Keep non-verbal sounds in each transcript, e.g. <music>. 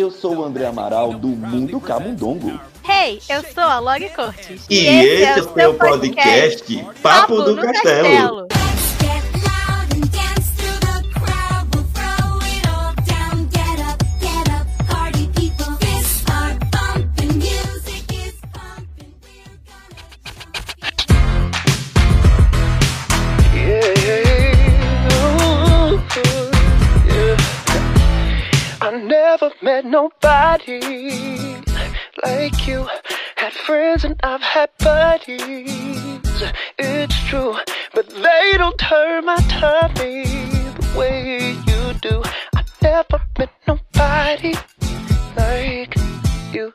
Eu sou o André Amaral do Mundo Camundongo. Hey, eu sou a Log Cortes. E, e esse, esse, é o seu podcast, podcast Papo, Papo do Castelo. Castelo. Never met nobody like you. Had friends and I've had buddies. It's true, but they don't turn my tummy the way you do. I never met nobody like you.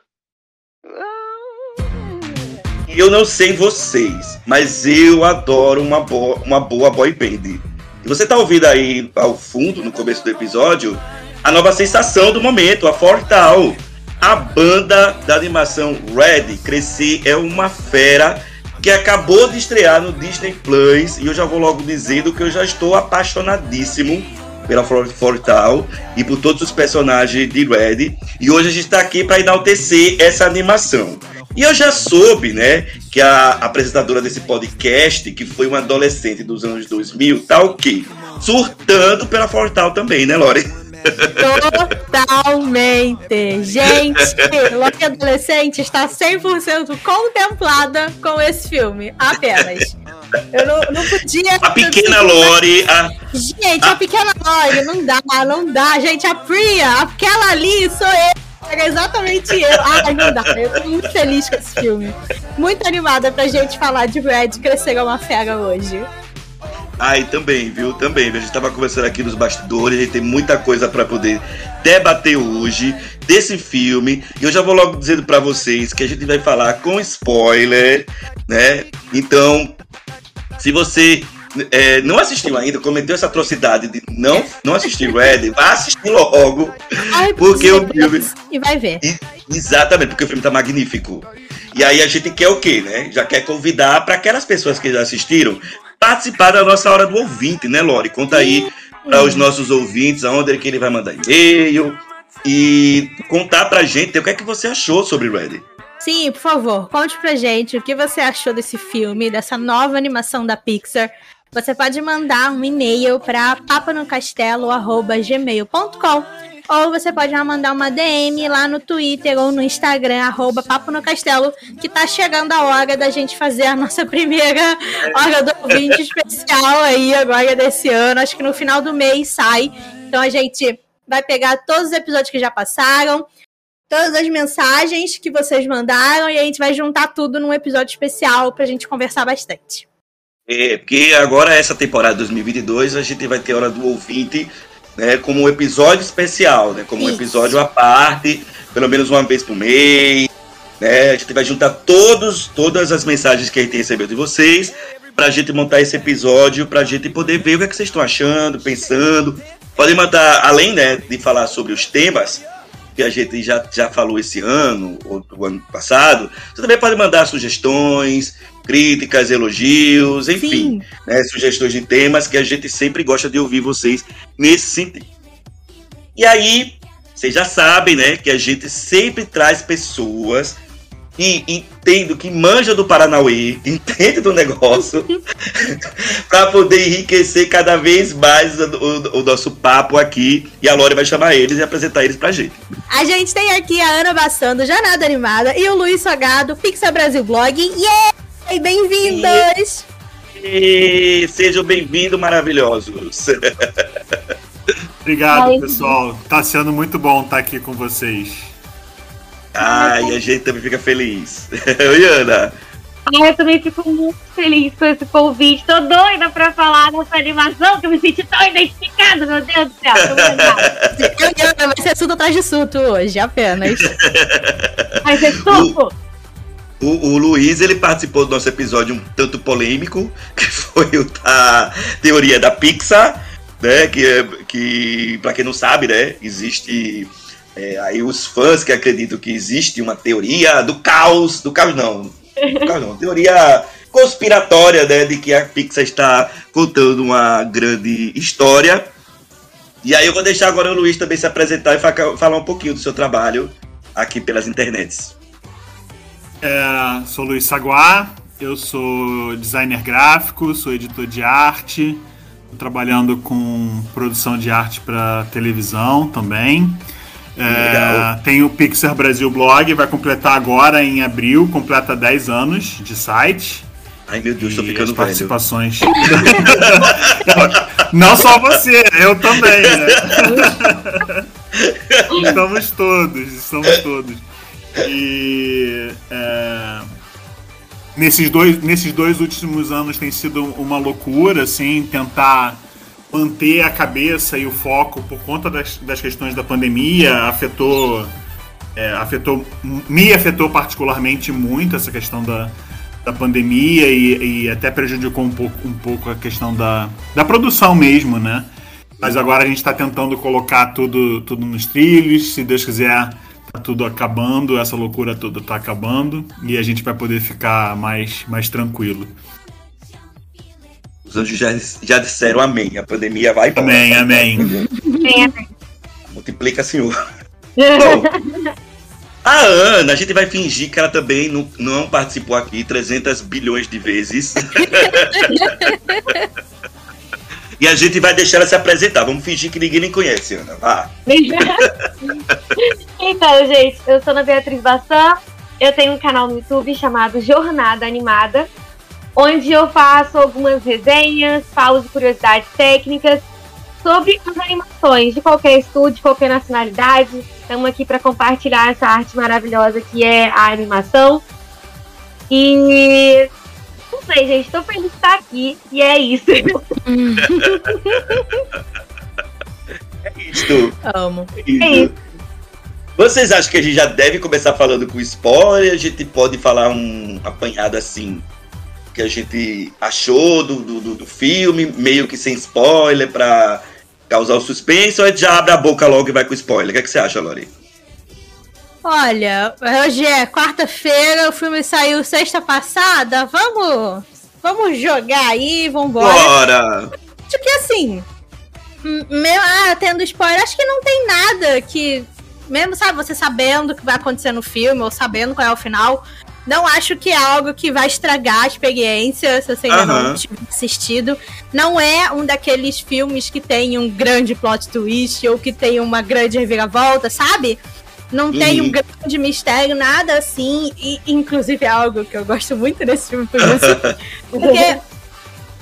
Eu não sei vocês, mas eu adoro uma boa, uma boa boy band. E você tá ouvindo aí ao fundo, no começo do episódio, a nova sensação do momento, a Fortal. A banda da animação Red Crescer é uma fera que acabou de estrear no Disney Plus e eu já vou logo dizendo que eu já estou apaixonadíssimo pela Fortal e por todos os personagens de Red. E hoje a gente está aqui para enaltecer essa animação. E eu já soube, né, que a apresentadora desse podcast, que foi uma adolescente dos anos 2000, tá o quê? Surtando pela Fortal também, né, Lore? Totalmente. Gente, Loki Adolescente está 100% contemplada com esse filme. Apenas. Eu não, não podia. A pequena Lori. A... Gente, a... a pequena Lori, não dá, não dá. Gente, a Priya, aquela ali sou eu. É exatamente eu. Ai, não dá. Eu tô muito feliz com esse filme. Muito animada pra gente falar de Red crescer uma fera hoje. Aí ah, também, viu? Também. A gente estava conversando aqui nos bastidores, a gente tem muita coisa para poder debater hoje desse filme. E eu já vou logo dizendo para vocês que a gente vai falar com spoiler, né? Então, se você é, não assistiu ainda, cometeu essa atrocidade de não, não assistir Red, vá assistir logo. Ai, porque o filme. E vai ver. E, exatamente, porque o filme tá magnífico. E aí a gente quer o quê, né? Já quer convidar para aquelas pessoas que já assistiram participar da nossa hora do ouvinte, né, Lori? Conta aí para os nossos ouvintes aonde é que ele vai mandar e-mail e contar pra gente o que é que você achou sobre Ready. Sim, por favor, conte pra gente o que você achou desse filme, dessa nova animação da Pixar. Você pode mandar um e-mail para papanocastelo.gmail.com ou você pode mandar uma DM lá no Twitter ou no Instagram, arroba Papo no Castelo, que tá chegando a hora da gente fazer a nossa <laughs> primeira hora do ouvinte especial aí agora desse ano. Acho que no final do mês sai. Então a gente vai pegar todos os episódios que já passaram, todas as mensagens que vocês mandaram e a gente vai juntar tudo num episódio especial pra gente conversar bastante. É, porque agora essa temporada 2022 a gente vai ter hora do ouvinte né, como um episódio especial, né, como um episódio à parte, pelo menos uma vez por mês. Né, a gente vai juntar todos, todas as mensagens que a gente recebeu de vocês para a gente montar esse episódio, para a gente poder ver o que, é que vocês estão achando, pensando. Podem mandar, além né, de falar sobre os temas que a gente já, já falou esse ano, ou do ano passado, você também pode mandar sugestões, críticas, elogios, enfim, né, sugestões de temas que a gente sempre gosta de ouvir vocês nesse sentido. E aí, vocês já sabem, né, que a gente sempre traz pessoas que entendo, que manja do Paranauê, entende do negócio, <laughs> para poder enriquecer cada vez mais o, o, o, nosso papo aqui. E a Lore vai chamar eles e apresentar eles pra gente. A gente tem aqui a Ana Bassando, Janada Animada, e o Luiz Sagado, Pixel Brasil Blog. Yeah! Bem-vindos! Sejam bem-vindos, maravilhosos! <laughs> Obrigado, Ai, pessoal. Tá sendo muito bom estar aqui com vocês. Ai, a gente também fica feliz. <laughs> Oi, Ana. Ai, eu também fico muito feliz com esse convite. Tô doida pra falar dessa animação, que eu me senti tão identificada, meu Deus do céu. Ana, vai ser suto atrás de suto hoje, apenas. Vai ser suco? <laughs> O, o, Luiz ele participou do nosso episódio um tanto polêmico, <laughs> que foi o da teoria da Pixar, né? Que, é, que para quem não sabe, né, existe é, aí os fãs que acreditam que existe uma teoria do caos, do caos não, do caos não, teoria conspiratória, né, de que a Pixar está contando uma grande história E aí eu vou deixar agora o Luiz também se apresentar e falar um pouquinho do seu trabalho aqui pelas internets. É, sou Luiz Saguá, eu sou designer gráfico, sou editor de arte, trabalhando com produção de arte para televisão também. É, tem o Pixar Brasil Blog, vai completar agora em abril, completa 10 anos de site. Ai meu Deus, tô E ficando as participações. <laughs> Não só você, eu também, né? <laughs> estamos todos, estamos todos. E é, nesses, dois, nesses dois últimos anos tem sido uma loucura, assim, tentar manter a cabeça e o foco por conta das, das questões da pandemia, afetou, é, afetou, me afetou particularmente muito essa questão da, da pandemia e, e até prejudicou um pouco, um pouco a questão da, da produção mesmo, né? Mas agora a gente está tentando colocar tudo, tudo nos trilhos, se Deus quiser, tá tudo acabando, essa loucura toda tá acabando e a gente vai poder ficar mais, mais tranquilo. Os anjos já, já disseram amém. A pandemia vai embora. Amém, amém. Multiplica, Senhor. <laughs> Bom, a Ana, a gente vai fingir que ela também não, não participou aqui 300 bilhões de vezes. <laughs> e a gente vai deixar ela se apresentar. Vamos fingir que ninguém nem conhece, Ana. Vá. <laughs> então, gente, eu sou a Beatriz Bassan. Eu tenho um canal no YouTube chamado Jornada Animada, onde eu faço algumas resenhas, falo de curiosidades técnicas sobre as animações de qualquer estúdio, de qualquer nacionalidade. Estamos aqui para compartilhar essa arte maravilhosa que é a animação. E não sei, gente, tô feliz de estar aqui e é isso. <laughs> Isto, Amo. isto. É isso. Vocês acham que a gente já deve começar falando com spoiler? A gente pode falar um apanhado assim que a gente achou do, do, do- filme, meio que sem spoiler, pra causar o suspense, ou a gente já abre a boca logo e vai com spoiler? O que, é que você acha, Lori? Olha, hoje é quarta-feira, o filme saiu sexta passada. Vamos, vamos jogar aí, vambora. Bora! Acho que assim, m- meu, ah, tendo spoiler, acho que não tem nada que, mesmo sabe, você sabendo o que vai acontecer no filme ou sabendo qual é o final, não acho que é algo que vai estragar a experiência se você ainda não tiver assistido. Não é um daqueles filmes que tem um grande plot twist ou que tem uma grande reviravolta, sabe? Não tem Uhum. um grande mistério, nada assim. E, inclusive, é algo que eu gosto muito desse filme por. <laughs> Porque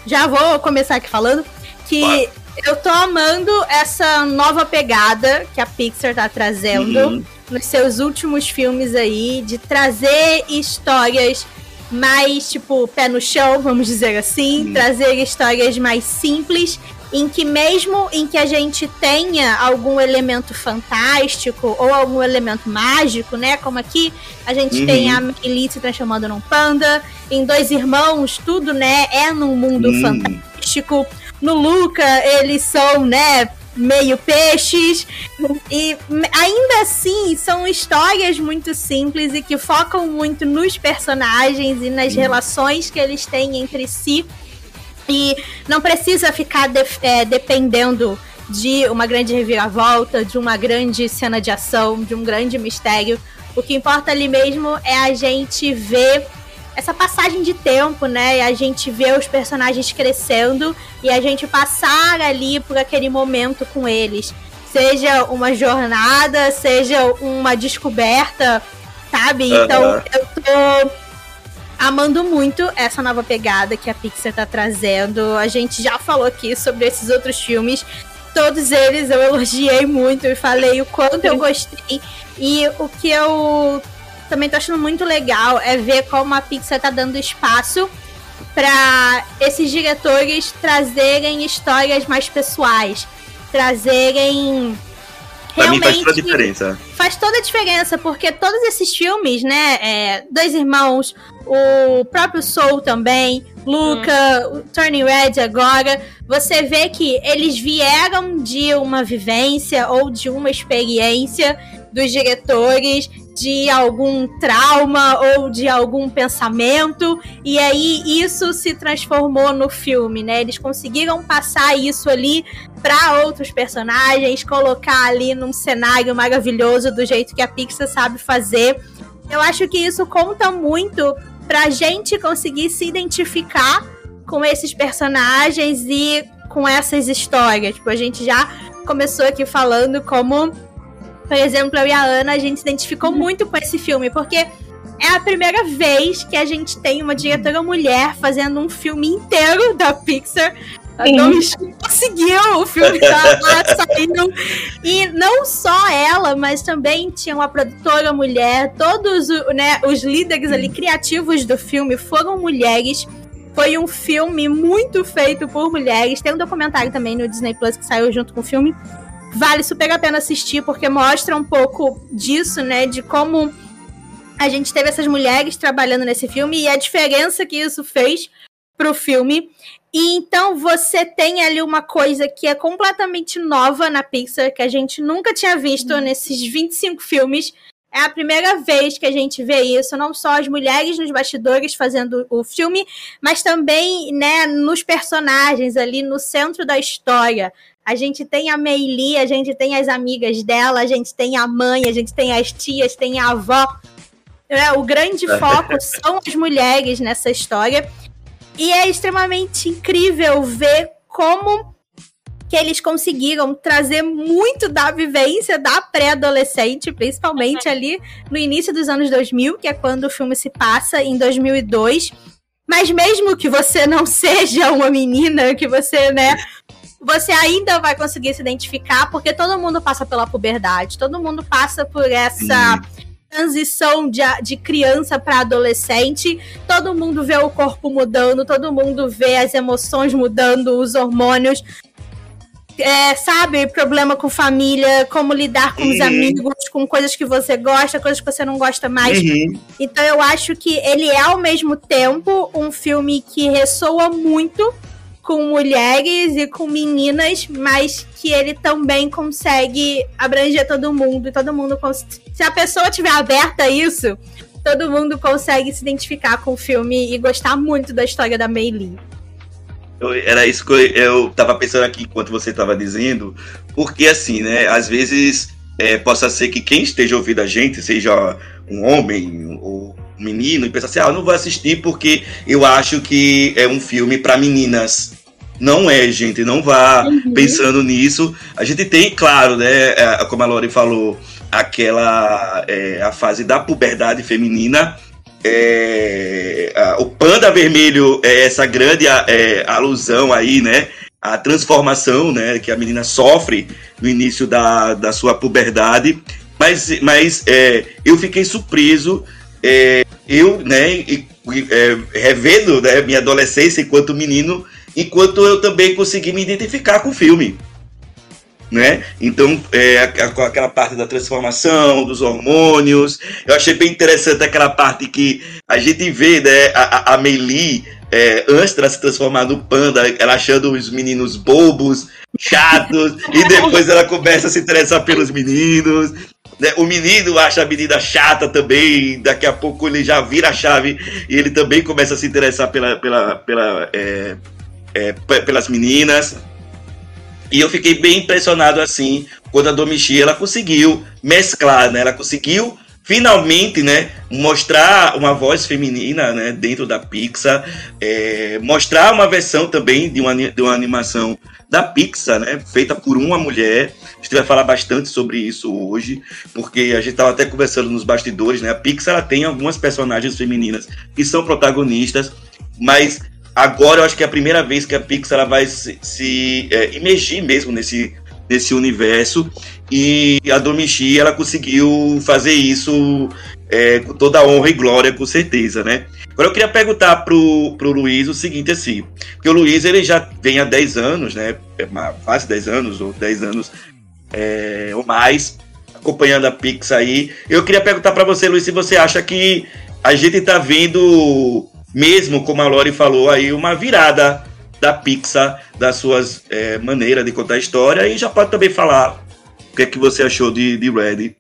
já vou começar aqui falando que Vai. Eu tô amando essa nova pegada que a Pixar tá trazendo Uhum. nos seus últimos filmes aí, de trazer histórias mais, tipo, pé no chão, vamos dizer assim, Sim. trazer histórias mais simples, em que mesmo em que a gente tenha algum elemento fantástico ou algum elemento mágico, né, como aqui a gente Uhum. tem a Meili se transformando num panda, em Dois Irmãos, tudo, né, é num mundo Hum. fantástico. No Luca, eles são, né, meio peixes. E ainda assim, são histórias muito simples e que focam muito nos personagens e nas relações que eles têm entre si. E não precisa ficar def- é, dependendo de uma grande reviravolta, de uma grande cena de ação, de um grande mistério. O que importa ali mesmo é a gente ver essa passagem de tempo, né? E a gente ver os personagens crescendo e a gente passar ali por aquele momento com eles. Seja uma jornada, seja uma descoberta, sabe? Então eu tô amando muito essa nova pegada que a Pixar tá trazendo. A gente já falou aqui sobre esses outros filmes. Todos eles eu elogiei muito e falei o quanto eu gostei. E o que eu também tô achando muito legal é ver como a Pixar tá dando espaço para esses diretores trazerem histórias mais pessoais, trazerem Pra mim faz toda a diferença. faz toda a diferença, porque todos esses filmes, né? é, Dois Irmãos, o próprio Soul também, Luca, o Turning Red agora, você vê que eles vieram de uma vivência ou de uma experiência dos diretores de algum trauma ou de algum pensamento, e aí isso se transformou no filme, né? Eles conseguiram passar isso ali para outros personagens, colocar ali num cenário maravilhoso do jeito que a Pixar sabe fazer. Eu acho que isso conta muito pra gente conseguir se identificar com esses personagens e com essas histórias. Tipo, a gente já começou aqui falando como por exemplo, eu e a Ana, a gente se identificou uhum. muito com esse filme, porque é a primeira vez que a gente tem uma diretora mulher fazendo um filme inteiro da Pixar. A Domichi conseguiu, o filme tá lá saindo. E não só ela, mas também tinha uma produtora mulher, todos né, os líderes ali criativos do filme foram mulheres. Foi um filme muito feito por mulheres. Tem um documentário também no Disney Plus que saiu junto com o filme vale super a pena assistir, porque mostra um pouco disso, né? De como a gente teve essas mulheres trabalhando nesse filme e a diferença que isso fez pro filme. E então você tem ali uma coisa que é completamente nova na Pixar, que a gente nunca tinha visto uhum. nesses 25 filmes. É a primeira vez que a gente vê isso, não só as mulheres nos bastidores fazendo o filme, mas também né, nos personagens ali no centro da história. A gente tem a Meili, a gente tem as amigas dela, a gente tem a mãe, a gente tem as tias, tem a avó. É, o grande <laughs> foco são as mulheres nessa história. E é extremamente incrível ver como que eles conseguiram trazer muito da vivência da pré-adolescente, principalmente ali no início dos anos 2000, que é quando o filme se passa, em 2002. Mas mesmo que você não <laughs> seja uma menina, que você, né, você ainda vai conseguir se identificar, porque todo mundo passa pela puberdade, todo mundo passa por essa. transição de, de criança para adolescente, todo mundo vê o corpo mudando, todo mundo vê as emoções mudando, os hormônios. É, sabe, problema com família, como lidar com uhum. os amigos, com coisas que você gosta, coisas que você não gosta mais. Uhum. Então eu acho que ele é ao mesmo tempo um filme que ressoa muito com mulheres e com meninas, mas que ele também consegue abranger todo mundo. E todo mundo. Se a pessoa tiver aberta a isso, todo mundo consegue se identificar com o filme e gostar muito da história da Mei Lee. Era isso que eu, eu tava pensando aqui enquanto você tava dizendo, porque assim, né, às vezes é, possa ser que quem esteja ouvindo a gente, seja um homem ou menino, e pensa assim, ah, eu não vou assistir porque eu acho que é um filme para meninas. Não é, gente, não vá uhum. pensando nisso. A gente tem, claro, né, é, como a Lori falou, aquela é, a fase da puberdade feminina. É, a, o panda vermelho é essa grande é, alusão aí, né? A transformação, né, que a menina sofre no início da, da sua puberdade. Mas, mas é, eu fiquei surpreso, é, eu, né, e, é, revendo né, minha adolescência enquanto menino, enquanto eu também consegui me identificar com o filme. Né? Então, é, aquela parte da transformação, dos hormônios. Eu achei bem interessante aquela parte que a gente vê né, a, a Meili, é, antes de se transformar no panda, ela achando os meninos bobos, chatos, e depois ela começa a se interessar pelos meninos. Né? O menino acha a menina chata também, daqui a pouco ele já vira a chave e ele também começa a se interessar pela, pela, pela, é, é, pelas meninas. E eu fiquei bem impressionado assim quando a Domichi ela conseguiu mesclar, né? Ela conseguiu finalmente, né, mostrar uma voz feminina, né, dentro da Pixar, é, mostrar uma versão também de uma, de uma animação da Pixar, né, feita por uma mulher. A gente vai falar bastante sobre isso hoje, porque a gente estava até conversando nos bastidores, né? A Pixar ela tem algumas personagens femininas que são protagonistas, mas agora eu acho que é a primeira vez que a Pixar ela vai se, se é, imergir mesmo nesse, nesse universo e a Domichi ela conseguiu fazer isso é, com toda a honra e glória, com certeza, né? Agora eu queria perguntar pro, pro Luiz o seguinte, assim, porque o Luiz ele já vem há 10 anos, né? É, quase 10 anos, ou 10 anos é, ou mais, acompanhando a Pixar aí. Eu queria perguntar para você, Luiz, se você acha que a gente tá vendo mesmo, como a Lori falou aí, uma virada da Pixar, das suas é, maneiras de contar a história, e já pode também falar o que é que você achou de, de Ready.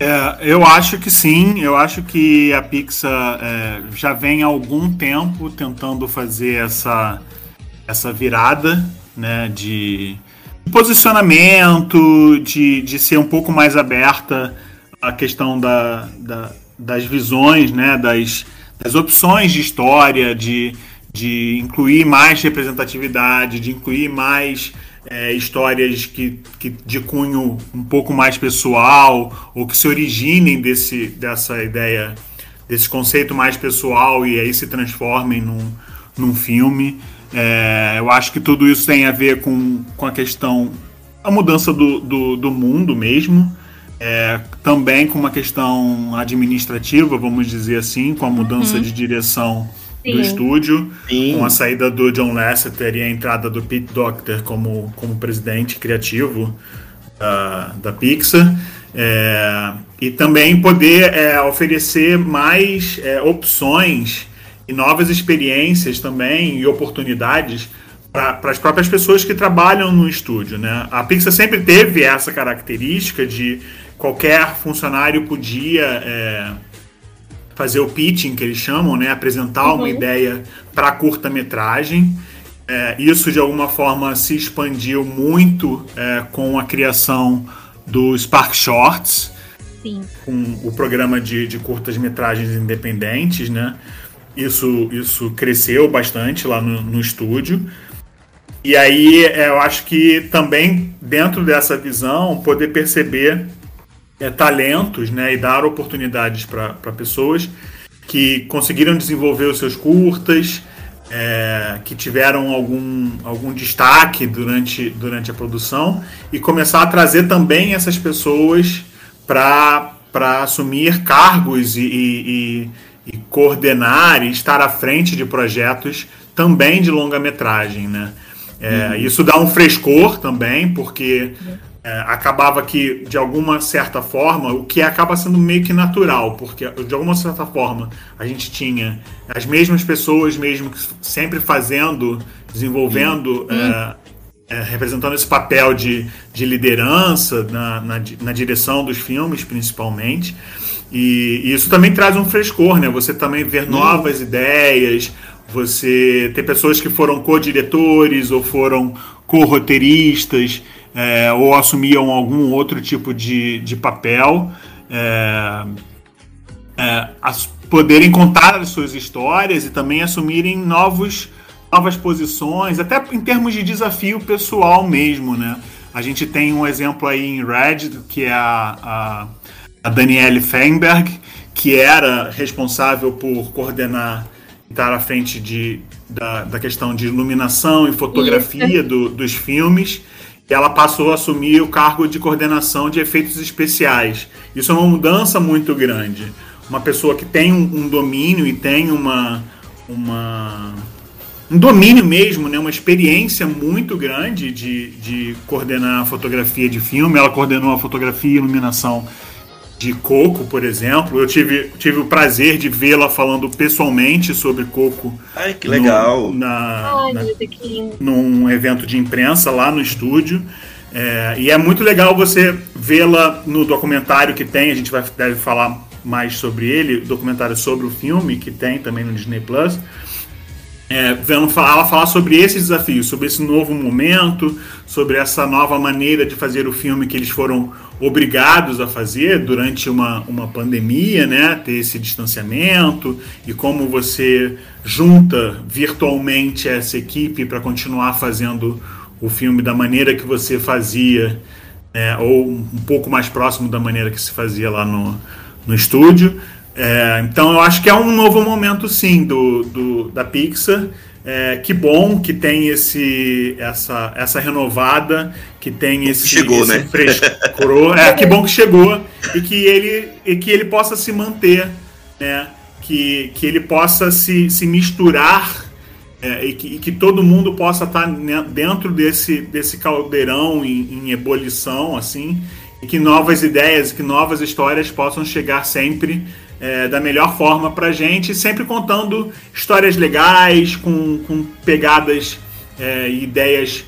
É, eu acho que sim, eu acho que a Pixar é, já vem há algum tempo tentando fazer essa, essa virada né, de posicionamento, de, de ser um pouco mais aberta à questão da, da das visões, né, das, das opções de história, de, de incluir mais representatividade, de incluir mais é, histórias que, que de cunho um pouco mais pessoal ou que se originem desse, dessa ideia, desse conceito mais pessoal e aí se transformem num, num filme. É, eu acho que tudo isso tem a ver com, com a questão, a mudança do, do, do mundo mesmo. É, também com uma questão administrativa, vamos dizer assim, com a mudança uhum. de direção Sim. do estúdio, Sim. com a saída do John Lasseter e a entrada do Pete Docter como, como presidente criativo da, da Pixar. É, e também poder é, oferecer mais é, opções e novas experiências também e oportunidades para as próprias pessoas que trabalham no estúdio. Né? A Pixar sempre teve essa característica de qualquer funcionário podia é, fazer o pitching, que eles chamam, né? Apresentar uhum. uma ideia para curta-metragem. É, isso, de alguma forma, se expandiu muito é, com a criação do Spark Shorts, Sim. com o programa de, de curtas-metragens independentes, né? Isso, isso cresceu bastante lá no, no estúdio. E aí, é, eu acho que também, dentro dessa visão, poder perceber é, talentos né, e dar oportunidades para pessoas que conseguiram desenvolver os seus curtas, é, que tiveram algum, algum destaque durante, durante a produção e começar a trazer também essas pessoas para assumir cargos e, e, e, coordenar e estar à frente de projetos também de longa-metragem. Né? É, uhum. Isso dá um frescor também, porque é, acabava que, de alguma certa forma, o que acaba sendo meio que natural, porque de alguma certa forma a gente tinha as mesmas pessoas mesmo sempre fazendo, desenvolvendo, é, é, representando esse papel de, de liderança na, na, na, direção dos filmes, principalmente. E, e, isso também traz um frescor, né? Você também ver novas ideias, você ter pessoas que foram co-diretores ou foram co-roteiristas é, ou assumiam algum outro tipo de, de papel, é, é, as, poderem contar as suas histórias e também assumirem novos, novas posições, até em termos de desafio pessoal mesmo, né? A gente tem um exemplo aí em Red, que é a, a, a Danielle Feinberg, que era responsável por coordenar estar à frente de, da, da questão de iluminação e fotografia do, dos filmes ela passou a assumir o cargo de coordenação de efeitos especiais. Isso é uma mudança muito grande. Uma pessoa que tem um, um domínio e tem uma, uma um domínio mesmo, né, uma experiência muito grande de, de coordenar a fotografia de filme. Ela coordenou a fotografia e iluminação de Coco, por exemplo. Eu tive, tive o prazer de vê-la falando pessoalmente sobre Coco. Ai, que legal! No, na, Ai, na, num evento de imprensa lá no estúdio. É, e é muito legal você vê-la no documentário que tem, a gente vai, deve falar mais sobre ele, documentário sobre o filme que tem também no Disney Plus é, vendo ela falar sobre esses desafios, sobre esse novo momento, sobre essa nova maneira de fazer o filme que eles foram obrigados a fazer durante uma, uma pandemia, né? Ter esse distanciamento e como você junta virtualmente essa equipe para continuar fazendo o filme da maneira que você fazia, né? ou um pouco mais próximo da maneira que se fazia lá no, no estúdio. É, então eu acho que é um novo momento sim do, do da Pixar. É, que bom que tem esse, essa, essa renovada, que tem esse, chegou, esse né? frescor. É, que bom que chegou e que ele, e que ele possa se manter, né? que, que ele possa se, se misturar é, e, que, e, que, todo mundo possa estar dentro desse, desse caldeirão em, em ebulição, assim, e que novas ideias, que novas histórias possam chegar sempre é, da melhor forma pra gente, sempre contando histórias legais, com, com pegadas é, e ideias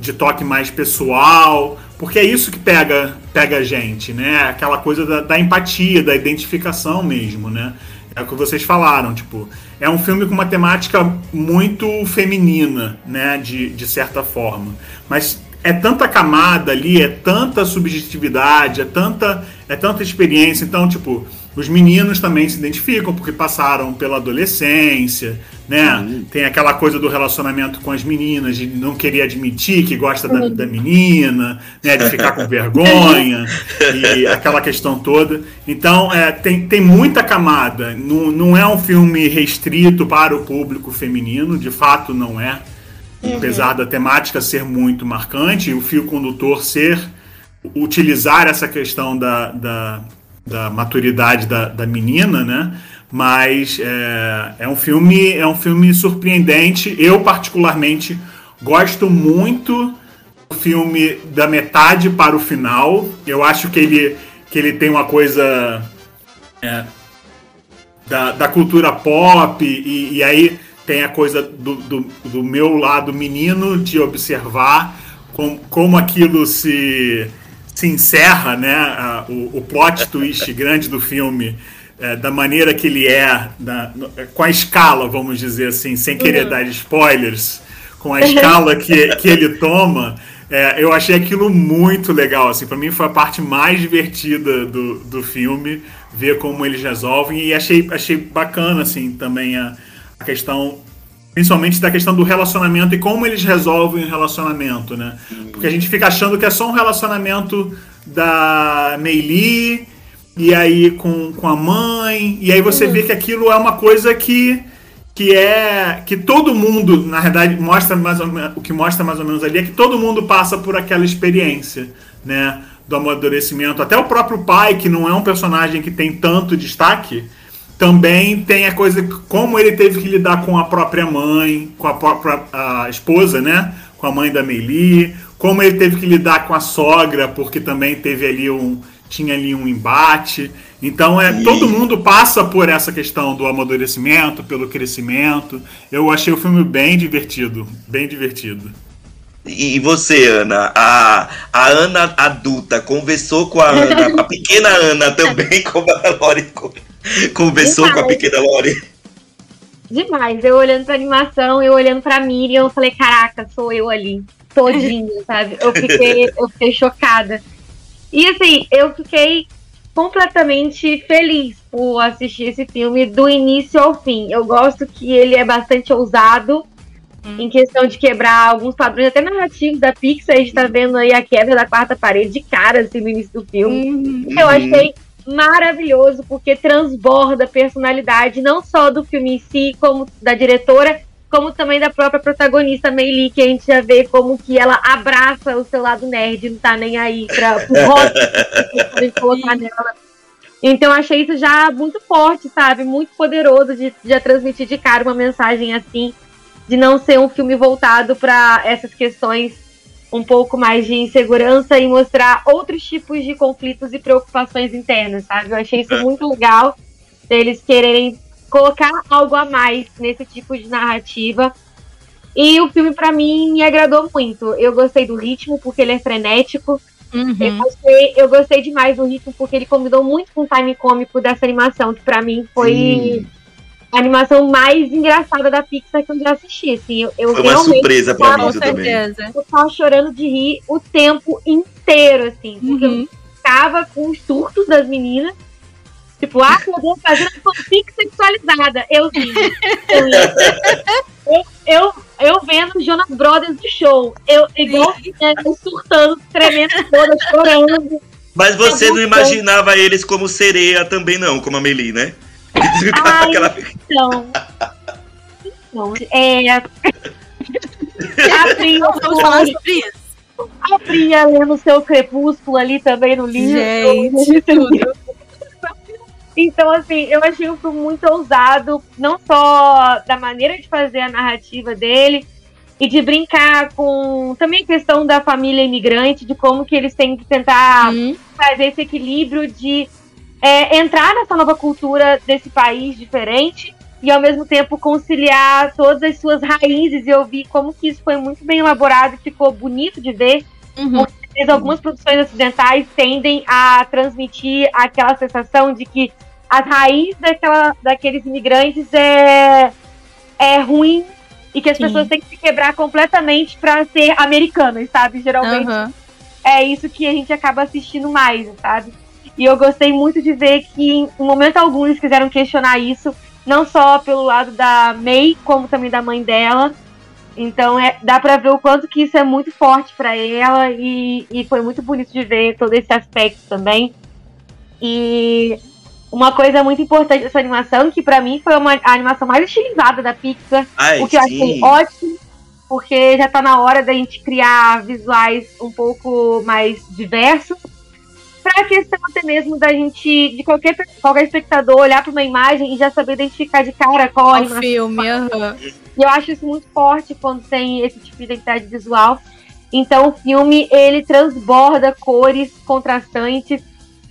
de toque mais pessoal, porque é isso que pega, pega a gente, né? Aquela coisa da, da empatia, da identificação mesmo, né? É o que vocês falaram, tipo, é um filme com uma temática muito feminina, né, de, de certa forma. Mas é tanta camada ali, é tanta subjetividade, é tanta, é tanta experiência. Então, tipo, os meninos também se identificam porque passaram pela adolescência, né? Uhum. Tem aquela coisa do relacionamento com as meninas, de não querer admitir que gosta da, da menina, né? De ficar com vergonha <laughs> e aquela questão toda. Então, é, tem, tem muita camada. Não, não é um filme restrito para o público feminino, de fato não é. Uhum. Apesar da temática ser muito marcante, o fio condutor ser utilizar essa questão da, da da maturidade da, da menina, né? Mas é, é um filme é um filme surpreendente. Eu particularmente gosto muito do filme da metade para o final. Eu acho que ele que ele tem uma coisa é, da, da cultura pop e, e aí tem a coisa do, do, do, meu lado menino de observar com, como aquilo se se encerra, né, a, o, o plot twist <laughs> grande do filme, é, da maneira que ele é, da, no, com a escala, vamos dizer assim, sem querer uhum. dar spoilers, com a escala que, <laughs> que ele toma, é, eu achei aquilo muito legal. Assim, para mim foi a parte mais divertida do, do filme, ver como eles resolvem e achei, achei bacana assim também a, a questão Principalmente da questão do relacionamento e como eles resolvem o relacionamento, né? Porque a gente fica achando que é só um relacionamento da Meili e aí com, com a mãe, e aí você vê que aquilo é uma coisa que que é que todo mundo, na verdade, mostra mais ou menos, o que mostra mais ou menos ali é que todo mundo passa por aquela experiência, né, do amadurecimento. Até o próprio pai, que não é um personagem que tem tanto destaque, também tem a coisa como ele teve que lidar com a própria mãe, com a própria a esposa, né? Com a mãe da Meili, como ele teve que lidar com a sogra, porque também teve ali um tinha ali um embate. Então é e... todo mundo passa por essa questão do amadurecimento, pelo crescimento. Eu achei o filme bem divertido, bem divertido. E você, Ana? A, a Ana adulta conversou com a Ana, a pequena Ana também, <laughs> como a Lori Conversou Demais. com a pequena Lori. Demais. Eu olhando pra animação, eu olhando pra Miriam, eu falei, caraca, sou eu ali. Todinha, sabe? Eu fiquei, <laughs> eu fiquei chocada. E assim, eu fiquei completamente feliz por assistir esse filme do início ao fim. Eu gosto que ele é bastante ousado hum. em questão de quebrar alguns padrões, até narrativos da Pixar. A gente tá vendo aí a quebra da quarta parede de cara assim, no início do filme. Hum. Eu achei maravilhoso, porque transborda a personalidade, não só do filme em si, como da diretora, como também da própria protagonista Meili, que a gente já vê como que ela abraça o seu lado nerd, não tá nem aí para o rosto colocar nela. Então achei isso já muito forte, sabe? Muito poderoso de já transmitir de cara uma mensagem assim, de não ser um filme voltado para essas questões um pouco mais de insegurança e mostrar outros tipos de conflitos e preocupações internas, sabe? Eu achei isso muito legal, deles quererem colocar algo a mais nesse tipo de narrativa. E o filme, para mim, me agradou muito. Eu gostei do ritmo, porque ele é frenético. Uhum. Eu, gostei, eu gostei demais do ritmo, porque ele combinou muito com o time cômico dessa animação, que para mim foi. Sim a animação mais engraçada da Pixar que eu já assisti. Assim, eu, eu Foi uma surpresa pra mim também. Eu tava chorando de rir o tempo inteiro, assim. Porque uhum. eu ficava com os surtos das meninas. Tipo, ah, eu vou fazer uma fanfic sexualizada. Eu sim. eu, eu, eu vendo Jonas Brothers de show. Eu, igual né, eu surtando, tremendo toda, chorando. Mas você não imaginava eles como sereia também, não, como a Meli, né? Ai, <laughs> aquela... Então. Então, é. A Pri, Vamos falar sobre isso. Lendo seu crepúsculo ali também no livro. Gente, tudo. Então, assim, eu achei um filme muito ousado, não só da maneira de fazer a narrativa dele, e de brincar com também a questão da família imigrante, de como que eles têm que tentar uhum. fazer esse equilíbrio de é, entrar nessa nova cultura desse país diferente e ao mesmo tempo conciliar todas as suas raízes. E eu vi como que isso foi muito bem elaborado e ficou bonito de ver. Uhum. Certeza algumas produções ocidentais tendem a transmitir aquela sensação de que a raiz daquela, daqueles imigrantes é, é ruim e que as Sim. pessoas têm que se quebrar completamente para ser americanas, sabe? Geralmente Aham. é isso que a gente acaba assistindo mais, sabe? E eu gostei muito de ver que em momento algum eles quiseram questionar isso, não só pelo lado da May, como também da mãe dela. Então é, dá pra ver o quanto que isso é muito forte pra ela e, e foi muito bonito de ver todo esse aspecto também. E uma coisa muito importante dessa animação, que pra mim foi uma, a animação mais estilizada da Pixar, Ai, o que eu achei sim. ótimo, porque já tá na hora da gente criar visuais um pouco mais diversos. Pra questão até mesmo da gente, de qualquer, qualquer espectador olhar pra uma imagem e já saber identificar de cara qual a O filme, aham. E eu acho isso muito forte quando tem esse tipo de identidade visual. Então o filme ele transborda cores contrastantes,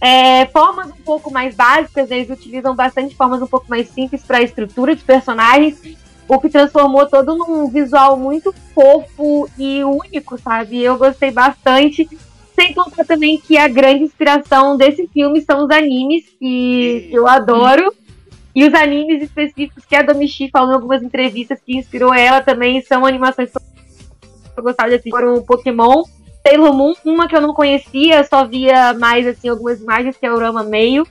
é, formas um pouco mais básicas, eles utilizam bastante formas um pouco mais simples para a estrutura de personagens, o que transformou todo num visual muito fofo e único, sabe? Eu gostei bastante. Sem contar também que a grande inspiração desse filme são os animes, que eu adoro. E os animes específicos que a Domichi falou em algumas entrevistas que inspirou ela também são animações que eu gostava de assistir. Foram Pokémon, Sailor Moon, uma que eu não conhecia, só via mais assim algumas imagens, que é o Rama Meio.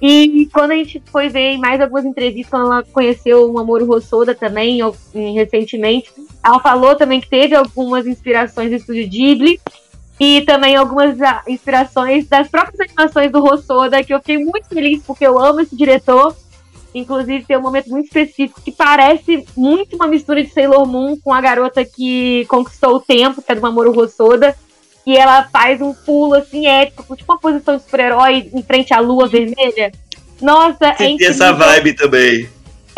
E quando a gente foi ver mais algumas entrevistas, quando ela conheceu o Mamoru Hosoda também, recentemente, ela falou também que teve algumas inspirações do estúdio Ghibli e também algumas ah, inspirações das próprias animações do Hosoda, que eu fiquei muito feliz porque eu amo esse diretor. Inclusive, tem um momento muito específico que parece muito uma mistura de Sailor Moon com a garota que conquistou o tempo, que é do Mamoru Hosoda. E ela faz um pulo assim épico, tipo uma posição de super-herói em frente à lua vermelha. Nossa, é incrível. essa vibe também.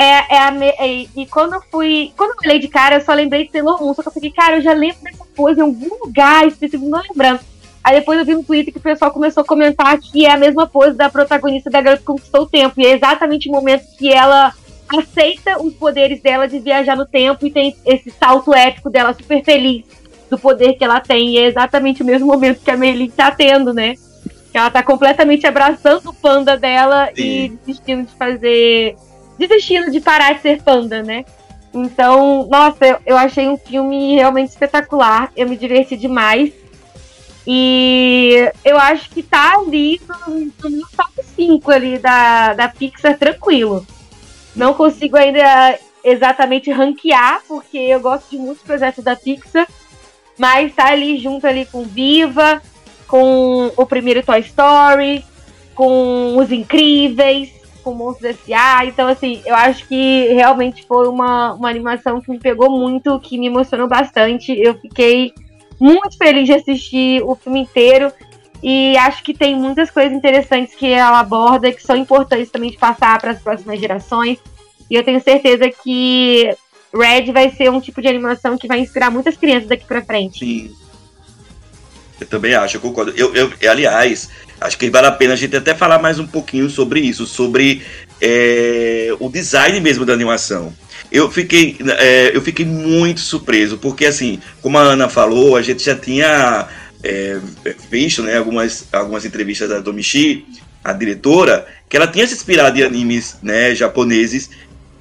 É, é a me- é- e quando eu fui. Quando eu olhei de cara, eu só lembrei de Sailor Moon. Só que eu fiquei, cara, eu já lembro dessa coisa em algum lugar específico, não lembrando. Aí depois eu vi no Twitter que o pessoal começou a comentar que é a mesma pose da protagonista da Garota que Conquistou o Tempo. E é exatamente o momento que ela aceita os poderes dela de viajar no tempo e tem esse salto épico dela super feliz do poder que ela tem. E é exatamente o mesmo momento que a Merlin tá tendo, né? Que ela tá completamente abraçando o panda dela e Sim. desistindo de fazer. Desistindo de parar de ser panda, né? Então, nossa, eu, achei um filme realmente espetacular. Eu me diverti demais. E eu acho que tá ali no, no top 5 ali da, da Pixar tranquilo. Não consigo ainda exatamente ranquear, porque eu gosto de muitos projetos da Pixar. Mas tá ali junto ali com Viva, com o primeiro Toy Story, com Os Incríveis, com Monstros S.A. Então, assim, eu acho que realmente foi uma, uma animação que me pegou muito, que me emocionou bastante. Eu fiquei muito feliz de assistir o filme inteiro. E acho que tem muitas coisas interessantes que ela aborda, que são importantes também de passar para as próximas gerações. E eu tenho certeza que Red vai ser um tipo de animação que vai inspirar muitas crianças daqui para frente. Sim. Eu também acho, eu concordo. Eu, eu, aliás, acho que vale a pena a gente até falar mais um pouquinho sobre isso, sobre é, o design mesmo da animação. Eu fiquei, é, eu fiquei muito surpreso, porque assim, como a Ana falou, a gente já tinha é, visto né, algumas, algumas entrevistas da Domichi, a diretora, que ela tinha se inspirado em animes né, japoneses,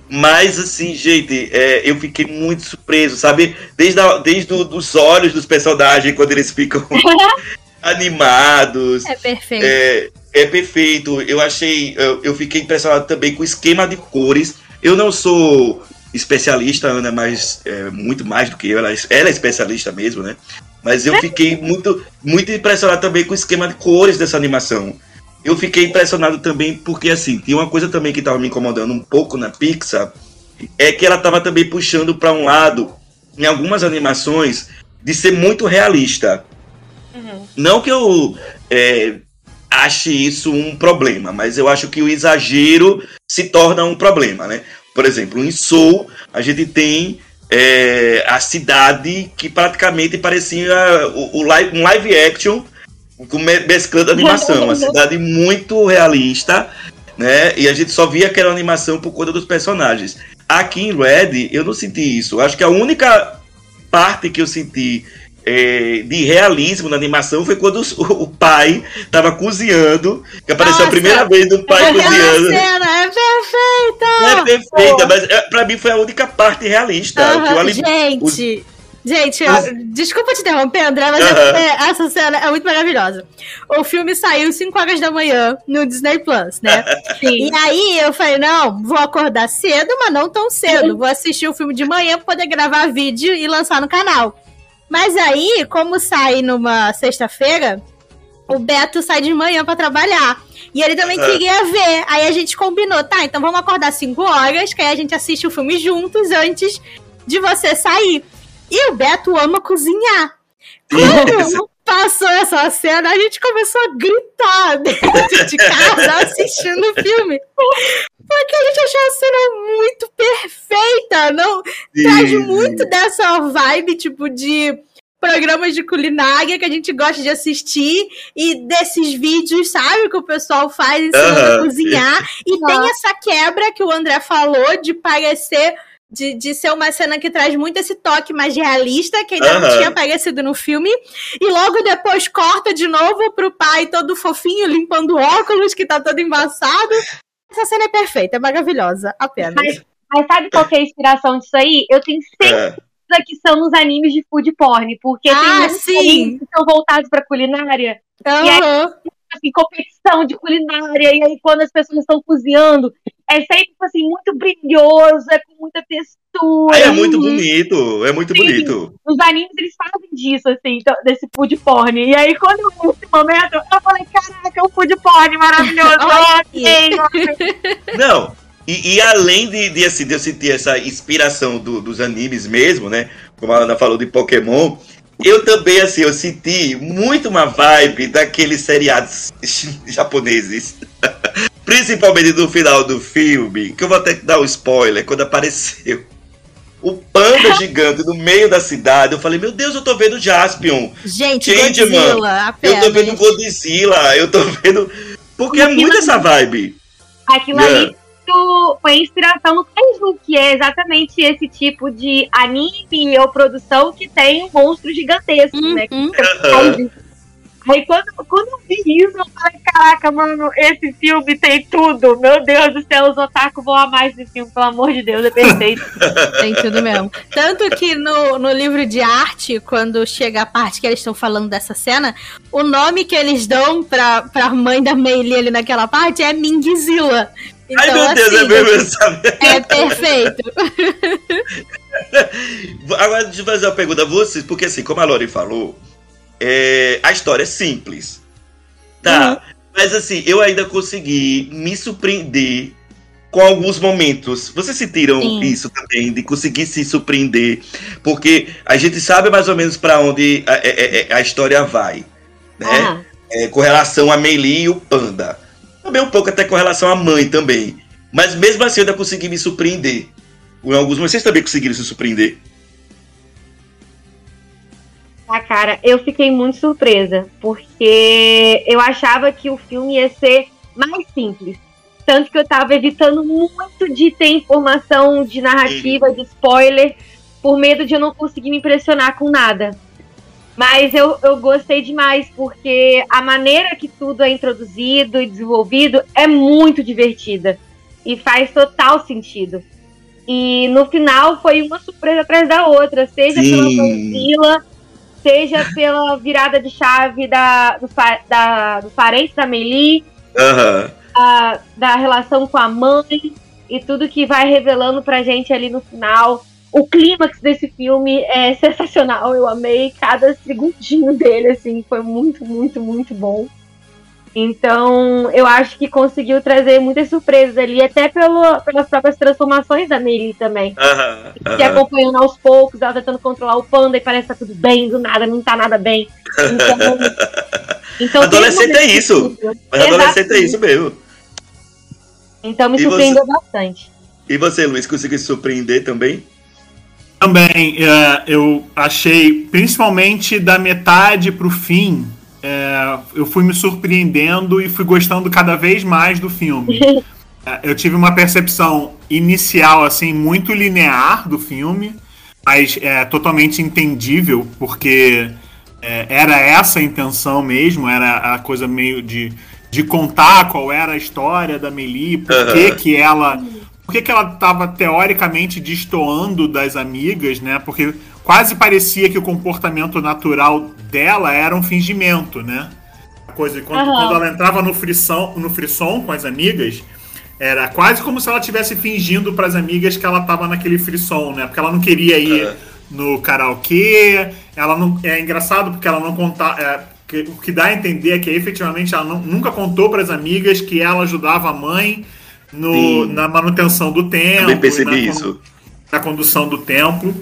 mas assim, gente, é, eu fiquei muito surpreso, sabe? Desde, a, desde o, dos olhos dos personagens, quando eles ficam <laughs> animados. É perfeito. É, é perfeito. Eu achei. Eu, eu fiquei impressionado também com o esquema de cores. Eu não sou especialista, Ana, mas é, muito mais do que eu. Ela, ela é especialista mesmo, né? Mas eu fiquei muito, muito impressionado também com o esquema de cores dessa animação. Eu fiquei impressionado também porque, assim, tinha uma coisa também que estava me incomodando um pouco na Pixar, é que ela estava também puxando para um lado, em algumas animações, de ser muito realista. Não que eu é, ache isso um problema, mas eu acho que o exagero se torna um problema, né? Por exemplo, em Soul, a gente tem é, a cidade que praticamente parecia o, o live, um live action com me- mesclando animação. Uma cidade muito realista, né? E a gente só via aquela animação por conta dos personagens. Aqui em Red, eu não senti isso. Eu acho que a única parte que eu senti é, de realismo na animação foi quando os- o, pai tava cozinhando, que apareceu a Nossa, primeira vez do pai Aquela cozinhando. cena é perfeita! É perfeita, mas é, pra mim foi a única parte realista. o eu Gente, gente, os- ó, desculpa te interromper, André, mas é- essa cena é muito maravilhosa. O filme saiu 5 horas da manhã no Disney Plus, né? <laughs> Sim. E aí eu falei, não, vou acordar cedo, mas não tão cedo. Vou assistir o filme de manhã pra poder gravar vídeo e lançar no canal. Mas aí, como sai numa sexta-feira, o Beto sai de manhã pra trabalhar. E ele também Ah. queria ver. Aí a gente combinou, tá, então vamos acordar 5 horas, que aí a gente assiste o filme juntos antes de você sair. E o Beto ama cozinhar. Quando passou essa cena, a gente começou a gritar <laughs> dentro de casa assistindo o filme. Porque a gente achou a cena muito perfeita. Não traz muito dessa vibe, tipo, de programas de culinária que a gente gosta de assistir e desses vídeos, sabe, que o pessoal faz ensinando a Aham. cozinhar. E Nossa. tem essa quebra que o André falou de parecer. De, de ser uma cena que traz muito esse toque mais realista, que ainda não Aham. tinha aparecido no filme. E logo depois corta de novo pro pai todo fofinho, limpando o óculos, que tá todo embaçado. Essa cena é perfeita, é maravilhosa, apenas. Mas- Mas sabe qual que é a inspiração disso aí? Eu tenho certeza É. que são nos animes de food porn, porque tem Ah, muitos sim. animes que são voltados pra culinária. Aham. assim, competição de culinária, e aí quando as pessoas estão cozinhando, é sempre assim, muito brilhoso, é com muita textura. Ai, é muito bonito, é muito Sim. bonito. Os animes, eles fazem disso, assim, então, desse food porn. E aí, quando eu vi esse momento, eu falei, caraca, é um food porn maravilhoso. Olha ok, <laughs> Não, e, e além de, de, assim, de eu sentir essa inspiração do- dos animes mesmo, né? Como a Ana falou de Pokémon, eu também, assim, eu senti muito uma vibe daqueles seriados <laughs> japoneses. Principalmente no final do filme, que eu vou até dar um spoiler, quando apareceu o panda <laughs> gigante no meio da cidade, eu falei, meu Deus, eu tô vendo Jaspion. Gente, Changeman. Godzilla, Eu tô vendo apenas. Godzilla, eu tô vendo. Porque é muito essa vibe. Aquilo ali tu- foi inspiração no Kaiju, que é exatamente esse tipo de anime ou produção que tem um monstro gigantesco, né? Uhum. Kaiju. Aí quando, quando eu vi isso, eu falei, caraca, mano, esse filme tem tudo. Meu Deus do céu, os otaku vão amar esse filme, pelo amor de Deus, é perfeito. <laughs> Tem tudo mesmo. Tanto que no, no livro de arte, quando chega a parte que eles estão falando dessa cena, o nome que eles dão pra, pra mãe da Meili ali naquela parte é Mingzilla. Então, Ai, meu Deus, é assim, mesmo, sabe? é perfeito. <laughs> Agora, deixa eu fazer uma pergunta a vocês, porque assim, como a Lori falou, é, a história é simples. Tá. Mas assim, eu ainda consegui me surpreender com alguns momentos. Vocês sentiram Sim. isso também, de conseguir se surpreender? Porque a gente sabe mais ou menos pra onde a, é- é- a história vai. Né? Ah, É, com relação a Meili e o Panda. Também um pouco até com relação à mãe também. Mas mesmo assim eu ainda consegui me surpreender. Em alguns momentos vocês também conseguiram se surpreender. Ah, cara, eu fiquei muito surpresa, porque eu achava que o filme ia ser mais simples. Tanto que eu tava evitando muito de ter informação de narrativa, de spoiler, por medo de eu não conseguir me impressionar com nada. Mas eu, eu gostei demais, porque a maneira que tudo é introduzido e desenvolvido é muito divertida. E faz total sentido. E no final foi uma surpresa atrás da outra, seja pela Sim. Godzilla, seja pela virada de chave da, do, da, do parente da Meili, Aham. a- da relação com a mãe e tudo que vai revelando pra gente ali no final. O clímax desse filme é sensacional, eu amei cada segundinho <laughs> dele, assim, foi muito, muito, muito bom. Então, eu acho que conseguiu trazer muitas surpresas ali, até pelo, pelas próprias transformações da Meili também. Aham. Se aham. acompanhando aos poucos, ela tentando controlar o panda e parece que tá tudo bem, do nada não tá nada bem. Então, <laughs> então Adolescente é isso. Mas adolescente é isso mesmo. Então me E surpreendeu bastante. E você, Luiz, conseguiu se surpreender também? Também, é, eu achei, principalmente da metade pro fim, é, eu fui me surpreendendo e fui gostando cada vez mais do filme. <laughs> É, eu tive uma percepção inicial, assim, muito linear do filme. mas é totalmente entendível, porque é, era essa a intenção mesmo, era a coisa meio de, de contar qual era a história da Meli, por Aham. que, que ela. Por que, que ela estava teoricamente destoando das amigas, né? Porque quase parecia que o comportamento natural dela era um fingimento, né? A coisa de quando, Aham. quando ela entrava no frisson, no frisson com as amigas, era quase como se ela estivesse fingindo para as amigas que ela estava naquele frisson, né? Porque ela não queria ir Aham. no karaokê, ela não é engraçado porque ela não conta, é, que- o que dá a entender é que efetivamente ela não- nunca contou para as amigas que ela ajudava a mãe no, na manutenção do templo, Também percebi na, isso. na condução do templo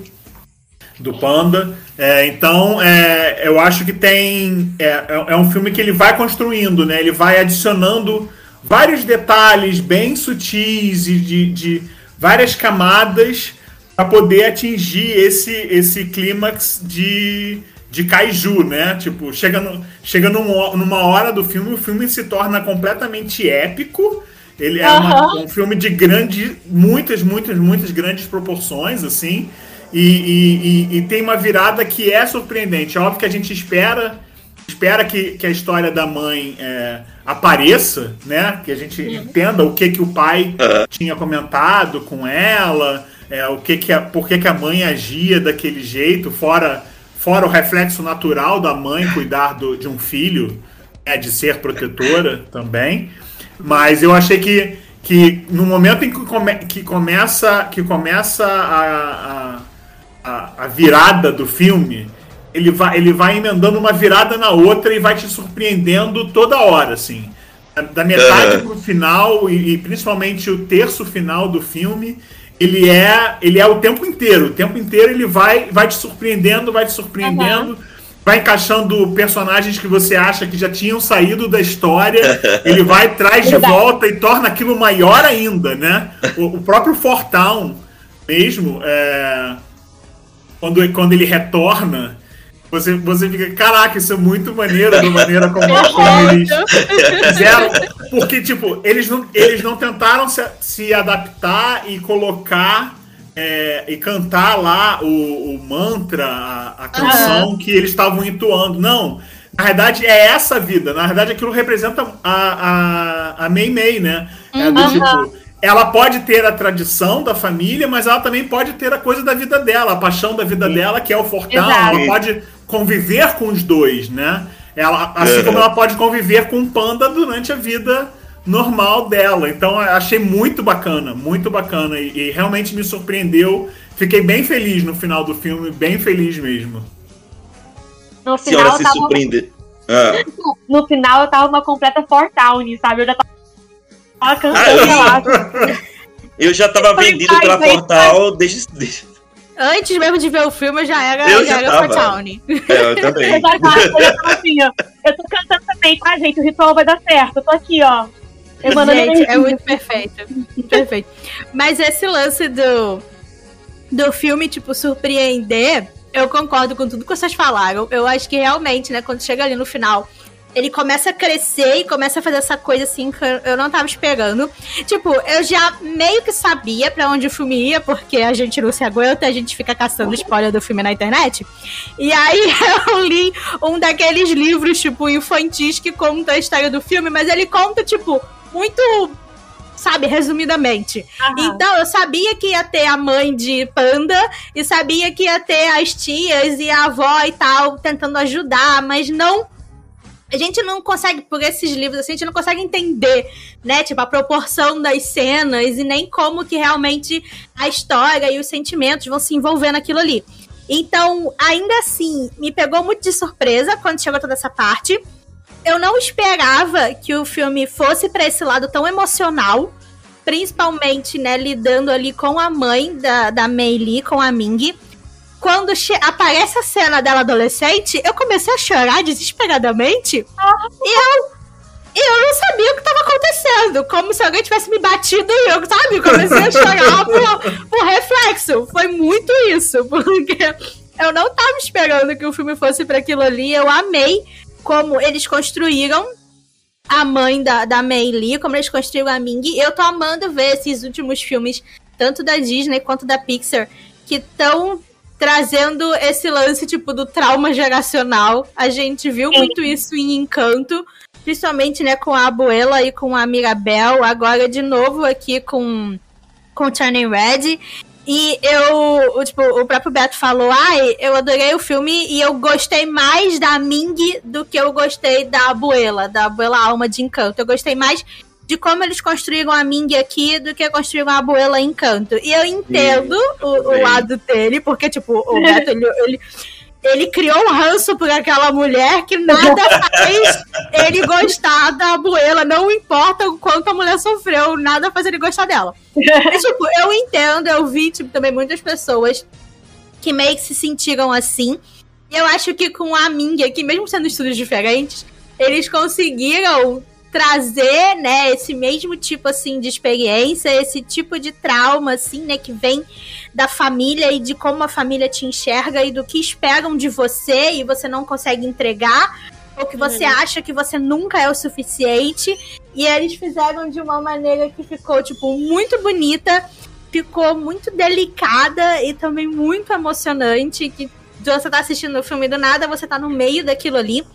do Panda. É, então, é, eu acho que tem. É, é- é um filme que ele vai construindo, né? Ele vai adicionando vários detalhes bem sutis e de, de várias camadas para poder atingir esse, esse clímax de, de kaiju, né? Tipo, chega, no, chega num- numa hora do filme, o filme se torna completamente épico. Ele é uma- um filme de grande, muitas, muitas, muitas grandes proporções, assim. E, e- e- e tem uma virada que é surpreendente. É óbvio que a gente espera espera que, que a história da mãe é, apareça, né? Que a gente entenda o que que o pai tinha comentado com ela, é, o que que a, por que que a mãe agia daquele jeito, fora fora o reflexo natural da mãe cuidar do- de um filho, né, de ser protetora também. Mas eu achei que, que no momento em que, come- que começa, que começa a, a, a, a virada do filme, ele vai, ele vai emendando uma virada na outra e vai te surpreendendo toda hora, assim. Da- metade Aham. pro final, e, e principalmente o terço final do filme, ele é, ele é o tempo inteiro. O tempo inteiro ele vai, vai te surpreendendo, vai te surpreendendo. Vai encaixando personagens que você acha que já tinham saído da história, ele vai, traz de volta e torna aquilo maior ainda, né? O, o próprio Fortown mesmo, é, quando, quando ele retorna, você, você fica, caraca, isso é muito maneiro da maneira como, <laughs> como eles fizeram. Porque, tipo, eles não, eles não tentaram se, se adaptar e colocar é, e cantar lá o, o mantra, a, a canção que eles estavam entoando. Não. Na verdade, é essa vida. Na verdade, aquilo representa a, a, a Mei Mei, né? É do Uhum. tipo, ela pode ter a tradição da família, mas ela também pode ter a coisa da vida dela, a paixão da vida dela, que é o fortão. Exato. Ela pode conviver com os dois, né? Ela, assim Uhum. como ela pode conviver com o panda durante a vida normal dela. Então eu achei muito bacana, muito bacana e, e realmente me surpreendeu. Fiquei bem feliz no final do filme, bem feliz mesmo. No senhora final, eu se tava, surpreende. <laughs> Ah, no final eu tava uma completa Fortowne, sabe? Eu já tava tava Ah, cantando eu- <laughs> eu já tava vendido pela foi Portal desde. desde Antes mesmo de ver o filme, eu já era, Eu já já era tava. for Town. é, eu também. <laughs> Eu já tava, eu já tava assim, ó. Eu tô cantando também, tá, gente? O ritual vai dar certo. Eu tô aqui, ó. Gente, é muito perfeito. Perfeito. Mas esse lance do, do filme, tipo, surpreender, eu concordo com tudo que vocês falaram. Eu acho que realmente, né, quando chega ali no final, ele começa a crescer e começa a fazer essa coisa assim que eu- não tava esperando. Tipo, eu já meio que sabia pra onde o filme ia, porque a gente não se aguenta, a gente fica caçando spoiler do filme na internet. E aí <laughs> eu li um daqueles livros, tipo, infantis que conta a história do filme, mas ele conta, tipo, muito, sabe, resumidamente. Aham. Então, eu sabia que ia ter a mãe de Panda e sabia que ia ter as tias e a avó e tal tentando ajudar, mas não. A gente não consegue, por esses livros assim, a gente não consegue entender, né? Tipo, a proporção das cenas e nem como que realmente a história e os sentimentos vão se envolver naquilo ali. Então, ainda assim, me pegou muito de surpresa quando chegou toda essa parte. Eu não esperava que o filme fosse pra esse lado tão emocional principalmente, né, lidando ali com a mãe da, da Mei Li, com a Ming. Quando aparece a cena dela adolescente, eu comecei a chorar desesperadamente. E eu. Eu não sabia o que estava acontecendo. Como se alguém tivesse me batido e eu, sabe? Comecei a chorar <laughs> por, por reflexo. Foi muito isso. <laughs> Porque eu não tava esperando que o filme fosse para aquilo ali. Eu amei como eles construíram a mãe da, da Mei Li, como eles construíram a Ming. Eu tô amando ver esses últimos filmes, tanto da Disney quanto da Pixar, que estão trazendo esse lance, tipo, do trauma geracional. A gente viu muito isso em Encanto, principalmente, né, com a Abuela e com a Mirabel, agora de novo aqui com, com Turning Red. E eu, o, tipo, o próprio Beto falou, ai, eu adorei o filme e eu gostei mais da Ming do que eu gostei da Abuela, da Abuela Alma de Encanto. Eu gostei mais de como eles construíram a Ming aqui do que construíram a Abuela em Encanto. E eu entendo o, o, lado dele, porque, tipo, o <laughs> Beto, ele, ele, ele, criou um ranço por aquela mulher que nada faz ele gostar da Abuela. Não importa o quanto a mulher sofreu, nada faz ele gostar dela. Tipo, eu entendo, eu vi, tipo, também muitas pessoas que meio que se sentiram assim. E eu acho que com a Ming aqui, mesmo sendo estudos diferentes, eles conseguiram trazer, né, esse mesmo tipo assim de experiência, esse tipo de trauma assim, né, que vem da família e de como a família te enxerga e do que esperam de você e você não consegue entregar ou que você uhum. acha que você nunca é o suficiente. E eles fizeram de uma maneira que ficou tipo muito bonita, ficou muito delicada e também muito emocionante que você tá assistindo o filme do nada, você tá no meio daquilo ali.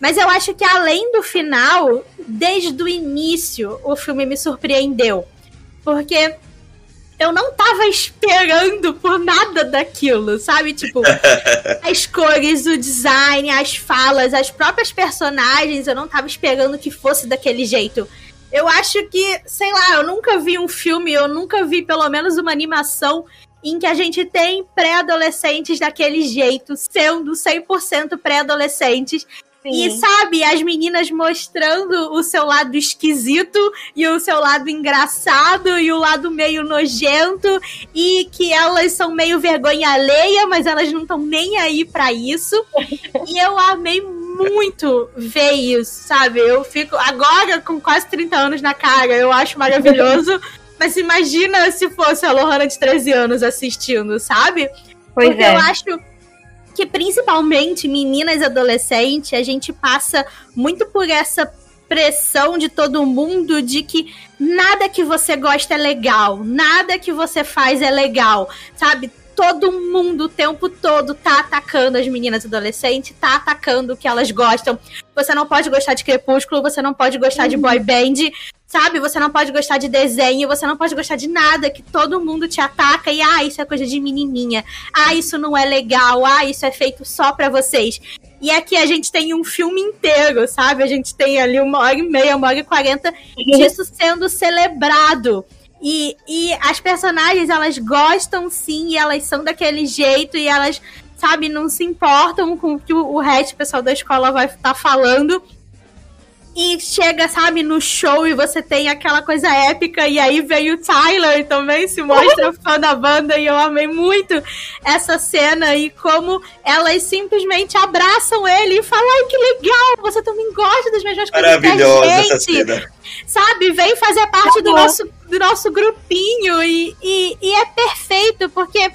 Mas eu acho que além do final, desde o início, o filme me surpreendeu. Porque eu não tava esperando por nada daquilo, sabe? Tipo, <laughs> as cores, o design, as falas, as próprias personagens, eu não tava esperando que fosse daquele jeito. Eu acho que, sei lá, eu nunca vi um filme, eu nunca vi pelo menos uma animação em que a gente tem pré-adolescentes daquele jeito, sendo 100% pré-adolescentes, Sim. E sabe, as meninas mostrando o seu lado esquisito e o seu lado engraçado e o lado meio nojento e que elas são meio vergonha alheia, mas elas não estão nem aí para isso. e eu amei muito ver isso, sabe? Eu fico agora com quase 30 anos na cara, eu acho maravilhoso. mas imagina se fosse a Lohana de 13 anos assistindo, sabe? Pois Porque é. eu acho que principalmente meninas e adolescentes, a gente passa muito por essa pressão de todo mundo de que nada que você gosta é legal, nada que você faz é legal, sabe? Todo mundo o tempo todo tá atacando as meninas adolescentes, tá atacando o que elas gostam. Você não pode gostar de Crepúsculo, você não pode gostar uhum. de boy band, Sabe? Você não pode gostar de desenho, você não pode gostar de nada, que todo mundo te ataca e, ah, isso é coisa de menininha. Ah, isso não é legal. Ah, isso é feito só pra vocês. E aqui a gente tem um filme inteiro, sabe? A gente tem ali uma hora e meia, uma hora e quarenta disso sendo celebrado. E, e as personagens, elas gostam sim, e elas são daquele jeito, e elas, sabe, não se importam com o que o, o resto do pessoal da escola vai estar tá falando e chega, sabe, no show e você tem aquela coisa épica, e aí veio o Tyler também, se mostra <laughs> fã da banda, e eu amei muito essa cena e como elas simplesmente abraçam ele e falam, ai, que legal, você também gosta das mesmas coisas Maravilhosa que a gente. Essa cena. Sabe, vem fazer parte do nosso, do nosso grupinho e, e, e é perfeito, porque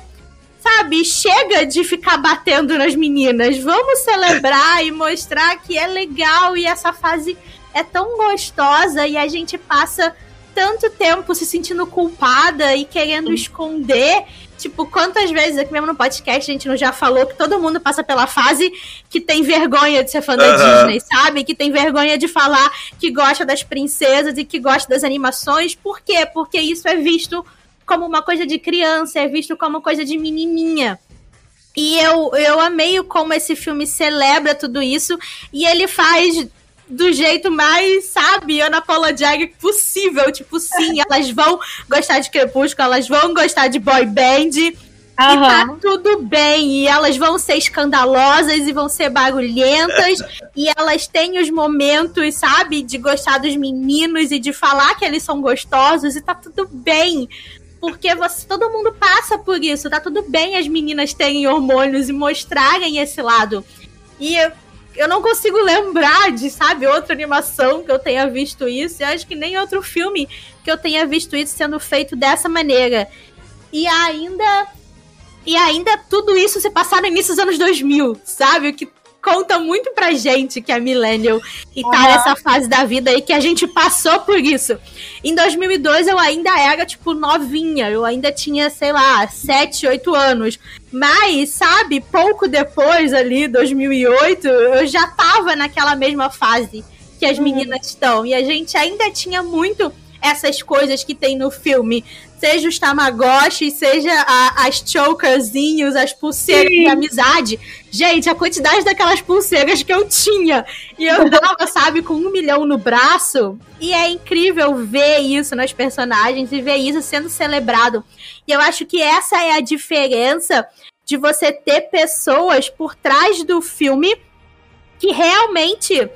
sabe, chega de ficar batendo nas meninas. Vamos celebrar e mostrar que é legal e essa fase é tão gostosa e a gente passa tanto tempo se sentindo culpada e querendo Sim. esconder. Tipo, quantas vezes aqui mesmo no podcast a gente não já falou que todo mundo passa pela fase que tem vergonha de ser fã da Disney, sabe? Que tem vergonha de falar que gosta das princesas e que gosta das animações. Por quê? Porque isso é visto como uma coisa de criança, é visto como coisa de menininha. E eu, eu amei como esse filme celebra tudo isso e ele faz do jeito mais, sabe, Ana Paula Jagger possível. Tipo, sim, elas vão gostar de Crepúsculo, elas vão gostar de boy band. Uhum. E tá tudo bem. E elas vão ser escandalosas e vão ser barulhentas. <laughs> e elas têm os momentos, sabe, de gostar dos meninos e de falar que eles são gostosos. E tá tudo bem porque você, todo mundo passa por isso. Tá tudo bem as meninas terem hormônios e mostrarem esse lado. E eu, não consigo lembrar de, sabe, outra animação que eu tenha visto isso. Eu acho que nem outro filme que eu tenha visto isso sendo feito dessa maneira. E ainda. E ainda tudo isso se passar no início dos anos 2000, sabe? O que conta muito pra gente que é millennial e tá Aham. nessa fase da vida aí que a gente passou por isso. Em 2002 eu ainda era, tipo, novinha. Eu ainda tinha, sei lá, 7, 8 anos. Mas, sabe, pouco depois ali, 2008, eu já tava naquela mesma fase que as meninas estão. E a gente ainda tinha muito essas coisas que tem no filme. Seja os Tamagotchi, seja a- as chokerzinhos, as pulseiras Sim. de amizade. Gente, a quantidade daquelas pulseiras que eu tinha. E eu dava, sabe, com um milhão no braço. E é incrível ver isso nas personagens e ver isso sendo celebrado. E eu acho que essa é a diferença de você ter pessoas por trás do filme que realmente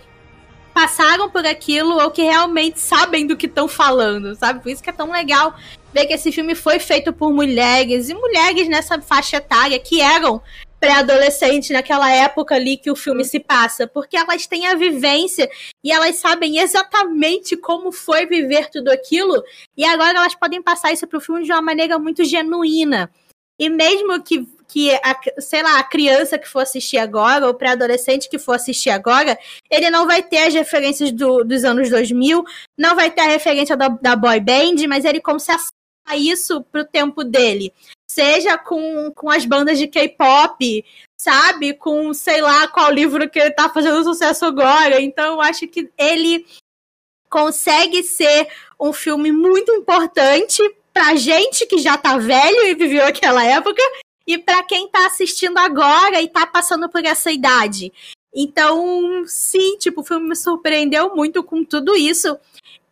passaram por aquilo ou que realmente sabem do que estão falando, sabe? Por isso que é tão legal ver que esse filme foi feito por mulheres e mulheres nessa faixa etária que eram pré-adolescentes naquela época ali que o filme se passa, porque elas têm a vivência e elas sabem exatamente como foi viver tudo aquilo e agora elas podem passar isso pro filme de uma maneira muito genuína. E mesmo que, que a, sei lá, a criança que for assistir agora, ou pré-adolescente que for assistir agora, ele não vai ter as referências do- dos anos 2000, não vai ter a referência da, da boy band, mas ele consegue isso pro tempo dele. Seja com, com as bandas de K-pop, sabe? Com, sei lá, qual livro que ele tá fazendo sucesso agora. Então, eu acho que ele consegue ser um filme muito importante pra gente que já tá velho e viveu aquela época e pra quem tá assistindo agora e tá passando por essa idade. Então, sim, tipo, o filme me surpreendeu muito com tudo isso.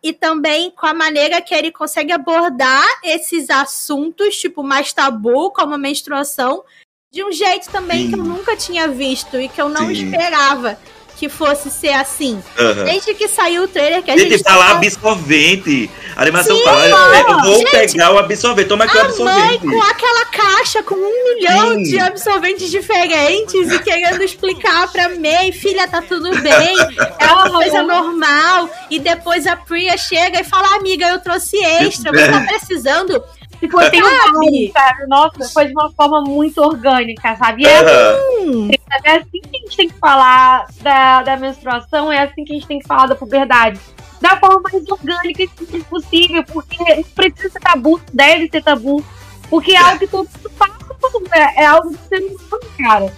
E também com a maneira que ele consegue abordar esses assuntos, tipo, mais tabu, como a menstruação, de um jeito também Sim. que eu nunca tinha visto e que eu não Sim. esperava que fosse ser assim. Aham. Desde que saiu o trailer que a Gente, gente falar tava- absorvente. A animação Sim, fala, é, eu vou gente, pegar o absorvente. Toma aqui o A mãe absorvente. com aquela caixa com um milhão Sim. de absorventes diferentes e querendo explicar pra May, filha, tá tudo bem, é uma coisa normal. E depois a Priya chega e fala, amiga, eu trouxe extra, você tá precisando? Tipo, eu tenho Sabe? um sabe? Nossa, foi de uma forma muito orgânica, sabe? E é. Hum, é assim que a gente tem que falar da, da menstruação, é assim que a gente tem que falar da puberdade. Da forma mais orgânica e simples possível, porque não precisa ser tabu, deve ser tabu. Porque é algo que todo mundo passa, é, é algo do ser humano, cara.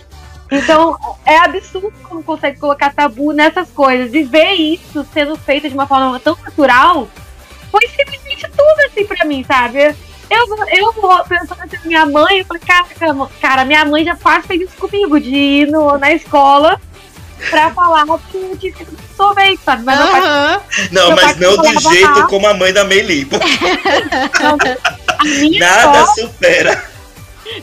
Então, é absurdo como consegue colocar tabu nessas coisas. E ver isso sendo feito de uma forma tão natural foi simplesmente tudo assim pra mim, sabe? Eu, eu vou pensando assim, na minha mãe, eu falei, cara, cara, minha mãe já fez isso comigo, de ir no, na escola pra falar que eu tinha sido sorvete, sabe? Mas meu pai. Não, Meu mas pai não do jeito como a mãe da Meili. Não, <laughs> Nada sorte, supera.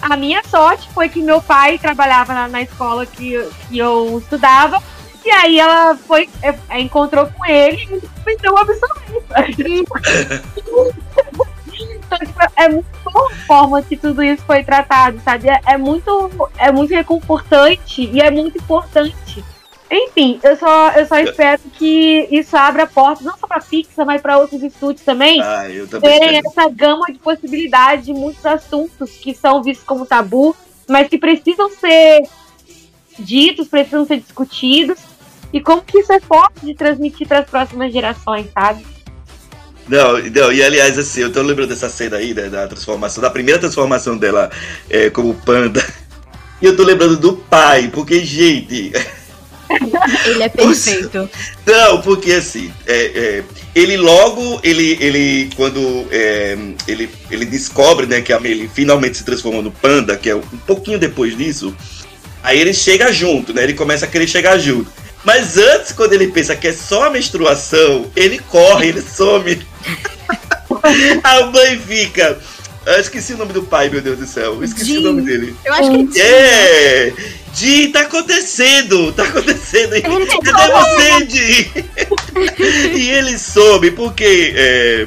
a minha sorte foi que meu pai trabalhava na, na escola que, eu- que eu estudava. E aí ela foi, é, encontrou com ele e me deu uma <laughs> Então, tipo, é muito boa a forma que tudo isso foi tratado, sabe? É, é muito, é muito reconfortante e é muito importante. Enfim, eu só, eu só espero que isso abra portas, não só pra Pixar, mas para outros estúdios também, Ah, também terem espero. essa gama de possibilidades de muitos assuntos que são vistos como tabu, mas que precisam ser ditos, precisam ser discutidos. E como que isso é forte de transmitir para as próximas gerações, sabe? Não, não, e aliás, assim, eu tô lembrando dessa cena aí, né, da transformação, da primeira transformação dela é, como panda. <laughs> E eu tô lembrando do pai, porque, gente. <laughs> Ele é perfeito. Não, porque assim, é, é, ele logo, ele, ele quando é, ele, ele descobre né, que a Meili finalmente se transformou no panda, que é um pouquinho depois disso, aí ele chega junto, né? Ele começa a querer chegar junto. Mas antes, quando ele pensa que é só a menstruação, ele corre, ele some. <laughs> a mãe fica. Eu esqueci o nome do pai, meu Deus do céu. Eu esqueci Jim. o nome dele. Eu acho que É! Di, tá acontecendo! Tá acontecendo! Cadê você, Di? e ele soube porque é,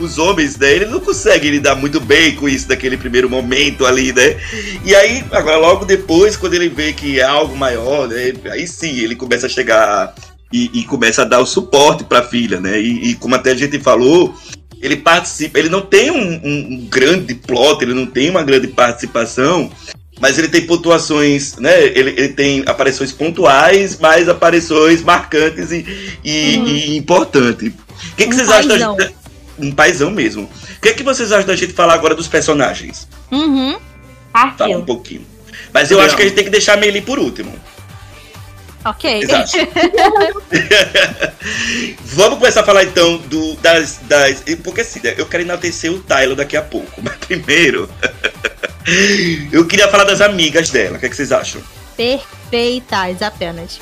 os homens, né, ele não conseguem lidar muito bem com isso naquele primeiro momento ali, né? E aí, agora logo depois, quando ele vê que é algo maior, né? Aí sim, ele começa a chegar e, e começa a dar o suporte pra filha, né? E, e como até a gente falou, ele participa, ele não tem um, um- um grande plot, ele não tem uma grande participação, mas ele tem pontuações, né? Ele, ele tem aparições pontuais, mas aparições marcantes e, e, Uhum. e importantes. O que, que Um vocês acham da paizão. Um paizão mesmo. O que, que vocês acham da gente falar agora dos personagens? Uhum. Falar um Partiu. pouquinho. Mas eu acho que a gente tem que deixar a Meili por último. Ok. <laughs> Vamos começar a falar então do, das, das. Porque assim, né, eu quero enaltecer o Tyler daqui a pouco. <laughs> Mas primeiro. <laughs> eu queria falar das amigas dela. O que, é que vocês acham? Perfeitas apenas.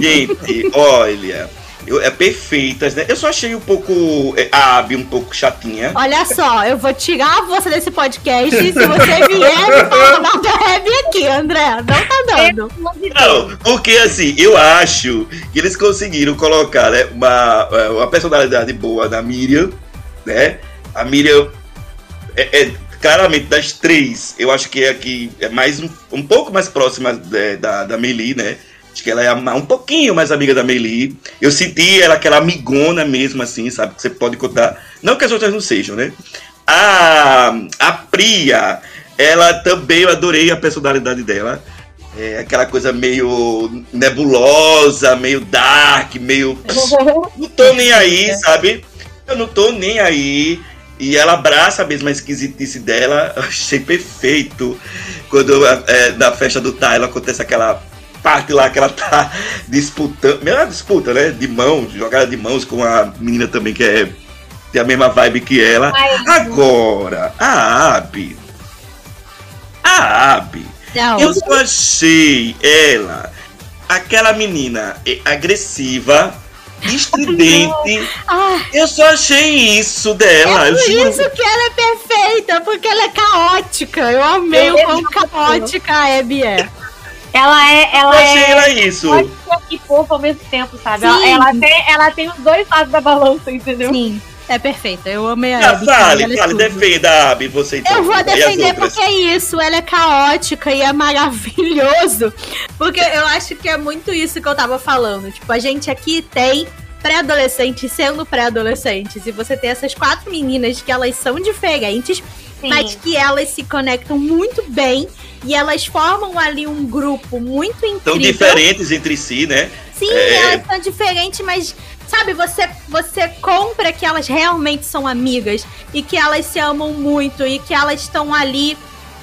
Gente, olha. Eu, é perfeitas, né? Eu só achei um pouco. é, A Abby um pouco chatinha. Olha só, eu vou tirar você desse podcast se você vier falar da Hebe aqui, André. Não tá dando. Não, porque assim, eu acho que eles conseguiram colocar né, uma, uma personalidade boa da Miriam, né? A Miriam é, é claramente das três, eu acho que é a que é mais um, um pouco mais próxima é, da, da Meili, né? Acho que ela é um pouquinho mais amiga da Meili. Eu senti ela aquela amigona mesmo, assim, sabe? Que você pode contar. Não que as outras não sejam, né? A, a Priya, ela também, eu adorei a personalidade dela. É aquela coisa meio nebulosa, meio dark, meio. <laughs> Não tô nem aí, sabe? Eu não tô nem aí. E ela abraça mesmo a esquisitice dela. Eu achei perfeito. Quando é, na festa do Tyler acontece aquela parte lá que ela tá <laughs> disputando. Mesma disputa, né? De mãos, jogada de mãos com a menina também que é. Tem a mesma vibe que ela. Agora, a Abby. A Abby. Não. Eu só achei ela, aquela menina eh, agressiva, <laughs> estridente. Ah, Eu só achei isso dela. é eu por juro. isso que ela é perfeita, porque ela é caótica. Eu amei o quão caótica a Abby é. Ela é. Eu Ela achei é. ela isso. Ótima e fofa ao mesmo tempo, sabe? Sim. Ela, ela tem, ela tem os dois lados da balança, entendeu? Sim, é perfeita. Eu amei a Ah, Abby. ela fale, é fale, tudo. defenda a Abby, você então. Eu vou defender porque é isso, ela é caótica e é maravilhoso. Porque eu acho que é muito isso que eu tava falando. Tipo, a gente aqui tem pré-adolescentes sendo pré-adolescentes. E você tem essas quatro meninas que elas são diferentes, Sim. mas que elas se conectam muito bem. E elas formam ali um grupo muito incrível. Tão diferentes entre si, né? Sim, É. elas são diferentes, mas sabe, você você compra que elas realmente são amigas e que elas se amam muito e que elas estão ali,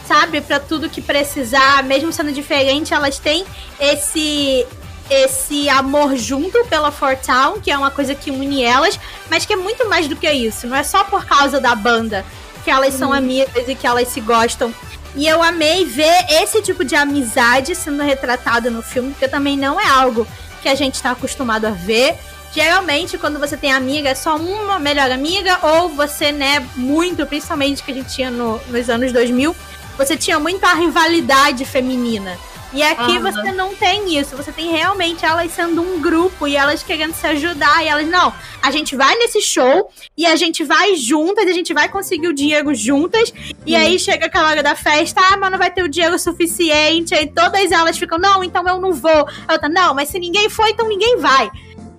sabe, Pra tudo que precisar, mesmo sendo diferente, elas têm esse esse amor junto pela Fort Town, que é uma coisa que une elas, mas que é muito mais do que isso. Não é só por causa da banda que elas são amigas e que elas se gostam. E eu amei ver esse tipo de amizade sendo retratado no filme, porque também não é algo que a gente está acostumado a ver. Geralmente, quando você tem amiga, é só uma melhor amiga, ou você, né, muito, principalmente que a gente tinha no- nos anos 2000, você tinha muito a rivalidade feminina. E aqui você não tem isso, você tem realmente elas sendo um grupo e elas querendo se ajudar. E elas, não, a gente vai nesse show e a gente vai juntas, a gente vai conseguir o dinheiro juntas. E aí chega aquela hora da festa, ah, mas não vai ter o dinheiro suficiente. Aí todas elas ficam, não, então eu não vou. A outra, não, mas se ninguém for, então ninguém vai.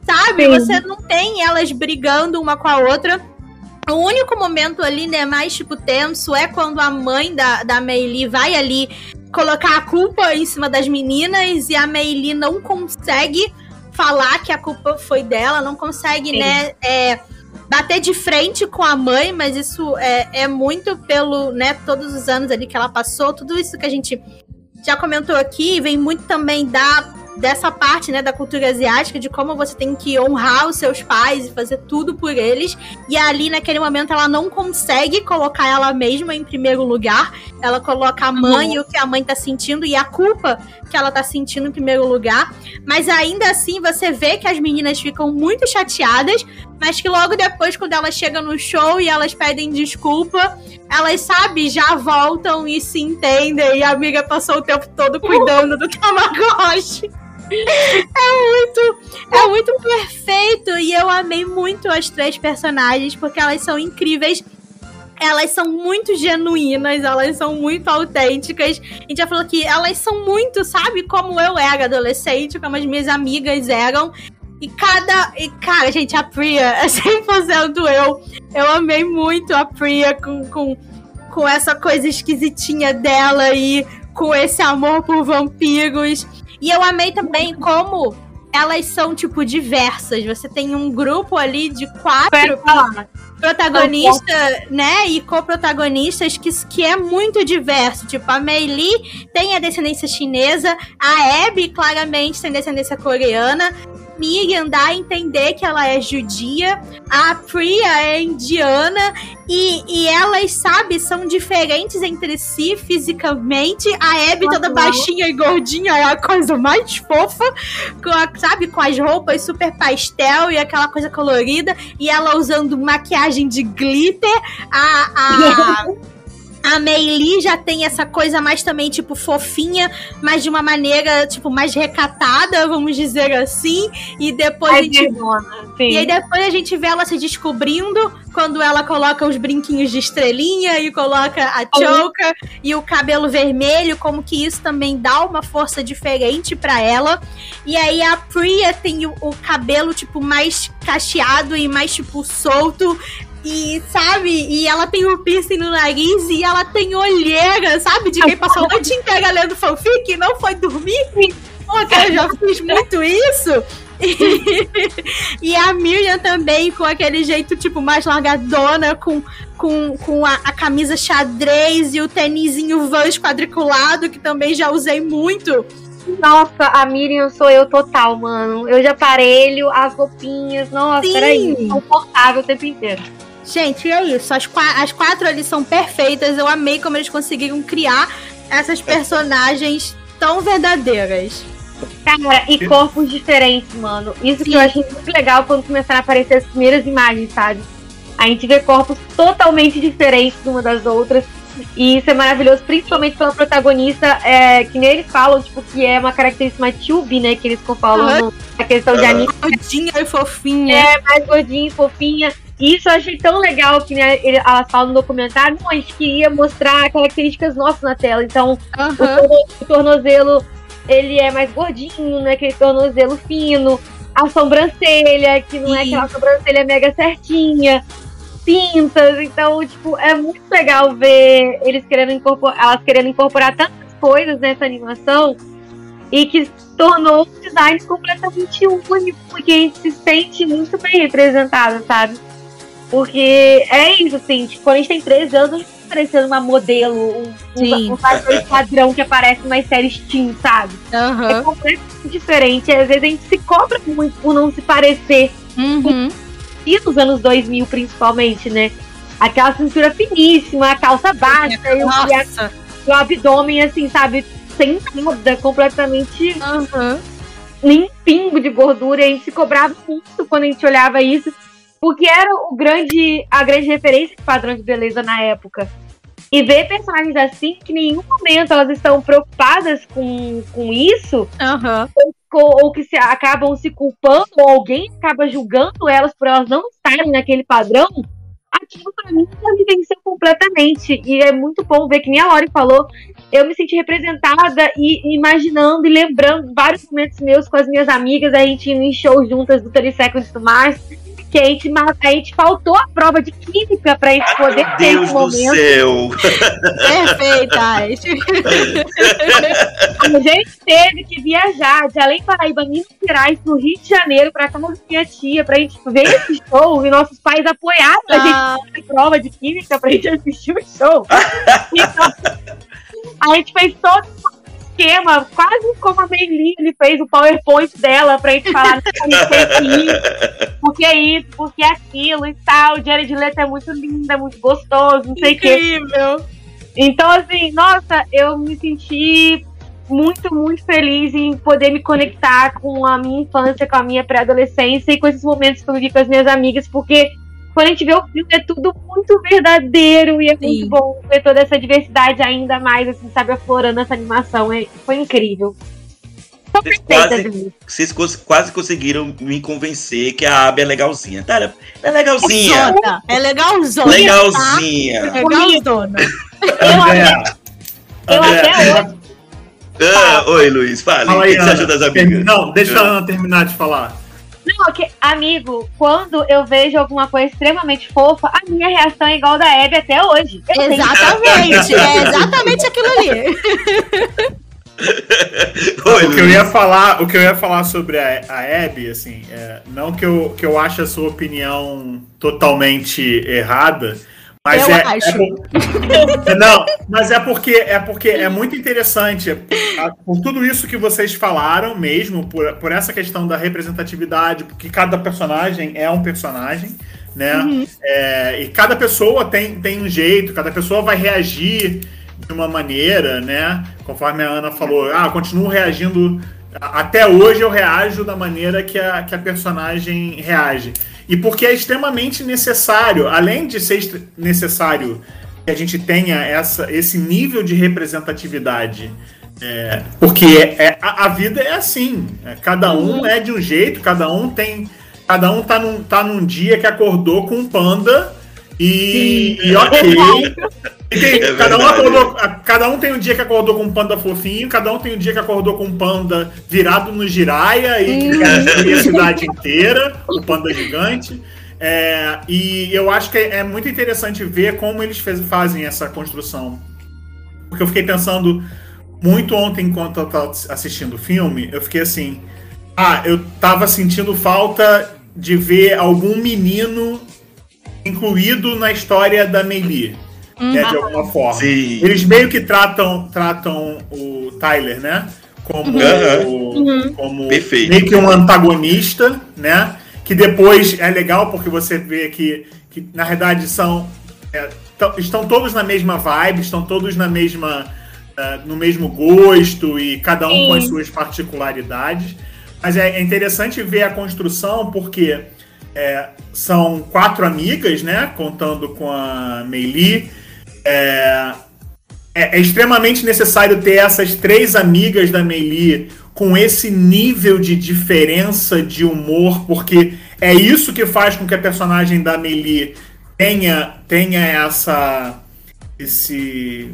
Sabe? Sim. Você não tem elas brigando uma com a outra. O único momento ali, né, mais tipo tenso é quando a mãe da, da Meili vai ali colocar a culpa em cima das meninas e a Meili não consegue falar que a culpa foi dela, não consegue, Sim. né, é, bater de frente com a mãe, mas isso é, é muito pelo, né, todos os anos ali que ela passou, tudo isso que a gente já comentou aqui, vem muito também da dessa parte, né, da cultura asiática, de como você tem que honrar os seus pais e fazer tudo por eles. E ali, naquele momento, ela não consegue colocar ela mesma em primeiro lugar. Ela coloca a mãe e o que a mãe tá sentindo e a culpa que ela tá sentindo em primeiro lugar. Mas ainda assim, você vê que as meninas ficam muito chateadas, mas que logo depois, quando elas chegam no show e elas pedem desculpa, elas, sabe, já voltam e se entendem. E a amiga passou o tempo todo cuidando do Tamagotchi. É muito, é muito perfeito. E eu amei muito as três personagens, porque elas são incríveis. Elas são muito genuínas, elas são muito autênticas. A gente já falou que elas são muito, sabe, como eu era adolescente, como as minhas amigas eram. E cada. E, cara, gente, a Priya <laughs> é 100% eu. Eu amei muito a Priya com, com, com essa coisa esquisitinha dela e com esse amor por vampiros. E eu amei também como elas são, tipo, diversas. Você tem um grupo ali de quatro protagonistas, né? E co-protagonistas que, que é muito diverso. Tipo, a Mei Li tem a descendência chinesa, a Abby claramente tem descendência coreana. Miriam dá a entender que ela é judia, a Priya é indiana e, e elas, sabe, são diferentes entre si fisicamente. A Abby toda baixinha e gordinha é a coisa mais fofa, com a, sabe, com as roupas super pastel e aquela coisa colorida, e ela usando maquiagem de glitter. A, a <laughs> A Meili já tem essa coisa mais também, tipo, fofinha, mas de uma maneira, tipo, mais recatada, vamos dizer assim. E depois a gente. E aí depois a gente vê ela se descobrindo quando ela coloca os brinquinhos de estrelinha e coloca a choker uhum. e o cabelo vermelho, como que isso também dá uma força diferente para ela. E aí a Priya tem o, o cabelo, tipo, mais cacheado e mais, tipo, solto. E, sabe? E ela tem um piercing no nariz e ela tem olheira, sabe? De quem passou a noite inteira lendo fanfic e não foi dormir. Pô, eu já fiz muito isso. <laughs> E, a Miriam também, com aquele jeito, tipo, mais largadona, com, com, com a, a camisa xadrez e o tênisinho Vans quadriculado, que também já usei muito. Nossa, a Miriam sou eu total, mano. Eu já parelho as roupinhas. Nossa, Sim. peraí. Confortável o tempo inteiro. Gente, é isso. As, as quatro ali são perfeitas. Eu amei como eles conseguiram criar essas personagens tão verdadeiras. Cara, e corpos diferentes, mano. Isso Sim. que eu achei muito legal quando começaram a aparecer as primeiras imagens, sabe? A gente vê corpos totalmente diferentes uma das outras. E isso é maravilhoso, principalmente pela protagonista, é, que nem eles falam, tipo, que é uma característica mais tube, né? Que eles falam uhum. a questão de anime. Gordinha e fofinha. É, mais gordinha e fofinha. E isso eu achei tão legal que né, elas falam no documentário, não, a gente queria mostrar características nossas na tela. Então, uhum. o, tornozelo, ele é mais gordinho, né? Aquele tornozelo fino. A sobrancelha, que não Sim. é aquela sobrancelha mega certinha. Pintas, então, tipo, é muito legal ver eles querendo incorporar, elas querendo incorporar tantas coisas nessa animação e que tornou o design completamente único, porque a gente se sente muito bem representado, sabe? Porque é isso, assim, tipo, quando a gente tem 13 anos, a gente tá parecendo uma modelo, um, um, um padrão que aparece nas séries teen, sabe? Uhum. É completamente diferente. Às vezes a gente se cobra muito por não se parecer. Uhum. E nos anos 2000, principalmente, né? Aquela cintura finíssima, a calça baixa e o, a, o abdômen, assim, sabe? Sem nada, completamente uhum. nem pingo de gordura. E a gente se cobrava muito quando a gente olhava isso porque era o grande, a grande referência de padrão de beleza na época. E ver personagens assim, que em nenhum momento elas estão preocupadas com, com isso, uhum. ou, ou, que se acabam se culpando, ou alguém acaba julgando elas por elas não estarem naquele padrão, aquilo pra mim me venceu completamente. E é muito bom ver que nem a Lori falou, eu me senti representada e imaginando e lembrando vários momentos meus com as minhas amigas, a gente indo em shows juntas do 30 Seconds to Mars que a gente, a gente faltou a prova de química pra gente poder ter Deus esse momento. do céu! Perfeitas! <laughs> a gente teve que viajar de Além Paraíba, Minas Gerais, no Rio de Janeiro, pra casa da minha tia, pra gente ver esse <laughs> show e nossos pais apoiaram ah. a gente fazer prova de química pra gente assistir o show. <laughs> então, a gente fez todo esquema, quase como a Meili ele fez o PowerPoint dela pra gente falar porque é isso, porque é aquilo e tal. O Jared Leto é muito lindo, é muito gostoso, não sei o que. Incrível! Então, assim, nossa, eu me senti muito, muito feliz em poder me conectar com a minha infância, com a minha pré-adolescência e com esses momentos que eu vivi com as minhas amigas, porque quando a gente vê o filme é tudo muito verdadeiro e é Sim. muito bom ver toda essa diversidade ainda mais, assim, sabe, aflorando essa animação. É, foi incrível. Vocês quase, vocês quase conseguiram me convencer que a Abby é legalzinha. Cara, é legalzinha. É legalzona. Legalzinha. Tá? Legalzona. Eu, eu até Ah, oi, Luiz, fale. Fala aí, que você ajuda as amigas? Não, deixa a Ana terminar de falar. Não, que, amigo, quando eu vejo alguma coisa extremamente fofa, a minha reação é igual da Abby até hoje. Eu Exatamente, é exatamente aquilo ali. <laughs> Oi, o que eu ia falar, o que eu ia falar sobre a, a Abby, assim, é, não que eu, que eu ache a sua opinião totalmente errada, mas Eu é, acho. é por- é, <laughs> não, mas é porque é porque é muito interessante por tudo isso que vocês falaram mesmo, por, por essa questão da representatividade, porque cada personagem é um personagem, né? Uhum. É, e cada pessoa tem, tem um jeito, cada pessoa vai reagir de uma maneira, né? Conforme a Ana falou, ah, eu continuo reagindo. Até hoje eu reajo da maneira que a, que a personagem reage. E porque é extremamente necessário, além de ser necessário que a gente tenha essa, esse nível de representatividade. é, porque é, a, a vida é assim. é, cada um é de um jeito, cada um tem. Cada um tá num, tá num dia que acordou com um panda e, e ok. <laughs> Tem- É cada, um acordou, cada um tem um dia que acordou com um panda fofinho, cada um tem um dia que acordou com um panda virado no giraia e que quer destruir a cidade inteira, o panda gigante. É, e eu acho que é muito interessante ver como eles fez- fazem essa construção. Porque eu fiquei pensando muito ontem enquanto eu tava assistindo o filme, eu fiquei assim, ah, eu tava sentindo falta de ver algum menino incluído na história da Meili, né, de alguma forma. Sim. Eles meio que tratam, tratam o Tyler, né? Como, Uhum. como Perfeito. meio que um antagonista, né? Que depois é legal porque você vê que, que na verdade são. é, tão- estão todos na mesma vibe, estão todos na mesma. é, no mesmo gosto e cada um com as Sim. suas particularidades. Mas é, é interessante ver a construção porque é, são quatro amigas, né? Contando com a Meili. É, é, é extremamente necessário ter essas três amigas da Meili com esse nível de diferença de humor, porque é isso que faz com que a personagem da Meili tenha, tenha essa esse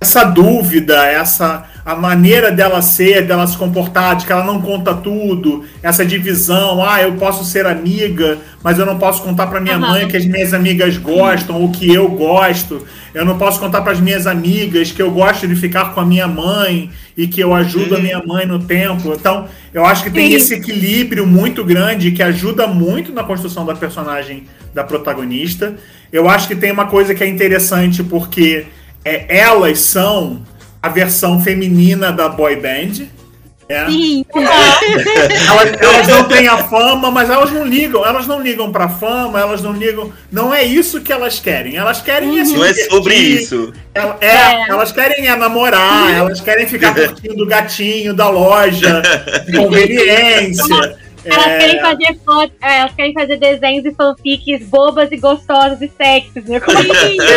essa dúvida, essa a maneira dela ser, dela se comportar, de que ela não conta tudo, essa divisão, ah, eu posso ser amiga, mas eu não posso contar para minha Aham. mãe que as minhas amigas gostam ou que eu gosto. Eu não posso contar para as minhas amigas que eu gosto de ficar com a minha mãe e que eu ajudo a minha mãe no tempo. Então, eu acho que tem esse equilíbrio muito grande que ajuda muito na construção da personagem da protagonista. Eu acho que tem uma coisa que é interessante porque é, elas são a versão feminina da boy band. né? Sim. <laughs> Elas, elas não têm a fama, mas elas não ligam. Elas não ligam pra fama, elas não ligam. Não é isso que elas querem. Elas querem é se Não é sobre isso. ela- é, É. elas querem é namorar, elas querem ficar <laughs> curtindo o gatinho da loja, de conveniência. Elas É, querem fazer foto, é, elas querem fazer desenhos e fanfics bobas e gostosas e sexys, né? Como <laughs>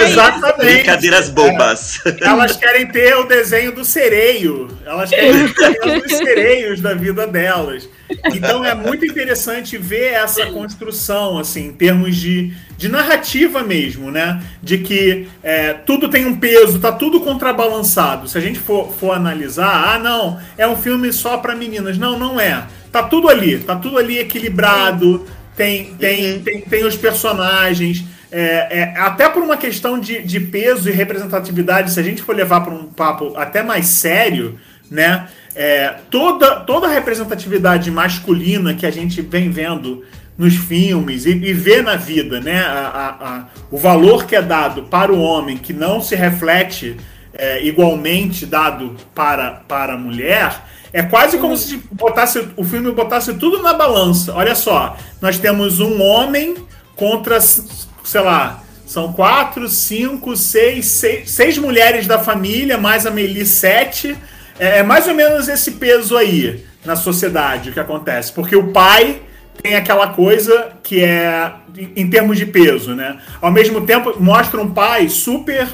Exatamente. Brincadeiras bobas. Elas querem ter o desenho do sereio. Elas querem ter o desenho dos <laughs> sereios da vida delas. Então é muito interessante ver essa construção, assim, em termos de, de narrativa mesmo, né? De que é, tudo tem um peso, tá tudo contrabalançado. Se a gente for, for analisar, ah, não, é um filme só para meninas. Não, não é. Tá tudo ali, tá tudo ali equilibrado, tem, tem, tem, tem os personagens. É, é, até por uma questão de, de peso e representatividade, se a gente for levar para um papo até mais sério, né? é, toda, toda a representatividade masculina que a gente vem vendo nos filmes e, e vê na vida, né? A, a- a- o valor que é dado para o homem que não se reflete é, igualmente dado para, para a mulher, é quase como se botasse, o filme botasse tudo na balança. Olha só, nós temos um homem contra, sei lá, são quatro, cinco, seis, seis, seis mulheres da família, mais a Meili, sete. É, é mais ou menos esse peso aí na sociedade o que acontece. Porque o pai tem aquela coisa que é em termos de peso, né? Ao mesmo tempo, mostra um pai super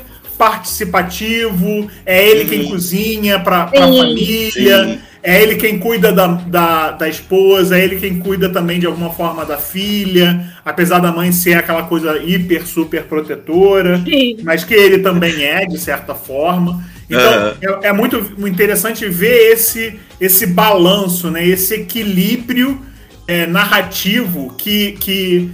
participativo, é ele quem cozinha para a família, Sim. é ele quem cuida da, da, da esposa, é ele quem cuida também de alguma forma da filha, apesar da mãe ser aquela coisa hiper, super protetora, Sim. mas que ele também é, de certa forma. Então, Aham. é, é muito interessante ver esse, esse balanço, né, esse equilíbrio é, narrativo que, que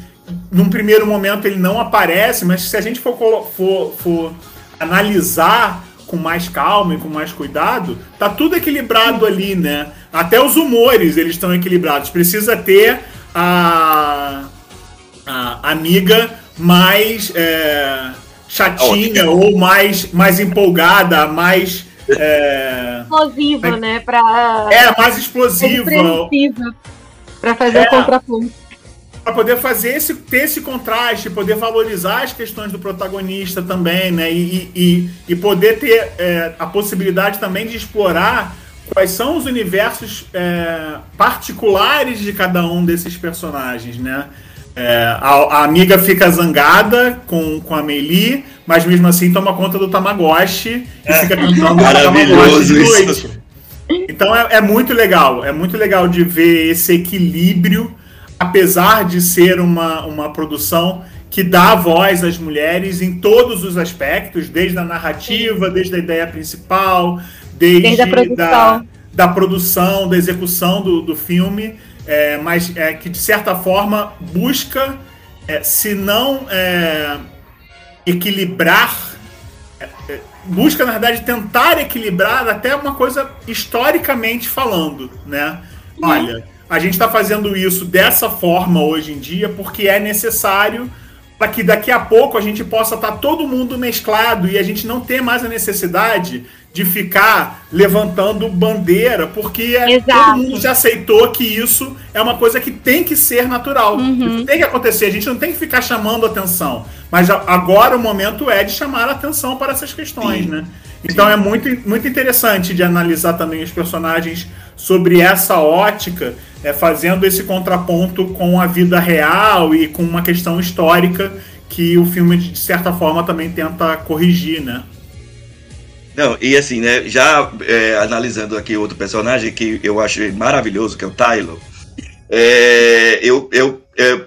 num primeiro momento ele não aparece, mas se a gente for, for, for analisar com mais calma e com mais cuidado, tá tudo equilibrado ali, né? Até os humores eles estão equilibrados. Precisa ter a, a amiga mais é, chatinha ou mais, mais empolgada, mais é, explosiva, né? Pra, é, mais explosiva. Para fazer é. o contraponto para poder fazer esse, ter esse contraste, poder valorizar as questões do protagonista também, né? E, e, e poder ter é, a possibilidade também de explorar quais são os universos é, particulares de cada um desses personagens, né? É, a, a, amiga fica zangada com, com a Meili, mas mesmo assim toma conta do Tamagotchi e fica cantando o Tamagotchi de noite. Então é, é muito legal, é muito legal de ver esse equilíbrio apesar de ser uma, uma produção que dá voz às mulheres em todos os aspectos, desde a narrativa, desde a ideia principal, desde, desde a produção. Da, da produção, da execução do, do filme, é, mas é, que de certa forma busca, é, se não é, equilibrar, é, é, busca na verdade tentar equilibrar até uma coisa historicamente falando, né? Olha, a gente está fazendo isso dessa forma hoje em dia porque é necessário para que daqui a pouco a gente possa estar tá todo mundo mesclado e a gente não ter mais a necessidade de ficar levantando bandeira, porque é, todo mundo já aceitou que isso é uma coisa que tem que ser natural. Uhum. tem que acontecer, a gente não tem que ficar chamando atenção. Mas agora o momento é de chamar atenção para essas questões, Sim. né? Então Sim. é muito, muito interessante de analisar também os personagens sobre essa ótica é, fazendo esse contraponto com a vida real e com uma questão histórica que o filme, de certa forma, também tenta corrigir, né? Não, e assim, né, já é, analisando aqui outro personagem que eu acho maravilhoso, que é o Tyler, é, eu, eu é,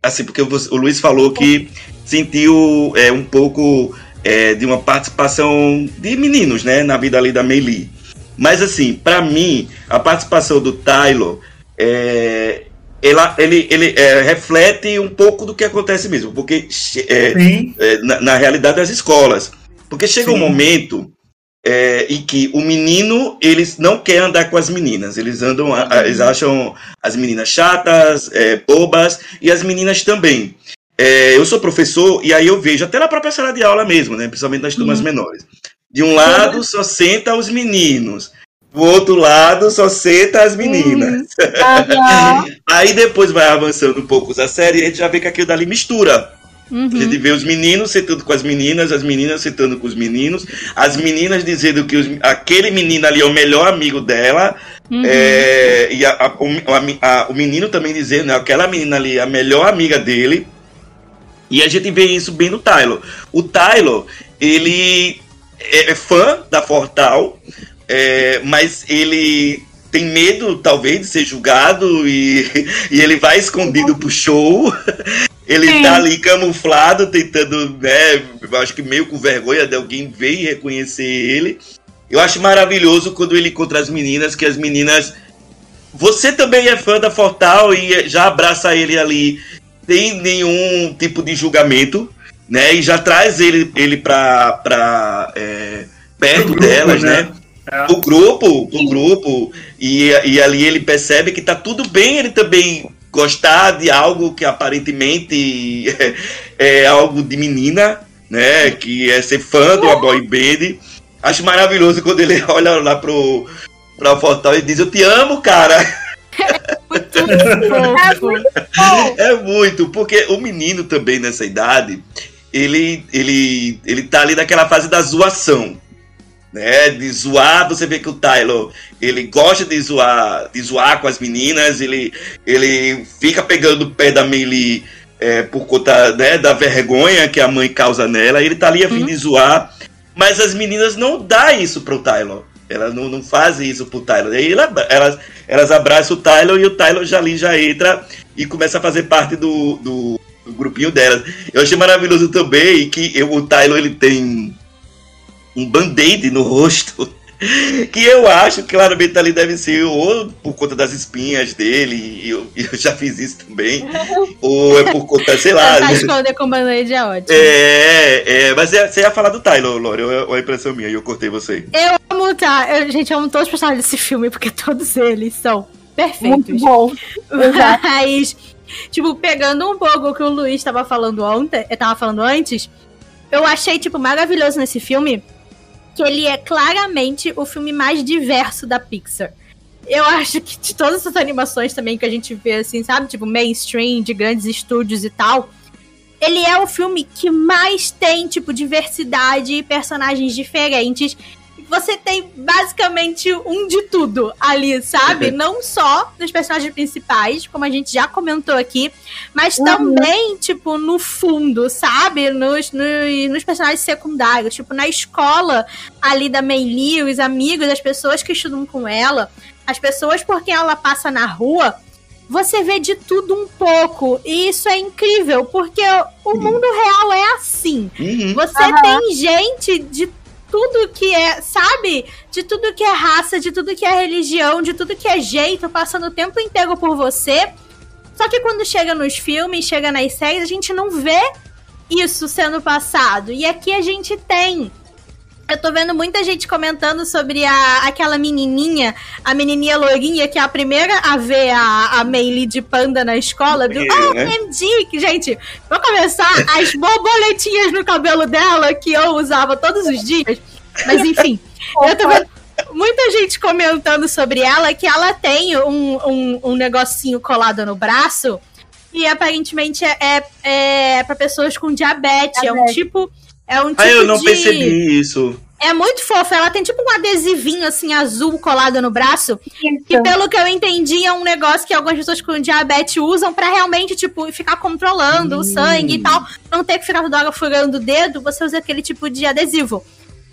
assim, porque o Luiz falou que sentiu é, um pouco é, de uma participação de meninos, né, na vida ali da Meili. Mas assim, para mim, a participação do Tyler é, ela, ele, ele é, reflete um pouco do que acontece mesmo, porque é, é, na, na, realidade das escolas, porque chega Sim. um momento é, em que o menino eles não quer andar com as meninas, eles andam, a, a, eles acham as meninas chatas, é, bobas e as meninas também. É, eu sou professor e aí eu vejo até na própria sala de aula mesmo, né, principalmente nas turmas uhum. menores. De um lado só senta os meninos, do outro lado só senta as meninas. Uhum. <laughs> Aí depois vai avançando um pouco a série e a gente já vê que aquilo dali mistura. Uhum. A gente vê os meninos sentando com as meninas, as meninas sentando com os meninos, as meninas dizendo que os, aquele menino ali é o melhor amigo dela, uhum. é, e a, a, a, o menino também dizendo, né, aquela menina ali é a melhor amiga dele. E a gente vê isso bem no Tyler. O Tyler, ele é, é fã da Fortal, é, mas ele tem medo, talvez, de ser julgado e, <laughs> e ele vai escondido pro show. <laughs> Ele Sim. tá ali camuflado, tentando, né? Acho que meio com vergonha de alguém ver e reconhecer ele. Eu acho maravilhoso quando ele encontra as meninas, que as meninas. Você também é fã da Fortal e já abraça ele ali sem nenhum tipo de julgamento, né? E já traz ele, ele pra, pra é, perto grupo, delas, né? né? É. O grupo, o grupo, e, e ali ele percebe que tá tudo bem ele também gostar de algo que aparentemente <laughs> é, é algo de menina, né? Que é ser fã de uma boy band. Acho maravilhoso quando ele <laughs> olha lá pro, pra Fortal e diz, eu te amo, cara. <laughs> é muito, porque o menino também nessa idade, ele, ele, ele tá ali naquela fase da zoação né? De zoar, você vê que o Tyler, ele gosta de zoar, de zoar com as meninas, ele, ele fica pegando o pé da Meili é, por conta né, da vergonha que a mãe causa nela, ele tá ali a fim uhum. de zoar, mas as meninas não dá isso pro Tyler. Elas não, não fazem isso pro Tyler. Aí elas, elas abraçam o Tyler e o Tyler já ali já entra e começa a fazer parte do, do, do grupinho delas. Eu achei maravilhoso também que eu, o Tyler ele tem um band-aid no rosto. <laughs> que eu acho que claramente ali deve ser ou por conta das espinhas dele, e eu, eu já fiz isso também, <laughs> ou é por conta, sei lá. Tentar esconder com band-aid é ótimo. É, é, mas é- você ia falar do Tyler, Lore, ou é- é impressão minha, e eu cortei você. Eu amo, tá? Eu, gente, eu amo todos os personagens desse filme, porque todos eles são Muito perfeitos. bom. <laughs> Exato. Mas, tipo, pegando um pouco o que o Luiz estava falando ontem, eu tava falando antes, eu achei, tipo, maravilhoso nesse filme que ele é claramente o filme mais diverso da Pixar. Eu acho que de todas essas animações também que a gente vê, assim, sabe? Tipo, mainstream, de grandes estúdios e tal. Ele é o filme que mais tem, tipo, diversidade e personagens diferentes. Você tem basicamente um de tudo ali, sabe? Não só dos personagens principais, como a gente já comentou aqui, mas Uhum. também, tipo, no fundo, sabe? Nos, nos, nos personagens secundários. Tipo, na escola ali da Meili, os amigos, as pessoas que estudam com ela, as pessoas por quem ela passa na rua, você vê de tudo um pouco. E isso é incrível, porque o mundo real é assim. Uhum. Você Aham. tem gente de tudo que é, sabe? De tudo que é raça, de tudo que é religião, de tudo que é jeito, passando o tempo inteiro por você. Só que quando chega nos filmes, chega nas séries, a gente não vê isso sendo passado. E aqui a gente tem. Eu tô vendo muita gente comentando sobre a, aquela menininha, a menininha lourinha, que é a primeira a ver a, a Meili de panda na escola. Do, É, oh, né? Gente, pra começar, as borboletinhas no cabelo dela, que eu usava todos os dias. Mas enfim, <laughs> eu tô vendo muita gente comentando sobre ela, que ela tem um, um, um negocinho colado no braço. E aparentemente é, é, é para pessoas com diabetes. É um Diabetes. tipo. É um tipo Ah, eu não de... percebi isso. É muito fofo. Ela tem tipo um adesivinho assim azul colado no braço. Que Isso. pelo que eu entendi é um negócio que algumas pessoas com diabetes usam pra realmente, tipo, ficar controlando o Hum. sangue e tal. Não ter que ficar toda hora furando o dedo, você usa aquele tipo de adesivo.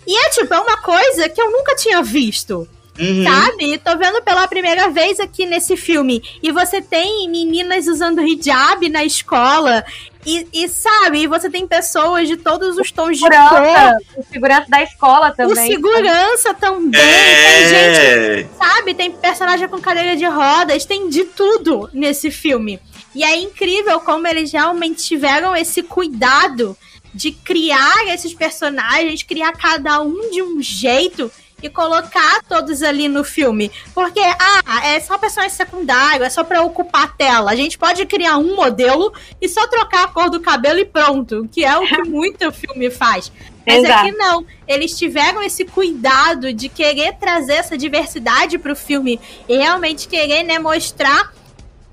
E é tipo, é uma coisa que eu nunca tinha visto. Uhum. Sabe? Tô vendo pela primeira vez aqui nesse filme. E você tem meninas usando hijab na escola. E, e sabe, e você tem pessoas de todos os tons de cor. Segurança, o segurança da escola O também. segurança também. Tem gente É. sabe? Tem personagem com cadeira de rodas, tem de tudo nesse filme. E é incrível como eles realmente tiveram esse cuidado de criar esses personagens, criar cada um de um jeito e colocar todos ali no filme. Porque, ah, é só personagem secundário, é só pra ocupar a tela. A gente pode criar um modelo e só trocar a cor do cabelo e pronto, que é o que <laughs> muito filme faz. Mas Exato. aqui não. Eles tiveram esse cuidado de querer trazer essa diversidade pro filme e realmente querer, né, mostrar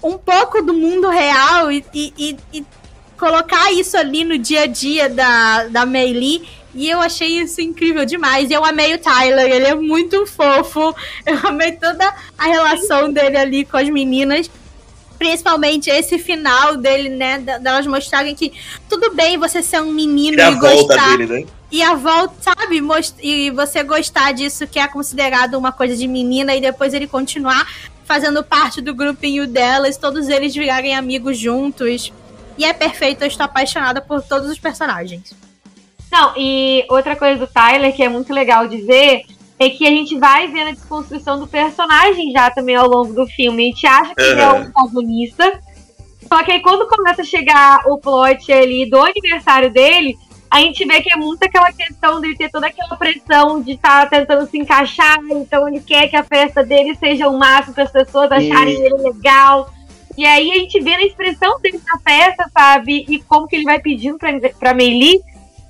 um pouco do mundo real e, e, e- e colocar isso ali no dia a dia da, da Meili. E eu achei isso incrível demais. Eu amei o Tyler, ele é muito fofo. <laughs> Eu amei toda a relação dele ali com as meninas. Principalmente esse final dele, né? Delas mostrarem que tudo bem você ser um menino E e volta gostar. dele, né? E a volta, sabe? most- E você gostar disso que é considerado uma coisa de menina e depois ele continuar fazendo parte do grupinho delas, todos eles virarem amigos juntos. E é perfeito, eu estou apaixonada por todos os personagens. Não, e outra coisa do Tyler que é muito legal de ver é que a gente vai vendo a desconstrução do personagem já também ao longo do filme. A gente acha que ele é o Aham. protagonista. Só que aí quando começa a chegar o plot ali do aniversário dele, a gente vê que é muito aquela questão dele ter toda aquela pressão de estar tentando se encaixar, então ele quer que a festa dele seja o máximo para as pessoas acharem ele legal. E aí a gente vê na expressão dele na festa, sabe? E como que ele vai pedindo pra, pra Meili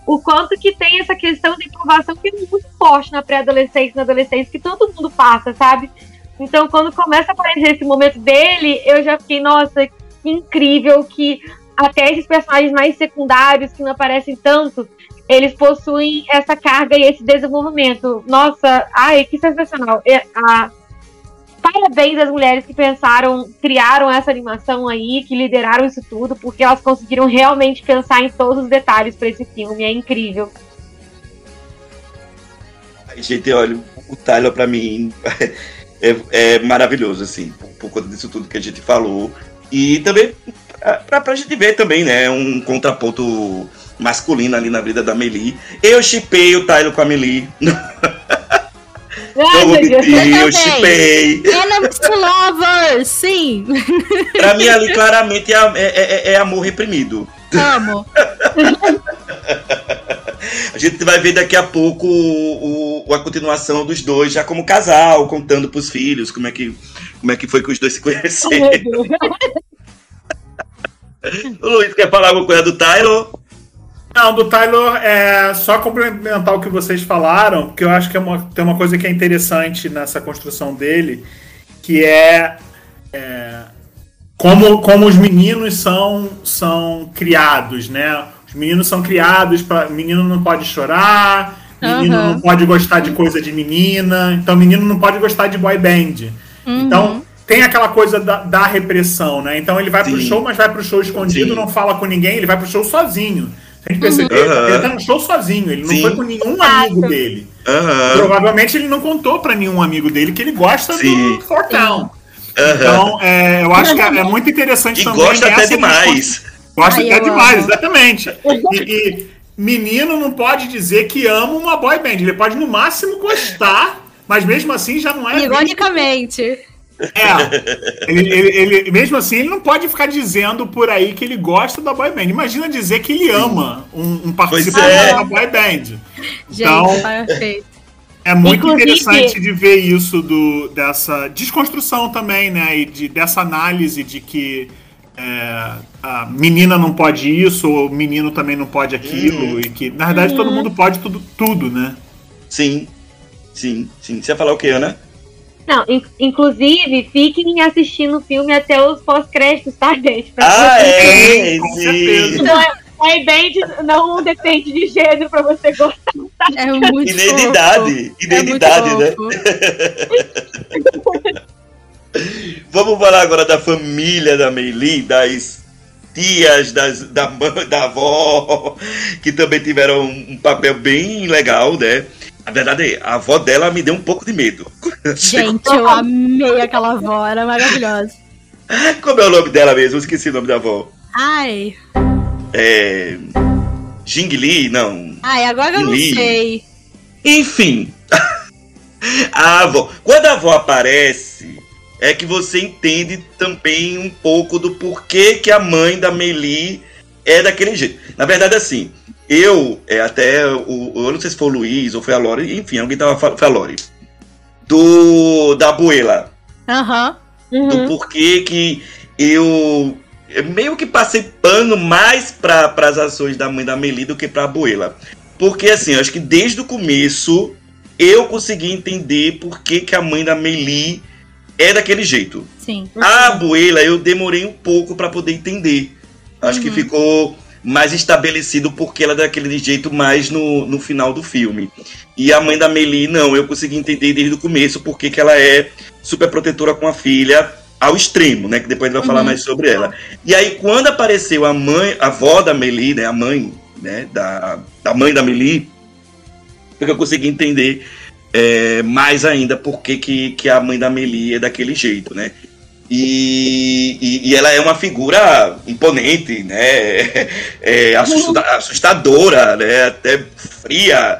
o quanto que tem essa questão de aprovação que é muito forte na pré-adolescência na adolescência, que todo mundo passa, sabe? Então, quando começa a aparecer esse momento dele, eu já fiquei, nossa, que incrível que até esses personagens mais secundários, que não aparecem tanto, eles possuem essa carga e esse desenvolvimento. Nossa, ai, que sensacional. A- Parabéns às mulheres que pensaram, criaram essa animação aí, que lideraram isso tudo, porque elas conseguiram realmente pensar em todos os detalhes para esse filme. É incrível. Gente, olha, o Tyler pra mim <laughs> é, é maravilhoso, assim, por, por conta disso tudo que a gente falou. E também pra, pra gente ver também, né, um contraponto masculino ali na vida da Meli. Eu chipei o Tyler com a Meli. <laughs> Vou mentir, eu chipei. To lovers, sim. Pra mim ali claramente é, é- é- é amor reprimido. Amo. A gente vai ver daqui a pouco o, o- a continuação dos dois, já como casal, contando pros filhos como é que, como é que foi que os dois se conheceram. o <laughs> Luiz quer falar alguma coisa do Tyler? Não, do Tyler, é só complementar o que vocês falaram, porque eu acho que é uma, tem uma coisa que é interessante nessa construção dele, que é, é, como, como os meninos são, são criados, né? Os meninos são criados para menino não pode chorar, menino Aham. não pode gostar de coisa de menina, então menino não pode gostar de boy band. Então tem aquela coisa da, da repressão, né? Então ele vai pro Sim. show, mas vai pro show escondido, Sim. não fala com ninguém, ele vai pro show sozinho. A gente perceber, Aham. ele tá no show sozinho, ele não Sim. foi com nenhum amigo dele. Aham. Provavelmente ele não contou pra nenhum amigo dele que ele gosta Sim. do Fortão. aham. Então, é, eu acho que é, é muito interessante E também. gosta até demais. Gosta Ai, até demais, amo. exatamente. E, e menino não pode dizer que ama uma boy band. Ele pode, no máximo, gostar, mas mesmo assim já não é. Ironicamente. É. Ele, ele- ele- mesmo assim, ele não pode ficar dizendo por aí que ele gosta da boy band. Imagina dizer que ele ama um, um participante é. da boy band. Gente, Então- perfeito. É muito Inclusive- interessante de ver isso do, dessa desconstrução também, né? E de, dessa análise de que é, a menina não pode isso, ou o menino também não pode aquilo, Uhum. e que, na verdade, todo mundo pode tudo, tudo, né? Sim, sim, sim. Você ia falar o que, Ana? Não, in- inclusive, fiquem assistindo o filme até os pós-créditos, tá, gente? Pra Ah, você- é, Com sim. certeza. Não é, boy band não depende de gênero pra você gostar. É muito E nem de fofo. idade. E É de né? <laughs> Vamos falar agora da família da Meili, das tias, das, da, mãe, da avó, que também tiveram um papel bem legal, né? Na verdade, a avó dela me deu um pouco de medo. Gente, <laughs> eu amei aquela avó, era maravilhosa. Como é o nome dela mesmo? Eu esqueci o nome da avó. Ai, É. Jing Li? Não. ai, agora eu não sei. Enfim. <laughs> a avó. Quando a avó aparece, é que você entende também um pouco do porquê que a mãe da Meili é daquele jeito. Na verdade, assim, eu, é, até o. Eu não sei se foi o Luiz ou foi a Lore, enfim, alguém tava falando. Foi a Lore. Do. Da Abuela. Aham. Do Uhum. porquê que eu. eu meio que passei pano mais para as ações da mãe da Meli do que pra Abuela. Porque assim, eu acho que desde o começo eu consegui entender por que, que a mãe da Meli é daquele jeito. Sim. A Abuela eu demorei um pouco para poder entender. Acho que Uhum. ficou mais estabelecido porque ela é daquele jeito mais no, no final do filme. E a mãe da Meli, não, eu consegui entender desde o começo porque que ela é super protetora com a filha ao extremo, né? Que depois a gente vai falar Uhum. mais sobre ela. E aí, quando apareceu a mãe, a avó da Meli, né? A mãe, né? Da, da mãe da Meli, porque eu consegui entender é, mais ainda por que, que, que a mãe da Meli é daquele jeito, né? E, e, e ela é uma figura imponente, né? É, assusta- assustadora, né? Até fria.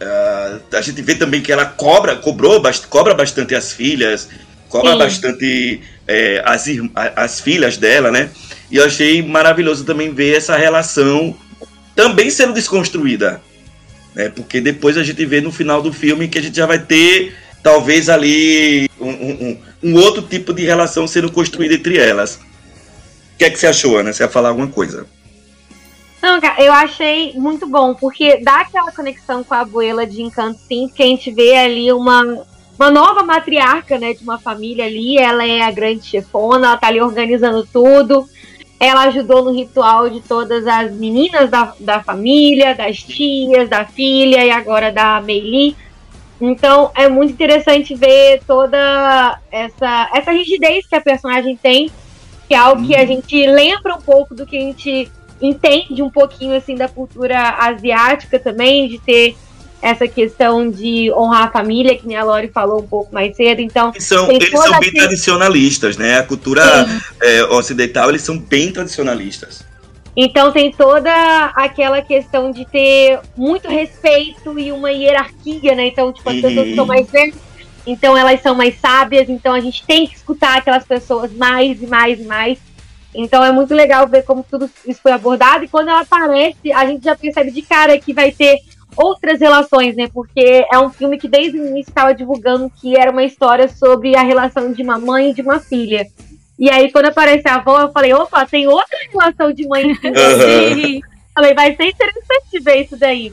Ah, a gente vê também que ela cobra, cobrou, cobra bastante as filhas, cobra Sim. bastante é, as, as filhas dela, né? E eu achei maravilhoso também ver essa relação também sendo desconstruída. Né? Porque depois a gente vê no final do filme que a gente já vai ter, talvez, ali um, um- um- outro tipo de relação sendo construída entre elas. O que é que você achou, Ana? Você ia falar alguma coisa? Não, cara, eu achei muito bom, porque dá aquela conexão com a abuela de Encanto, sim, porque a gente vê ali uma, uma nova matriarca, né, de uma família ali, ela é a grande chefona, ela tá ali organizando tudo, ela ajudou no ritual de todas as meninas da, da família, das tias, da filha e agora da Meili. Então é muito interessante ver toda essa, essa rigidez que a personagem tem, que é algo que a gente lembra um pouco do que a gente entende um pouquinho assim da cultura asiática também, de ter essa questão de honrar a família, que nem a Lori falou um pouco mais cedo. Então, Eles são, eles são bem aquele- tradicionalistas, né? A cultura é, ocidental, eles são bem tradicionalistas. Então tem toda aquela questão de ter muito respeito e uma hierarquia, né? Então, tipo, as Uhum. pessoas são mais velhas então elas são mais sábias, então a gente tem que escutar aquelas pessoas mais e mais e mais. Então é muito legal ver como tudo isso foi abordado. E quando ela aparece, a gente já percebe de cara que vai ter outras relações, né? Porque é um filme que desde o início estava divulgando que era uma história sobre a relação de uma mãe e de uma filha. E aí, quando aparece a avó, eu falei, opa, tem outra relação de mãe e filha. falei, vai ser interessante ver isso daí.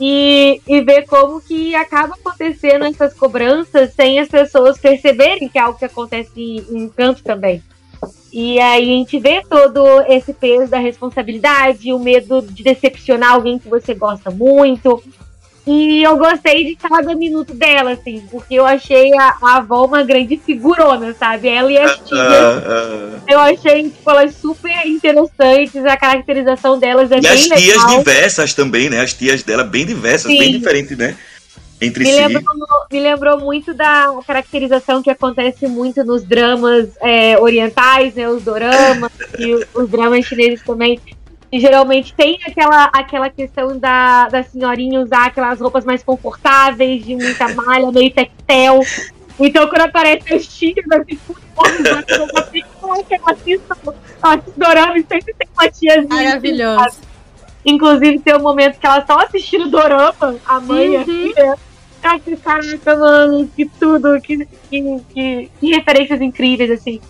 E, e ver como que acaba acontecendo essas cobranças sem as pessoas perceberem que é algo que acontece em canto também. E aí a gente vê todo esse peso da responsabilidade, o medo de decepcionar alguém que você gosta muito. E eu gostei de cada minuto dela, assim, porque eu achei a, a avó uma grande figurona, sabe? Ela e as tias. Uh, uh, eu achei, tipo, elas super interessantes, a caracterização delas é e bem as tias legal. diversas também, né? As tias dela bem diversas, Sim. bem diferentes, né? entre me si. Lembrou, me lembrou muito da caracterização que acontece muito nos dramas é, orientais, né, os doramas e os dramas chineses também. E geralmente tem aquela, aquela questão da, da senhorinha usar aquelas roupas mais confortáveis, de muita malha, meio tectel. Então, quando aparece os tigres, assim, eu fico, que eu assisto, assisto dorama e sempre tem uma tiazinha. Maravilhoso. Inclusive, tem um momento que elas estão assistindo dorama, a mãe uhum. e a filha. Ai, que caraca, mano, que tudo, que, que, que, que, referências incríveis, assim.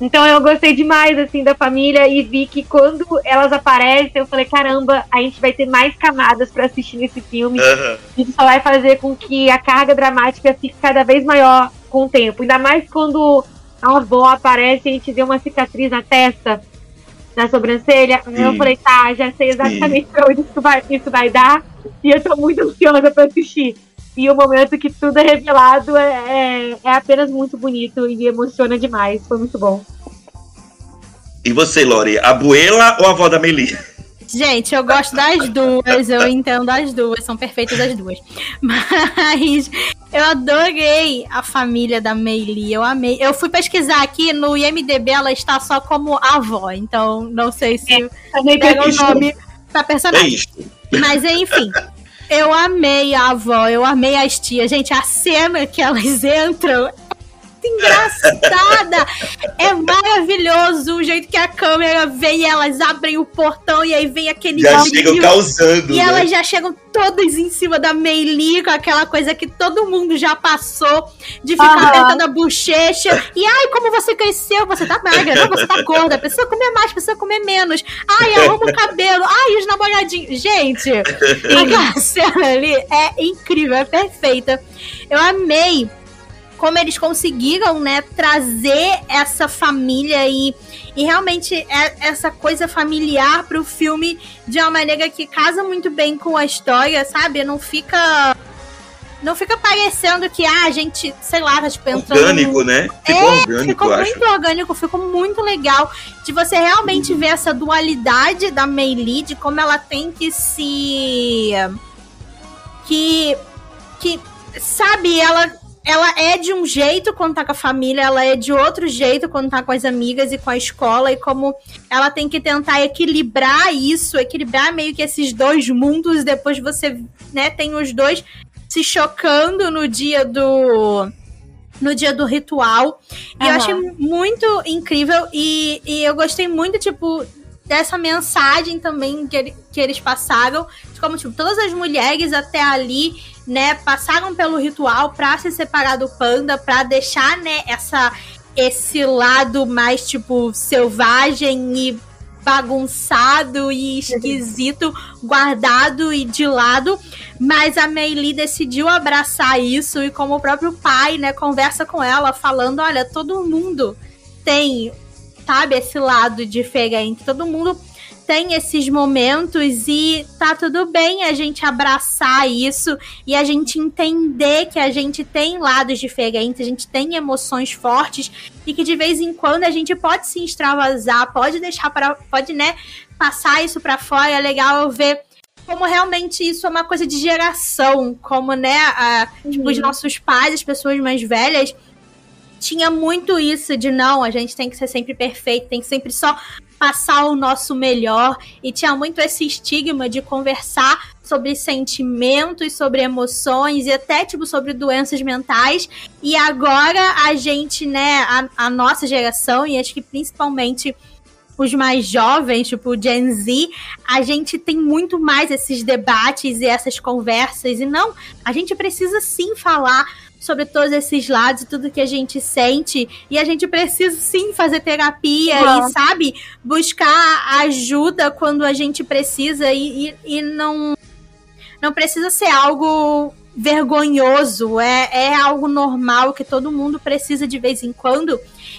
Então eu gostei demais, assim, da família e vi que quando elas aparecem, eu falei, caramba, a gente vai ter mais camadas para assistir nesse filme. Uhum. Isso só vai fazer com que a carga dramática fique cada vez maior com o tempo. Ainda mais quando a avó aparece e a gente vê uma cicatriz na testa, na sobrancelha. Sim. Eu falei, tá, já sei exatamente Sim. pra onde isso vai, isso vai dar. E eu tô muito ansiosa pra assistir. E o momento que tudo é revelado é, é, é apenas muito bonito e emociona demais. Foi muito bom. E você, Lori, a Buela ou a avó da Meli? Gente, eu gosto das duas, eu entendo as duas, são perfeitas as duas. Mas eu adorei a família da Meili, eu amei. Eu fui pesquisar aqui no IMDB, ela está só como avó, então não sei se é, pega o nome pra personagem. É Mas enfim, eu amei a avó, eu amei as tias. Gente, a cena que elas <laughs> entram engraçada. é maravilhoso o jeito que a câmera vem e elas abrem o portão e aí vem aquele Já chegam causando. E né? elas já chegam todas em cima da Meili com aquela coisa que todo mundo já passou de ficar ah. apertando a bochecha. E ai, como você cresceu, você tá magra, não, você tá gorda, precisa comer mais, precisa comer menos. Ai, arruma o cabelo. Ai, os namoradinhos. Gente, <laughs> aquela cena ali é incrível, é perfeita. Eu amei como eles conseguiram, né, trazer essa família e, e realmente é essa coisa familiar pro filme de uma maneira que casa muito bem com a história, sabe? Não fica não fica parecendo que ah, a gente, sei lá, tá tipo entrando. Orgânico, né? Ficou é, orgânico, ficou muito acho. orgânico, ficou muito legal de você realmente ver essa dualidade da Meili, de como ela tem que se. que. que. sabe, ela ela é de um jeito quando tá com a família, ela é de outro jeito quando tá com as amigas e com a escola, e como ela tem que tentar equilibrar isso, equilibrar meio que esses dois mundos, depois você, né, tem os dois se chocando no dia do no dia do ritual. E uhum. eu achei muito incrível e, e eu gostei muito, tipo, dessa mensagem também que, que eles passaram, de como, tipo, todas as mulheres até ali né, passaram pelo ritual para se separar do panda, para deixar, né, essa esse lado mais tipo selvagem e bagunçado e esquisito, guardado e de lado, mas a Meili decidiu abraçar isso e como o próprio pai, né, conversa com ela falando, olha, todo mundo tem, sabe, esse lado diferente, todo mundo tem esses momentos e tá tudo bem a gente abraçar isso e a gente entender que a gente tem lados diferentes, a gente tem emoções fortes e que de vez em quando a gente pode se extravasar, pode deixar para pode, né, passar isso para fora. É legal ver como realmente isso é uma coisa de geração, como, né, a, tipo, os uhum. nossos pais, as pessoas mais velhas, tinha muito isso de não, a gente tem que ser sempre perfeito, tem que sempre só passar o nosso melhor e tinha muito esse estigma de conversar sobre sentimentos, sobre emoções e até, tipo, sobre doenças mentais. E agora a gente, né, a, a nossa geração, e acho que principalmente os mais jovens, tipo Gen Z, a gente tem muito mais esses debates e essas conversas. E não, a gente precisa sim falar sobre todos esses lados e tudo que a gente sente. E a gente precisa sim fazer terapia uhum. e, sabe, buscar ajuda quando a gente precisa e, e, e não, não precisa ser algo vergonhoso, é, é algo normal que todo mundo precisa de vez em quando.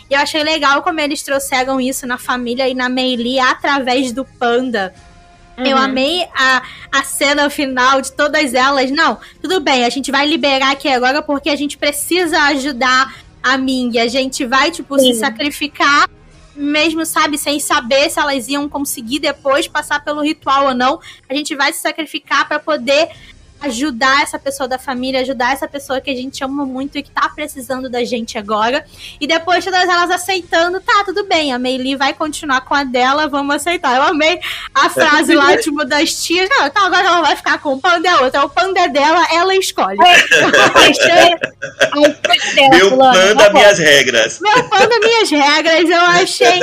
E eu achei legal como eles trouxeram isso na família e na Meili através do panda. Uhum. Eu amei a, a cena final de todas elas. Não, tudo bem, a gente vai liberar aqui agora porque a gente precisa ajudar a Ming. A gente vai, tipo, Sim. se sacrificar, mesmo, sabe, sem saber se elas iam conseguir depois passar pelo ritual ou não. A gente vai se sacrificar para poder ajudar essa pessoa da família, ajudar essa pessoa que a gente ama muito e que tá precisando da gente agora. E depois todas elas aceitando, tá, tudo bem, a Meili vai continuar com a dela, vamos aceitar. Eu amei a frase lá, tipo, das tias, não, então agora ela vai ficar com o panda é outra, o panda é dela, ela escolhe. Meu panda, minhas regras. Meu panda, minhas regras, eu achei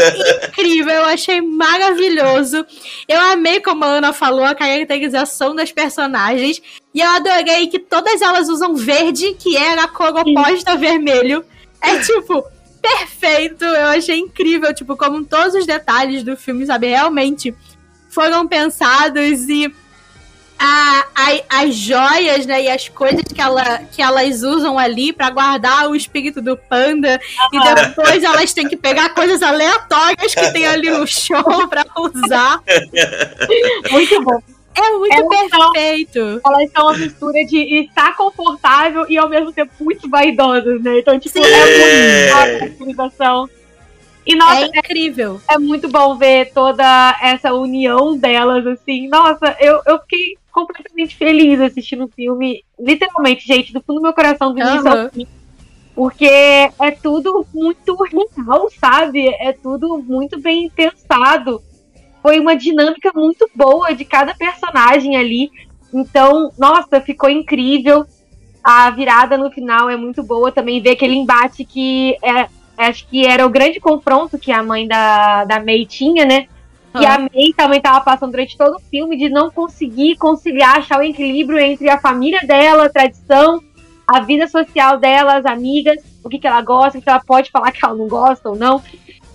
incrível, eu achei maravilhoso. Eu amei como a Ana falou, a caracterização das personagens. E eu adorei que todas elas usam verde, que era a cor oposta a vermelho. É tipo, perfeito. Eu achei incrível, tipo, como todos os detalhes do filme, sabe, realmente foram pensados e a, a, as joias, né, e as coisas que, ela, que elas usam ali para guardar o espírito do panda, e depois elas têm que pegar coisas aleatórias que tem ali no show para usar. <laughs> Muito bom. É muito elas perfeito. São, elas são uma mistura de estar confortável e ao mesmo tempo muito vaidosas, né? Então, tipo, Sim. é muito utilização. E nossa, é incrível. É, é, muito bom ver toda essa união delas, assim. Nossa, eu, eu fiquei completamente feliz assistindo o filme. Literalmente, gente, do fundo do meu coração, do início ao fim. Porque é tudo muito real, sabe? É tudo muito bem pensado foi uma dinâmica muito boa de cada personagem ali. Então, nossa, ficou incrível. A virada no final é muito boa também. Ver aquele embate que é, acho que era o grande confronto que a mãe da, da May tinha, né? Que a May também estava passando durante todo o filme de não conseguir conciliar, achar o equilíbrio entre a família dela, a tradição, a vida social dela, as amigas, o que, que ela gosta, o que ela pode falar que ela não gosta ou não.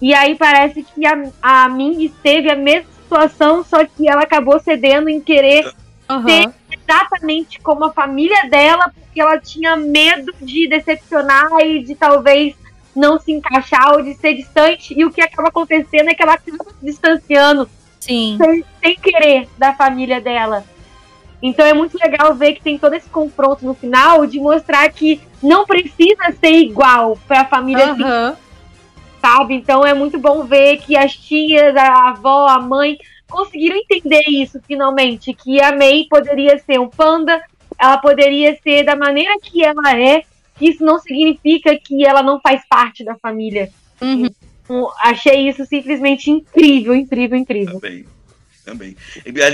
E aí parece que a, a Ming teve a mesma situação, só que ela acabou cedendo em querer uhum. ser exatamente como a família dela, porque ela tinha medo de decepcionar e de talvez não se encaixar ou de ser distante. E o que acaba acontecendo é que ela acaba se distanciando Sim. Sem, sem querer da família dela. Então é muito legal ver que tem todo esse confronto no final de mostrar que não precisa ser igual para a família uhum sabe? Então é muito bom ver que as tias, a avó, a mãe conseguiram entender isso finalmente, que a May poderia ser um panda, ela poderia ser da maneira que ela é, que isso não significa que ela não faz parte da família. Uhum. Então, achei isso simplesmente incrível, incrível, incrível. Também. Também.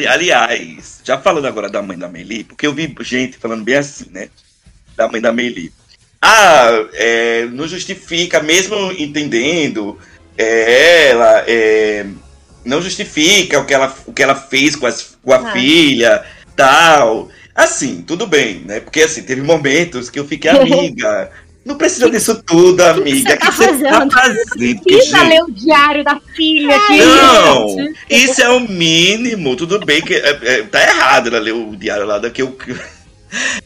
Aliás, já falando agora da mãe da Meili, porque eu vi gente falando bem assim, né? Da mãe da Meili ah, é, não justifica, mesmo entendendo é, ela, é, não justifica o que ela, o que ela fez com, as, com a ah. filha, tal. Assim, tudo bem, né? Porque assim, teve momentos que eu fiquei <laughs> amiga. Não precisa disso tudo, amiga. O que, você, tá, tá fazendo? Precisa ler o diário da filha. Que não, isso é o mínimo. Tudo bem que é, é, tá errado ela ler o diário lá daqui. Eu,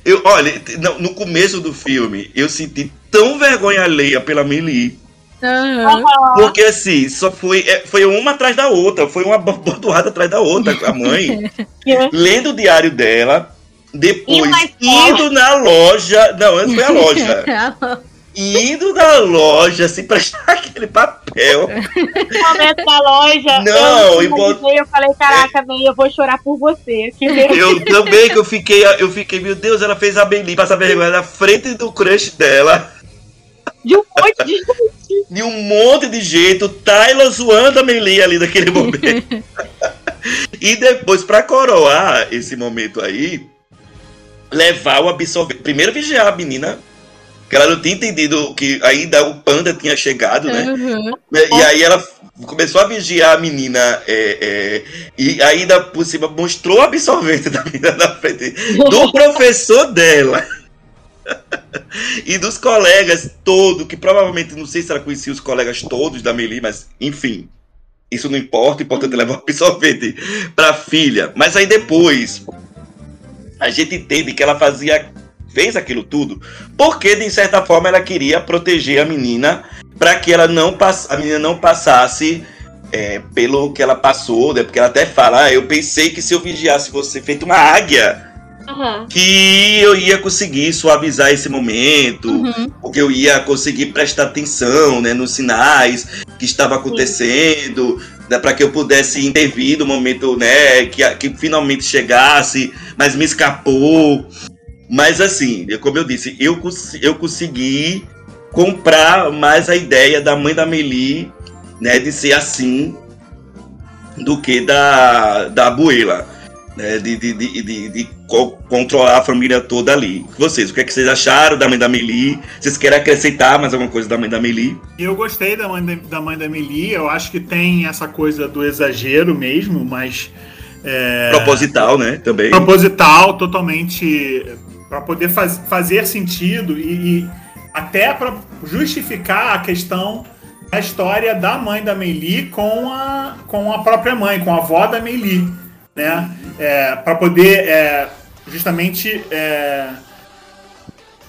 eu, olha, no começo do filme, eu senti tão vergonha alheia pela Mili. Uhum. Porque assim, só foi, é, foi uma atrás da outra, foi uma bordoada atrás da outra, a mãe, <laughs> lendo o diário dela, depois indo na loja. Não, antes foi a loja. <laughs> indo na loja, se prestar <laughs> aquele papel. No momento da loja, não, eu, bot... eu falei, caraca, bem, eu vou chorar por você. Eu <laughs> também, que eu fiquei, eu fiquei, meu Deus, ela fez a Beli passar vergonha na frente do crush dela. De um monte de gente. <laughs> De um monte de jeito, Tyler zoando a Meili ali naquele momento. e depois, pra coroar esse momento aí, levar o absorvente. Primeiro vigiar a menina, que ela não tinha entendido que ainda o panda tinha chegado, né? Uhum. E aí ela começou a vigiar a menina é, é, e ainda por cima mostrou o absorvente <laughs> da menina na frente do <laughs> professor dela. e dos colegas todos, que provavelmente não sei se ela conhecia os colegas todos da Meli, mas enfim, isso não importa, o importante é levar o absorvente para a filha. Mas aí depois a gente entende que ela fazia fez aquilo tudo porque de certa forma ela queria proteger a menina para que ela não pass a menina não passasse é, pelo que ela passou, né? Porque ela até fala, ah, eu pensei que se eu vigiasse você feito uma águia, Aham. que eu ia conseguir suavizar esse momento, Uhum. porque eu ia conseguir prestar atenção né, nos sinais que estava acontecendo, né, para que eu pudesse intervir no momento né, que, que finalmente chegasse, mas me escapou. Mas assim, como eu disse, eu, eu consegui comprar mais a ideia da mãe da Meli né, de ser assim do que da, da abuela. Né, de, de, de, de, de co- controlar a família toda ali. Vocês, o que, é que vocês acharam da mãe da Meli? Vocês querem acrescentar mais alguma coisa da mãe da Meli? Eu gostei da mãe da, da mãe da Meli, eu acho que tem essa coisa do exagero mesmo, mas. É, Proposital, né? Também. proposital, totalmente para poder faz- fazer sentido e, e até para justificar a questão da história da mãe da Meili com a, com a própria mãe, com a avó da Meili, né? para poder é, justamente é,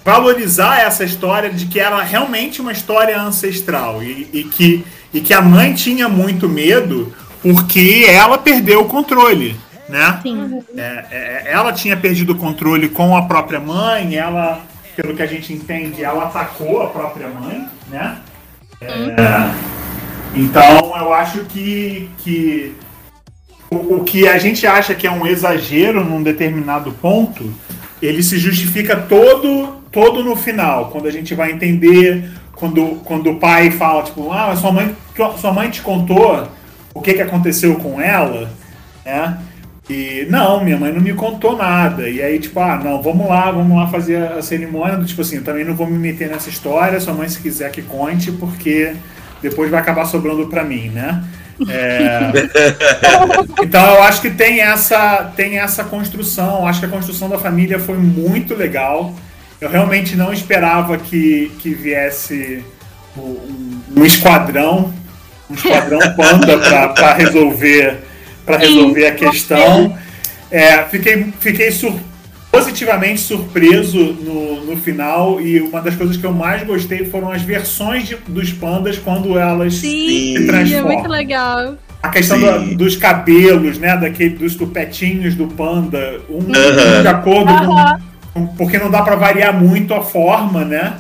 valorizar essa história de que era realmente uma história ancestral e, e que, e que a mãe tinha muito medo porque ela perdeu o controle, né? Sim. É, é, ela tinha perdido o controle com a própria mãe, ela, pelo que a gente entende, ela atacou a própria mãe, né? É, então eu acho que, que o, o que a gente acha que é um exagero num determinado ponto, ele se justifica todo, todo no final, quando a gente vai entender, quando, quando o pai fala, tipo, ah, sua mãe, sua mãe te contou o que, que aconteceu com ela, né? E não, minha mãe não me contou nada. E aí, tipo, ah, não, vamos lá, vamos lá fazer a cerimônia. do Tipo assim, eu também não vou me meter nessa história, sua mãe, se quiser que conte, porque depois vai acabar sobrando pra mim, né? É, <laughs> Então eu acho que tem essa, tem essa construção. Acho que a construção da família foi muito legal. Eu realmente não esperava que, que viesse um, um esquadrão, um esquadrão panda para resolver para resolver a questão. É, fiquei fiquei sur- positivamente surpreso no, no final e uma das coisas que eu mais gostei foram as versões de- dos pandas quando elas Sim, se é transformam. muito legal. A questão da- dos cabelos, né? Daquele, dos tupetinhos do panda, um, Aham. um de acordo com, com- Porque não dá pra variar muito a forma, né?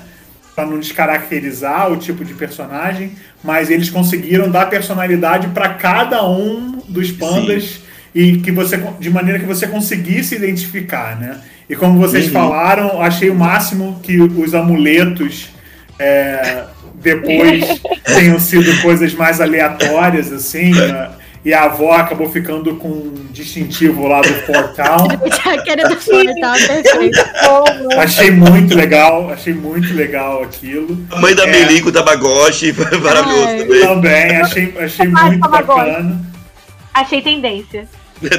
Pra não descaracterizar o tipo de personagem, mas eles conseguiram dar personalidade pra cada um dos pandas e que você de maneira que você conseguisse identificar, né? E como vocês Uhum. falaram, achei o máximo que os amuletos é, depois <laughs> tenham sido coisas mais aleatórias, assim. né? E a avó acabou ficando com um distintivo lá do do tá perfeito. Achei muito legal, achei muito legal aquilo. A mãe da É. Meli com o Tamagotchi, foi <laughs> maravilhoso também. Também, achei, achei muito bacana. Achei tendência.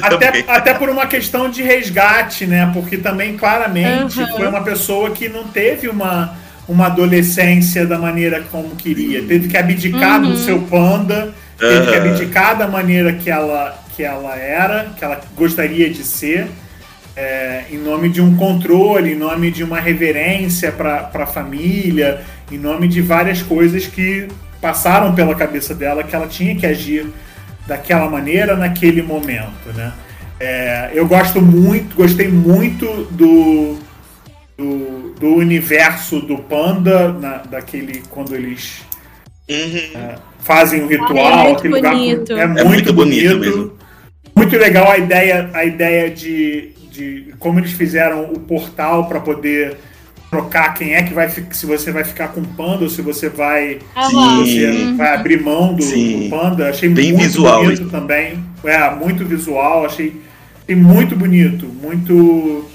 Até, até por uma questão de resgate, né? Porque também, claramente, Uhum. foi uma pessoa que não teve uma, uma adolescência da maneira como queria. Teve que abdicar do Uhum. seu panda, teve que abdicar da maneira que ela, que ela era, que ela gostaria de ser, é, em nome de um controle, em nome de uma reverência para a família, em nome de várias coisas que passaram pela cabeça dela que ela tinha que agir daquela maneira naquele momento, né? É, eu gosto muito, gostei muito do, do, do universo do panda, na- daquele quando eles Uhum. Fazem o ritual, É muito aquele lugar bonito. é muito, É muito bonito bonito, mesmo. muito legal a ideia, a ideia de, de como eles fizeram o portal para poder trocar quem é que vai se você vai ficar com o panda ou se você vai Aham. você vai abrir mão do, Sim. do panda. Achei Bem muito visual bonito isso. também. É, muito visual, achei, achei muito bonito, muito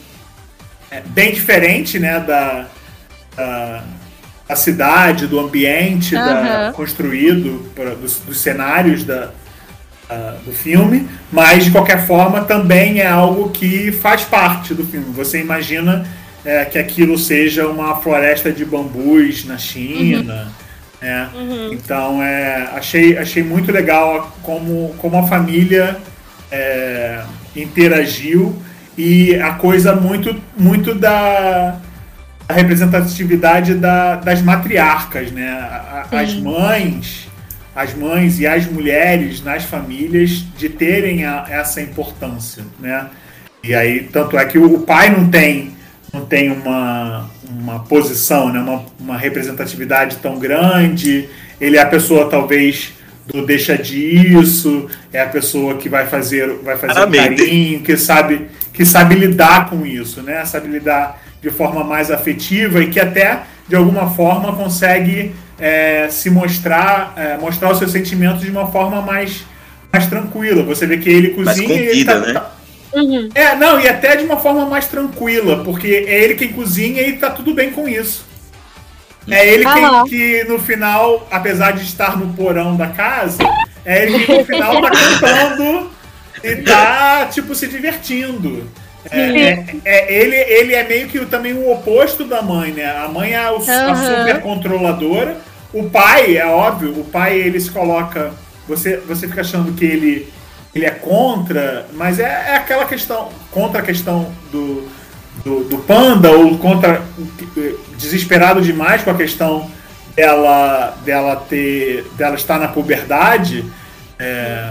é, bem diferente, né, da, da, da cidade, do ambiente da, construído, pra- dos, dos cenários da, ah, do filme, mas de qualquer forma também é algo que faz parte do filme. Você imagina é, que aquilo seja uma floresta de bambus na China. né? Então é, achei, achei muito legal como, como a família é, interagiu e a coisa muito, muito da, da representatividade da- das matriarcas, né? A- a- As mães, as mães e as mulheres nas famílias de terem a- essa importância, né? E aí, tanto é que o, pai não tem, não tem uma, uma posição, né? uma, uma representatividade tão grande. Ele é a pessoa, talvez, do deixa disso, é a pessoa que vai fazer, vai fazer carinho, que sabe, que sabe lidar com isso, né? Sabe lidar de forma mais afetiva e que até, de alguma forma, consegue é, se mostrar, é, mostrar os seus sentimentos de uma forma mais, mais tranquila. Você vê que ele Mais cozinha e ele contida, tá- né? Uhum. é, não, e até de uma forma mais tranquila, porque é ele quem cozinha e tá tudo bem com isso. É ele Aham. quem que no final, apesar de estar no porão da casa, é ele que no final tá cantando e tá, tipo, se divertindo. É, é- ele, ele é meio que também o oposto da mãe, né? A mãe é o- a Aham. super controladora. O pai, é óbvio, o pai ele se coloca. Você, você fica achando que ele, ele é contra, mas é, é aquela questão. Contra a questão do, do, do panda, ou contra. Desesperado demais com a questão dela, dela ter. dela estar na puberdade. É,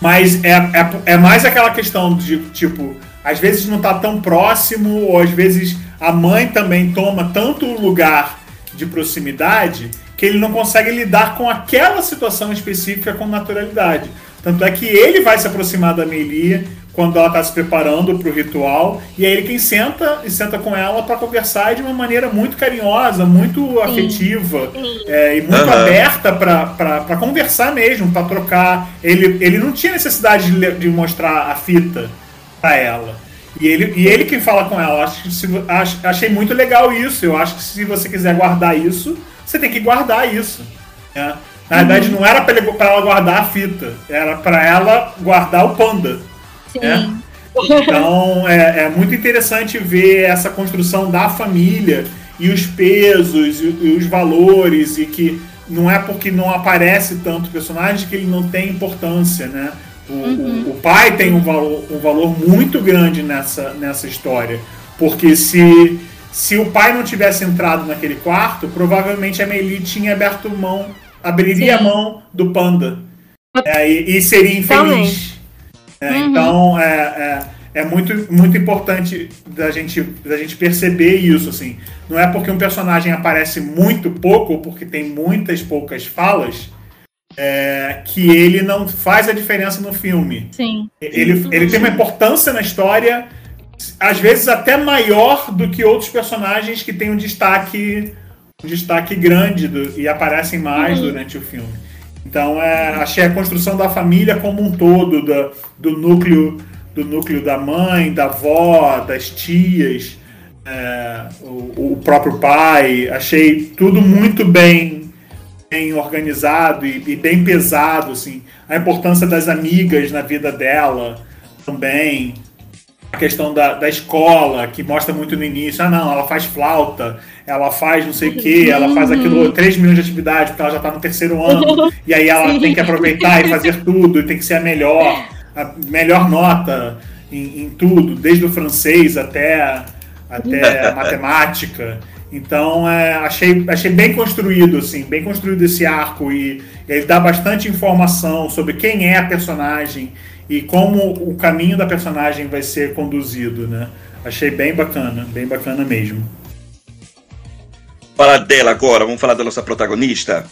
mas é, é, é mais aquela questão de, tipo, às vezes não tá tão próximo, ou às vezes a mãe também toma tanto lugar de proximidade que ele não consegue lidar com aquela situação específica com naturalidade. Tanto é que ele vai se aproximar da Melia quando ela está se preparando para o ritual, e é ele quem senta e senta com ela para conversar de uma maneira muito carinhosa, muito afetiva é, e muito Aham. aberta para conversar mesmo, para trocar. Ele, ele não tinha necessidade de, de mostrar a fita para ela. E ele, e ele quem fala com ela. Acho que se, vo- ach- achei muito legal isso. Eu acho que se você quiser guardar isso, você tem que guardar isso. né? Na verdade, não era para ela guardar a fita, era para ela guardar o panda. Sim. É. Então é, é muito interessante ver essa construção da família e os pesos e, e os valores e que não é porque não aparece tanto personagem que ele não tem importância, né? O, o- o pai tem um valor, um valor muito grande nessa, nessa história, porque se se o pai não tivesse entrado naquele quarto, provavelmente a Meili tinha aberto mão, abriria a mão do panda É, e, e seria infeliz. É, Uhum. Então é, é, é muito, muito importante da gente, da gente perceber isso. Assim. Não é porque um personagem aparece muito pouco, ou porque tem muitas poucas falas, é, que ele não faz a diferença no filme. Sim. Ele, ele tem uma importância na história, às vezes até maior do que outros personagens que têm um destaque, um destaque grande do- e aparecem mais durante o filme. Então é, achei a construção da família como um todo, da- do núcleo do núcleo da mãe, da avó, das tias, é, o, o próprio pai, achei tudo muito bem bem organizado e, e bem pesado, assim. A importância das amigas na vida dela também. A questão da, da escola, que mostra muito no início. Ah, não, ela faz flauta, ela faz não sei o quê, ela faz aquilo, 3 milhões de atividades, porque ela já tá no terceiro ano. <laughs> E aí ela tem que aproveitar e fazer tudo, e tem que ser a melhor, a melhor nota em, em tudo, desde o francês até, até a <laughs> matemática. Então, é, achei, achei bem construído, assim, bem construído esse arco e ele dá bastante informação sobre quem é a personagem e como o caminho da personagem vai ser conduzido, né? Achei bem bacana, bem bacana mesmo. Falar dela agora, vamos falar da nossa protagonista.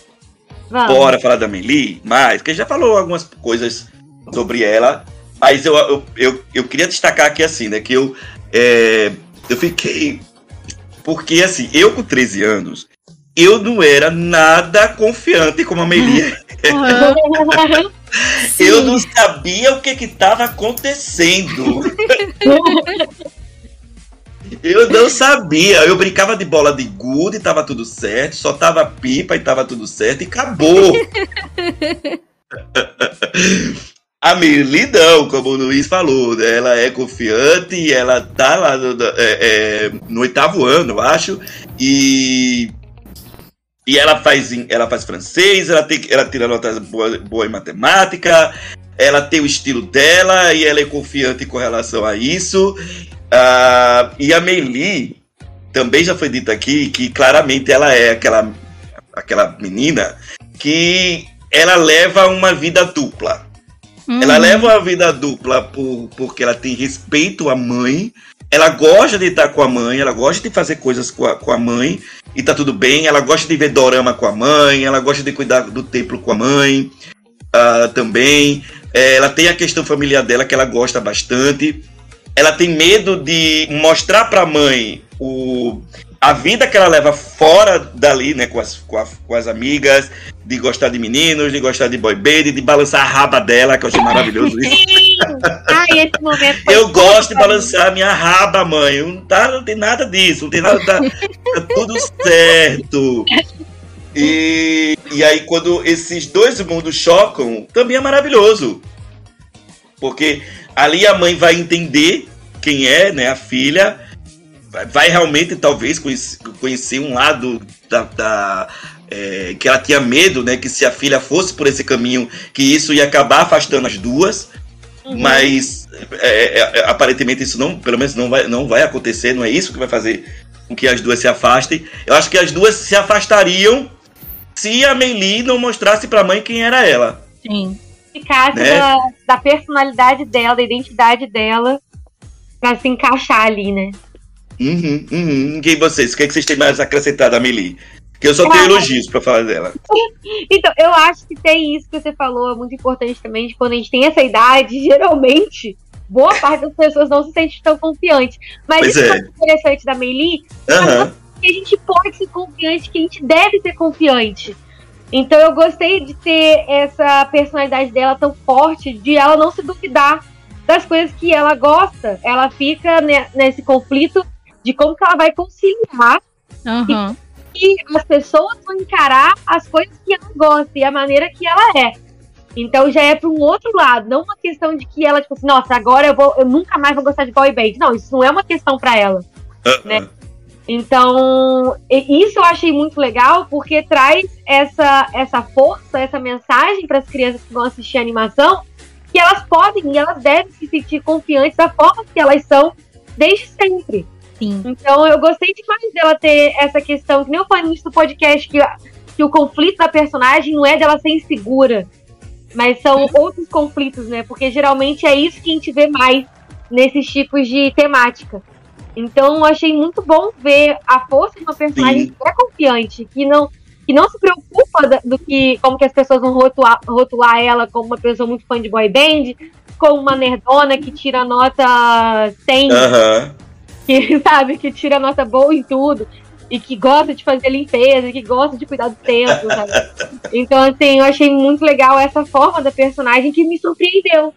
Vamos. Bora falar da Meli, mas, porque já falou algumas coisas sobre ela, mas eu, eu, eu, eu queria destacar aqui assim, né, que eu, é, eu fiquei Porque, assim, eu com 13 anos, eu não era nada confiante como a Meili Uhum. <laughs> Eu não sabia o que que estava acontecendo. <laughs> Eu não sabia. Eu brincava de bola de gude, tava tudo certo. Só tava pipa e tava tudo certo e acabou. <laughs> A Mirli não, como o Luiz falou, ela é confiante, ela tá lá no, no- é, é, no oitavo ano, eu acho, e e ela faz ela faz francês, ela tem ela tira notas boas boa em matemática, ela tem o estilo dela e ela é confiante com relação a isso. Ah, e a Meili também já foi dito aqui que claramente ela é aquela aquela menina que ela leva uma vida dupla. Ela Uhum. leva uma vida dupla por, porque ela tem respeito à mãe. Ela gosta de estar com a mãe, ela gosta de fazer coisas com a, com a mãe e tá tudo bem. Ela gosta de ver dorama com a mãe, ela gosta de cuidar do templo com a mãe ah, também. É, ela tem a questão familiar dela que ela gosta bastante. Ela tem medo de mostrar pra mãe o, a vida que ela leva fora dali, né, com as, com, a- com as amigas, de gostar de meninos, de gostar de boy band, de balançar a raba dela, que eu achei maravilhoso isso. Sim! Ai, esse momento Eu gosto de balançar a minha raba, mãe. Não, tá, não tem nada disso, não tem nada, tá, tá tudo certo. E, e aí, quando esses dois mundos chocam, também é maravilhoso. Porque ali a mãe vai entender quem é, né, a filha, vai, vai realmente, talvez, conhecer, conhecer um lado da. da, é, que ela tinha medo, né? Que se a filha fosse por esse caminho, que isso ia acabar afastando as duas. Uhum. Mas é, é, é, aparentemente isso não, pelo menos não vai, não vai acontecer, não é isso que vai fazer com que as duas se afastem. Eu acho que as duas se afastariam se a Meili não mostrasse pra mãe quem era ela. Sim. ficasse Né? da, da personalidade dela, da identidade dela, pra se encaixar ali, né? Uhum, uhum. E vocês? O que, é que vocês têm mais acrescentado a Meili? Que eu só tenho Ah. elogios pra falar dela. <laughs> Então, eu acho que tem isso que você falou, é muito importante também, de quando a gente tem essa idade, <laughs> geralmente, boa parte das pessoas não se sente tão confiante. Mas Pois isso é. é interessante da Meili, Aham. que a gente pode ser confiante, que a gente deve ser confiante. Então eu gostei de ter essa personalidade dela tão forte, de ela não se duvidar das coisas que ela gosta. Ela fica ne- nesse conflito de como que ela vai conciliar Aham. que as pessoas vão encarar as coisas que ela gosta e a maneira que ela é. Então já é para um outro lado, não uma questão de que ela, tipo assim, nossa, agora eu, vou, eu nunca mais vou gostar de boy band. Não, isso não é uma questão para ela. né? Então, e- isso eu achei muito legal, porque traz essa, essa força, essa mensagem para as crianças que vão assistir a animação, que elas podem e elas devem se sentir confiantes da forma que elas são desde sempre. Sim. Então, eu gostei demais dela ter essa questão, que nem eu falei no início do podcast, que, que o conflito da personagem não é dela ser insegura, mas são outros conflitos, né? Porque geralmente é isso que a gente vê mais nesses tipos de temática. Então, eu achei muito bom ver a força de uma personagem Sim. que é confiante, que não, que não se preocupa do que como que as pessoas vão rotular, rotular ela como uma pessoa muito fã de boy band, como uma nerdona que tira nota 100 Aham. Que <laughs> sabe, que tira nota boa em tudo e que gosta de fazer limpeza, que gosta de cuidar do templo, sabe? <laughs> Então, assim, eu achei muito legal essa forma da personagem que me surpreendeu.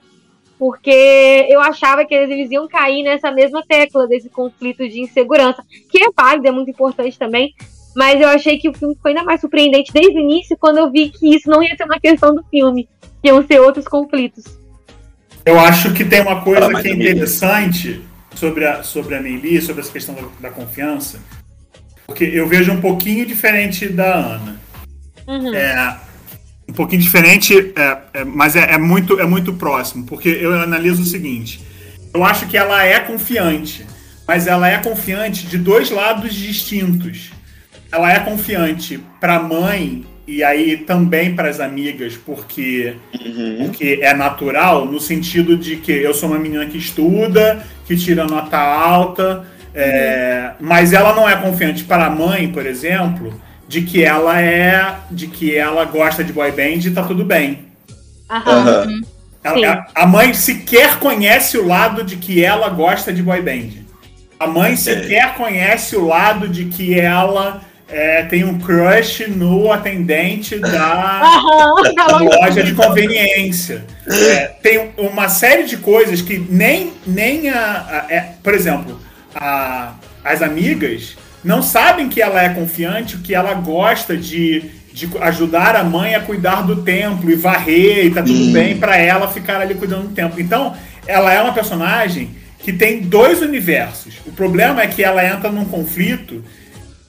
Porque eu achava que eles iam cair nessa mesma tecla desse conflito de insegurança, que é válido, é muito importante também. Mas eu achei que o filme ficou ainda mais surpreendente desde o início, quando eu vi que isso não ia ser uma questão do filme, que iam ser outros conflitos. Eu acho que tem uma coisa que é da Meili. Sobre a, sobre a Meili, sobre essa questão da, da confiança, porque eu vejo um pouquinho diferente da Ana. Uhum. É, um pouquinho diferente, é, é, mas é, é muito, é muito próximo, porque eu analiso o seguinte: eu acho que ela é confiante, mas ela é confiante de dois lados distintos. Ela é confiante para a mãe e aí também para as amigas, porque Uhum. porque é natural no sentido de que eu sou uma menina que estuda, que tira nota alta, é, mas ela não é confiante para a mãe, por exemplo, de que ela é, de que ela gosta de boy band e tá tudo bem. Ela- Sim. a, a mãe sequer conhece o lado de que ela gosta de boy band. A mãe sequer conhece o lado de que ela é, tem um crush no atendente da, da <laughs> loja de conveniência. É, tem uma série de coisas que nem, nem a. a- é, por exemplo, a- as amigas não sabem que ela é confiante, que ela gosta de, de ajudar a mãe a cuidar do templo e varrer e tá tudo Hum. bem pra ela ficar ali cuidando do templo. Então, ela é uma personagem que tem dois universos. O problema é que ela entra num conflito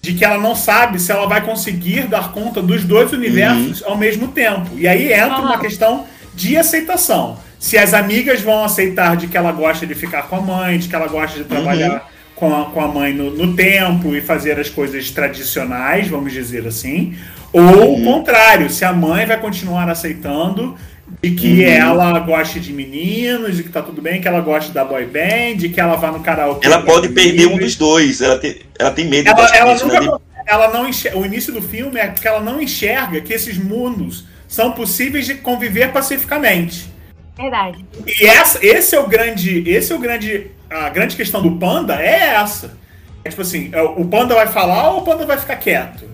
de que ela não sabe se ela vai conseguir dar conta dos dois universos ao mesmo tempo. E aí entra uma questão de aceitação. Se as amigas vão aceitar de que ela gosta de ficar com a mãe, de que ela gosta de trabalhar com, a, com a mãe no, no templo e fazer as coisas tradicionais, vamos dizer assim, ou o contrário, se a mãe vai continuar aceitando de que ela goste de meninos, de que tá tudo bem, que ela goste da boy band, de que ela vá no karaokê. Ela pode perder um dos dois. Ela tem, ela tem medo Ela, ela disso, nunca, né? De- ela não enxerga, o início do filme é porque ela não enxerga que esses mundos são possíveis de conviver pacificamente. Verdade. E essa, esse é o grande, esse é o grande, a grande questão do panda é essa. É tipo assim, é, o panda vai falar ou o panda vai ficar quieto?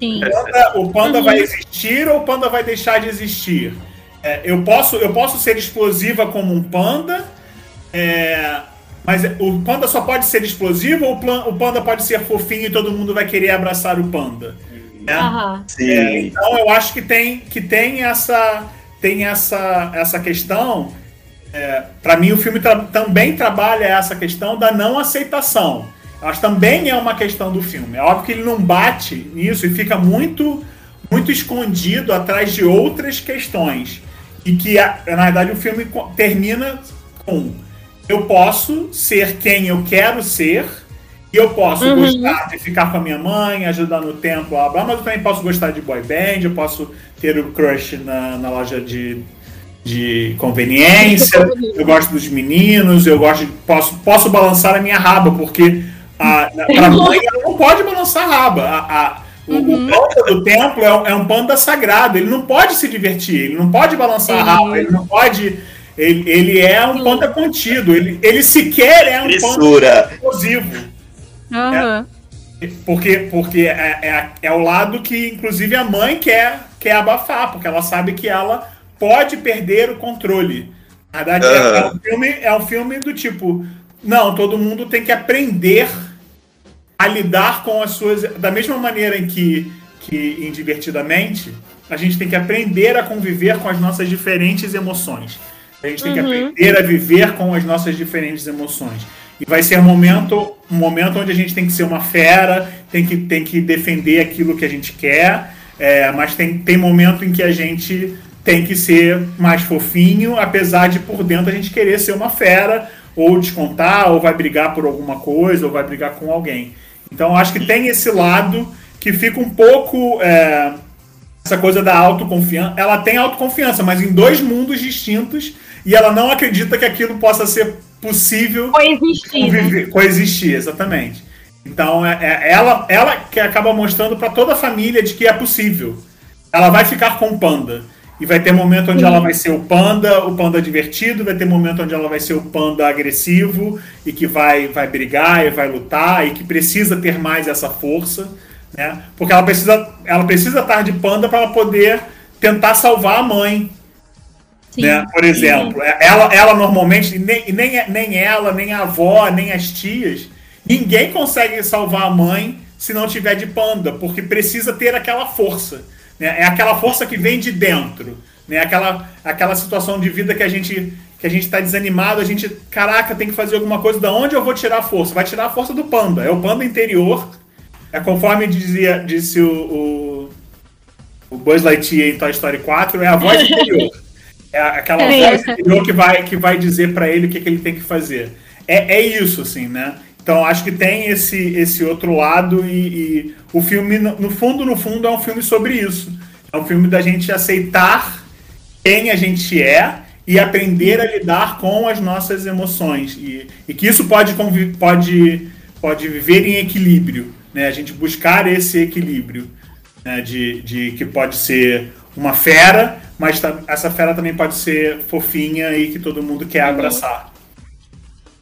Sim. O panda, o panda vai existir ou o panda vai deixar de existir? É, eu, posso, eu posso ser explosiva como um panda, é, mas o panda só pode ser explosivo ou o, plan- o panda pode ser fofinho e todo mundo vai querer abraçar o panda? né? É, então eu acho que tem, que tem essa tem essa, essa questão. para mim o filme tra- também trabalha essa questão da não aceitação. Eu acho que também é uma questão do filme. É óbvio que ele não bate nisso e fica muito muito escondido atrás de outras questões. E que, na verdade, o filme termina com eu posso ser quem eu quero ser e eu posso Uhum. gostar de ficar com a minha mãe, ajudar no tempo, blá, blá, mas eu também posso gostar de boy band, eu posso ter o crush na, na loja de, de conveniência, <laughs> eu gosto dos meninos, eu gosto de, posso, posso balançar a minha raba, porque a, pra <laughs> mãe ela não pode balançar a raba. A, a- o, o panda do templo é, um- é um panda sagrado, ele não pode se divertir, ele não pode balançar a raba, ele não pode. Ele, ele é um panda contido, ele, ele sequer é um panda Frissura. explosivo. Aham. Porque, porque é, é, é o lado que, inclusive, a mãe quer, quer abafar, porque ela sabe que ela pode perder o controle. Na verdade, é- é, Aham. um filme, é um filme do tipo: não, todo mundo tem que aprender a lidar com as suas. Da mesma maneira em que, que em Divertidamente, a gente tem que aprender a conviver com as nossas diferentes emoções. A gente tem que aprender a viver com as nossas diferentes emoções. E vai ser um momento, um momento onde a gente tem que ser uma fera, tem que, tem que defender aquilo que a gente quer, é, mas tem, tem momento em que a gente tem que ser mais fofinho, apesar de por dentro a gente querer ser uma fera, ou descontar, ou vai brigar por alguma coisa, ou vai brigar com alguém. Então acho que tem esse lado que fica um pouco. é, essa coisa da autoconfiança. Ela tem autoconfiança, mas em dois mundos distintos, e ela não acredita que aquilo possa ser possível Coexistir. né? coexistir, exatamente. Então é, é ela, ela que acaba mostrando para toda a família de que é possível. Ela vai ficar com o panda. E vai ter momento onde ela vai ser o panda, o panda divertido, vai ter momento onde ela vai ser o panda agressivo e que vai, vai brigar e vai lutar e que precisa ter mais essa força, né? Porque ela precisa, ela precisa estar de panda para ela poder tentar salvar a mãe, Sim. né? Por exemplo, ela, ela normalmente, nem, nem, nem ela, nem a avó, nem as tias, ninguém consegue salvar a mãe se não tiver de panda, porque precisa ter aquela força. Né? É aquela força que vem de dentro. Né? Aquela, aquela situação de vida que a gente que a gente está desanimado, a gente, caraca, tem que fazer alguma coisa, da onde eu vou tirar a força? Vai tirar a força do panda, é o panda interior. É conforme dizia, disse o, o, o Buzz Lightyear em Toy Story 4, é a voz interior. <laughs> É aquela É. voz interior que vai, que vai dizer para ele o que, que ele tem que fazer. É, é isso, assim, né? Então acho que tem esse, esse outro lado e, e o filme, no, no fundo, no fundo, é um filme sobre isso. É um filme da gente aceitar quem a gente é e aprender a lidar com as nossas emoções. E, e que isso pode, pode, pode viver em equilíbrio. Né? A gente buscar esse equilíbrio né? de, de que pode ser uma fera, mas essa fera também pode ser fofinha e que todo mundo quer abraçar.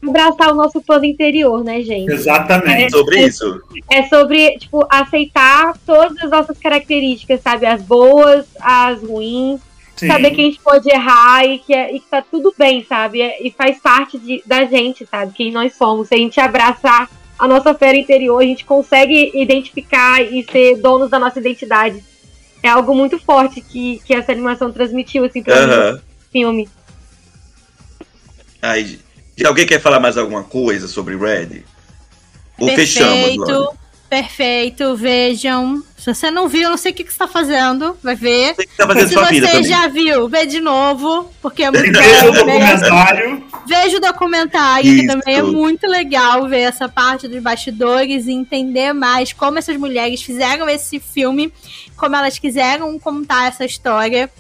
Abraçar o nosso plano interior, né, gente? Exatamente. Sobre isso. É sobre, tipo, aceitar todas as nossas características, sabe? As boas, as ruins. Sim. Saber que a gente pode errar e que, é, e que tá tudo bem, sabe? É- E faz parte de- da gente, sabe? Quem nós somos. Se a gente abraçar a nossa fera interior, a gente consegue identificar e ser donos da nossa identidade. É algo muito forte que, que essa animação transmitiu, assim, pra Aham. no filme. Aí, alguém quer falar mais alguma coisa sobre Red? Ou fechamos? Lore? Perfeito, perfeito. Vejam. Se você não viu, não sei o que, que você tá fazendo. Vai ver. Você que tá fazendo Se sua vida você também. já viu, vê de novo, porque é <laughs> muito Veja o né? documentário. Veja o documentário, que Isso. também é muito legal ver essa parte dos bastidores e entender mais como essas mulheres fizeram esse filme, como elas quiseram contar essa história.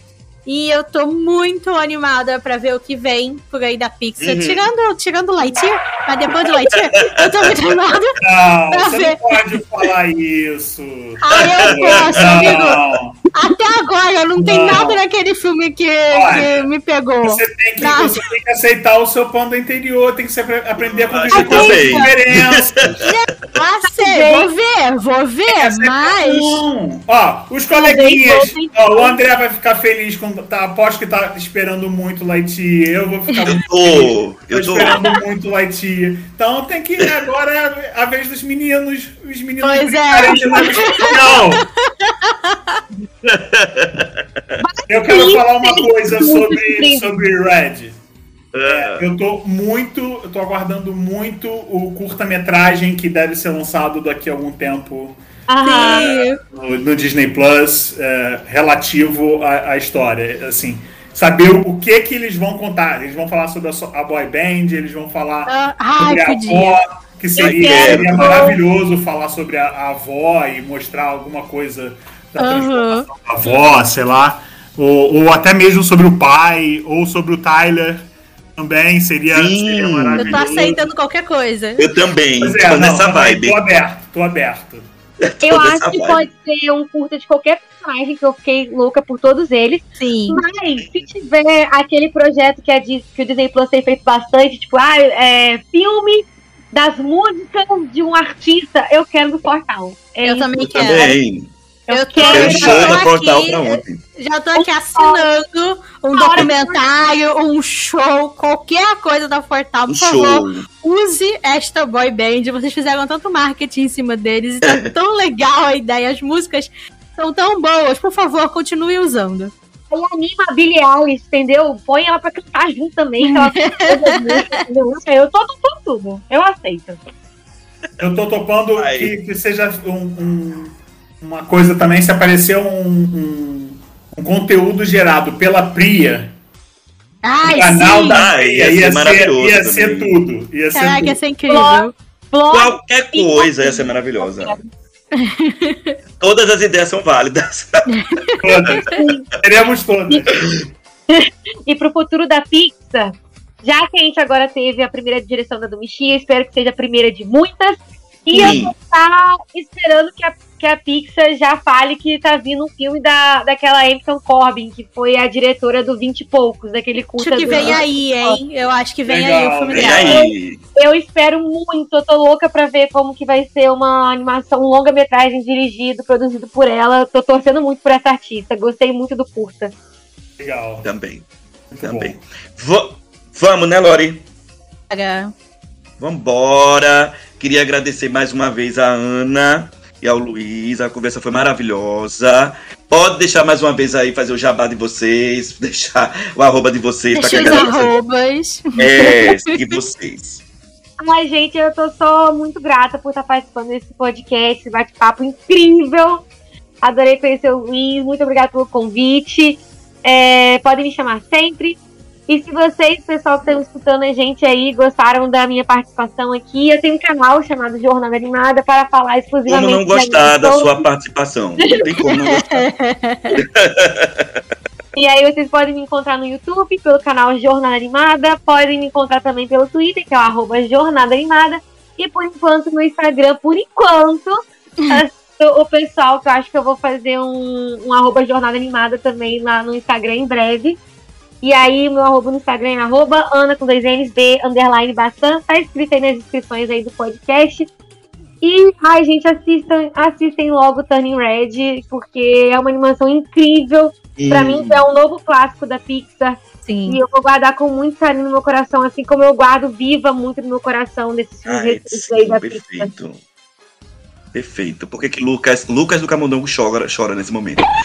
E eu tô muito animada pra ver o que vem por aí da Pixar. Uhum. Tirando, tirando o Lightyear, mas depois do Lightyear, eu tô muito animada. Não, Pra você ver. não pode falar isso. Aí eu posso, amigo. Até agora não tem Não. nada naquele filme que, Olha, que me pegou. você tem, que, você tem que aceitar o seu pano interior, tem que se apre- aprender a conviver com as diferenças. Sei, vou ver, vou ver, mas. Ó, os coleguinhas. Ó, o André vai ficar feliz com. Tá, aposto que tá esperando muito Lightyear. Eu vou ficar Eu muito tô. Tô Eu tô. esperando muito Lightyear. Então tem que. Agora é a vez dos meninos. Os meninos Pois é. de espacial. <laughs> Eu quero falar uma coisa sobre, sobre Red. Ah, Eu tô muito. Eu tô aguardando muito o curta-metragem que deve ser lançado daqui a algum tempo. Sim. no, no Disney Plus é, relativo à, à história. Assim, saber o que que eles vão contar. Eles vão falar sobre a, a boy band, eles vão falar Ah, sobre Ai, a avó, que seria, quero. seria maravilhoso falar sobre a, a avó e mostrar alguma coisa da da avó, sei lá. Ou, ou até mesmo sobre o pai, ou sobre o Tyler também seria, Sim. seria Eu maravilhoso. tô aceitando qualquer coisa. Eu também. Pois é, tô não, nessa vibe. Tô aberto, tô aberto. Eu acho que vibe. pode ser um curta de qualquer personagem, que eu fiquei louca por todos eles. Sim. Mas se tiver aquele projeto que, a que o Disney Plus tem feito bastante, tipo, ah, é, filme das músicas de um artista, eu quero do Portal. É Eu isso. também Eu quero. também. Eu Eu quero show da Portal aqui, pra ontem. já tô aqui assinando um documentário, um show, qualquer coisa da Portal, Um por favor. show. Use esta boy band. Vocês fizeram tanto marketing em cima deles e tá <laughs> tão legal a ideia. As músicas são tão boas. Por favor, continue usando. Aí anima a Billie Eilish, entendeu? Põe ela pra cantar junto também. que ela <laughs> faz todas as músicas, entendeu? Eu tô topando tudo. Eu aceito. Eu tô topando que, que seja um- um- uma coisa também, se aparecer um, um- um conteúdo gerado pela Priya, Ai, canal sim. da Ah, ia ser ia, ser, maravilhoso ia ser tudo. Ia ser Caraca, tudo. ia ser incrível. Blog, Qualquer coisa ia ser maravilhosa. <laughs> Todas as ideias são válidas. Todas. <laughs> Teremos todas. E pro futuro da Pixar, já que a gente agora teve a primeira direção da Domichia, espero que seja a primeira de muitas. E eu Sim. vou estar esperando que a, que a Pixar já fale que tá vindo um filme da, daquela Emerson Corbin, que foi a diretora do 20 e poucos, daquele curta. Acho que vem aí, hein? Eu acho que vem aí Legal, o filme Vem dela. aí. Eu espero muito, eu tô louca pra ver como que vai ser uma animação, um longa-metragem dirigido, produzido por ela. Tô torcendo muito por essa artista, gostei muito do curta. Legal. Também. Muito Também. Va- Vamos, né, Lori? Vambora. Queria agradecer mais uma vez a Ana e ao Luiz. A conversa foi maravilhosa. Pode deixar mais uma vez aí, fazer o jabá de vocês, <laughs> deixar o arroba de vocês pra Deixa a os arrobas. é, seguir vocês. <laughs> Ai, gente, eu tô só muito grata por estar participando desse podcast, esse bate-papo incrível. Adorei conhecer o Luiz, muito obrigada pelo convite. É, podem me chamar sempre. E se vocês, pessoal que estão escutando a gente aí, gostaram da minha participação aqui, eu tenho um canal chamado Jornada Animada para falar Como exclusivamente não de gostar da animação. sua participação? Não tem como não gostar. <laughs> E aí vocês podem me encontrar no YouTube, pelo canal Jornada Animada, podem me encontrar também pelo Twitter, que é o arroba Jornada Animada, e por enquanto no Instagram, por enquanto, <laughs> o o pessoal que eu acho que eu vou fazer um, um arroba Jornada Animada também lá no Instagram em breve. E aí, meu arroba no Instagram é arroba Ana com dois N's, B, underline Bassan. Tá escrito aí nas descrições aí do podcast. E, ai, gente, assistam, assistem logo Turning Red, porque é uma animação incrível. E- Pra mim, é um novo clássico da Pixar. Sim. E eu vou guardar com muito carinho no meu coração, assim como eu guardo Viva muito no meu coração desses filmes aí da Pixar. perfeito. Perfeito. Por que, que Lucas, Lucas do Camundongo chora, chora nesse momento? <laughs>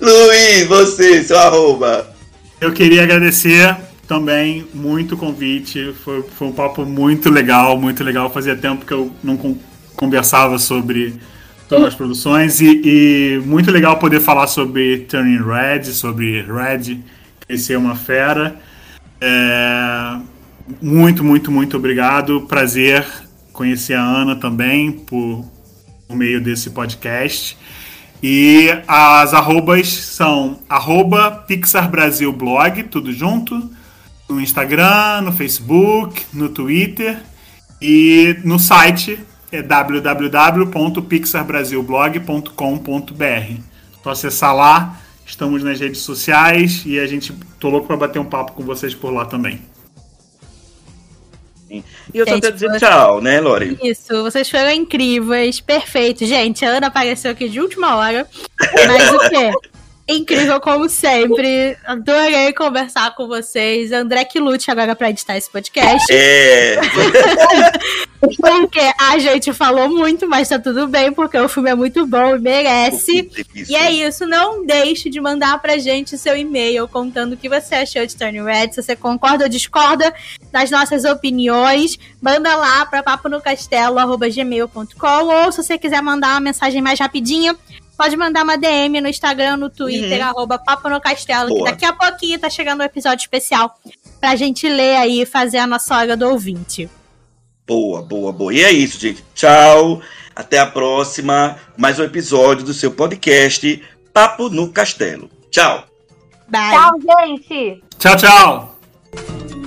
Luiz, você, seu arroba. Eu queria agradecer também muito o convite. Foi, foi um papo muito legal, muito legal. Fazia tempo que eu não con- conversava sobre todas as produções e, e muito legal poder falar sobre Turning Red, sobre Red crescer uma fera. É, muito, muito, muito obrigado. Prazer conhecer a Ana também por, por meio desse podcast. E as arrobas são arroba Pixar Brasil Blog, tudo junto, no Instagram, no Facebook, no Twitter e no site é www.pixarbrasilblog.com.br. Só acessar lá, estamos nas redes sociais e a gente tô louco para bater um papo com vocês por lá também. E eu só Gente, quero dizer você- tchau, né, Lori? Isso, vocês foram incríveis, perfeito. Gente, a Ana apareceu aqui de última hora, <laughs> mas o quê? Incrível como sempre. Adorei conversar com vocês. André que lute agora pra editar esse podcast. É. <laughs> Porque a gente falou muito, mas tá tudo bem, porque o filme é muito bom e merece. E é isso, não deixe de mandar pra gente seu e-mail contando o que você achou de Turning Red, se você concorda ou discorda das nossas opiniões. Manda lá pra paponocastelo.gmail.com ou se você quiser mandar uma mensagem mais rapidinha, pode mandar uma DM no Instagram, no Twitter, arroba Papo no Castelo, que Boa. daqui a pouquinho tá chegando um episódio especial pra gente ler aí e fazer a nossa hora do ouvinte. Boa, boa, boa. E é isso, gente. Tchau. Até a próxima. Mais um episódio do seu podcast Papo no Castelo. Tchau. Bye! Tchau, gente! Tchau, tchau!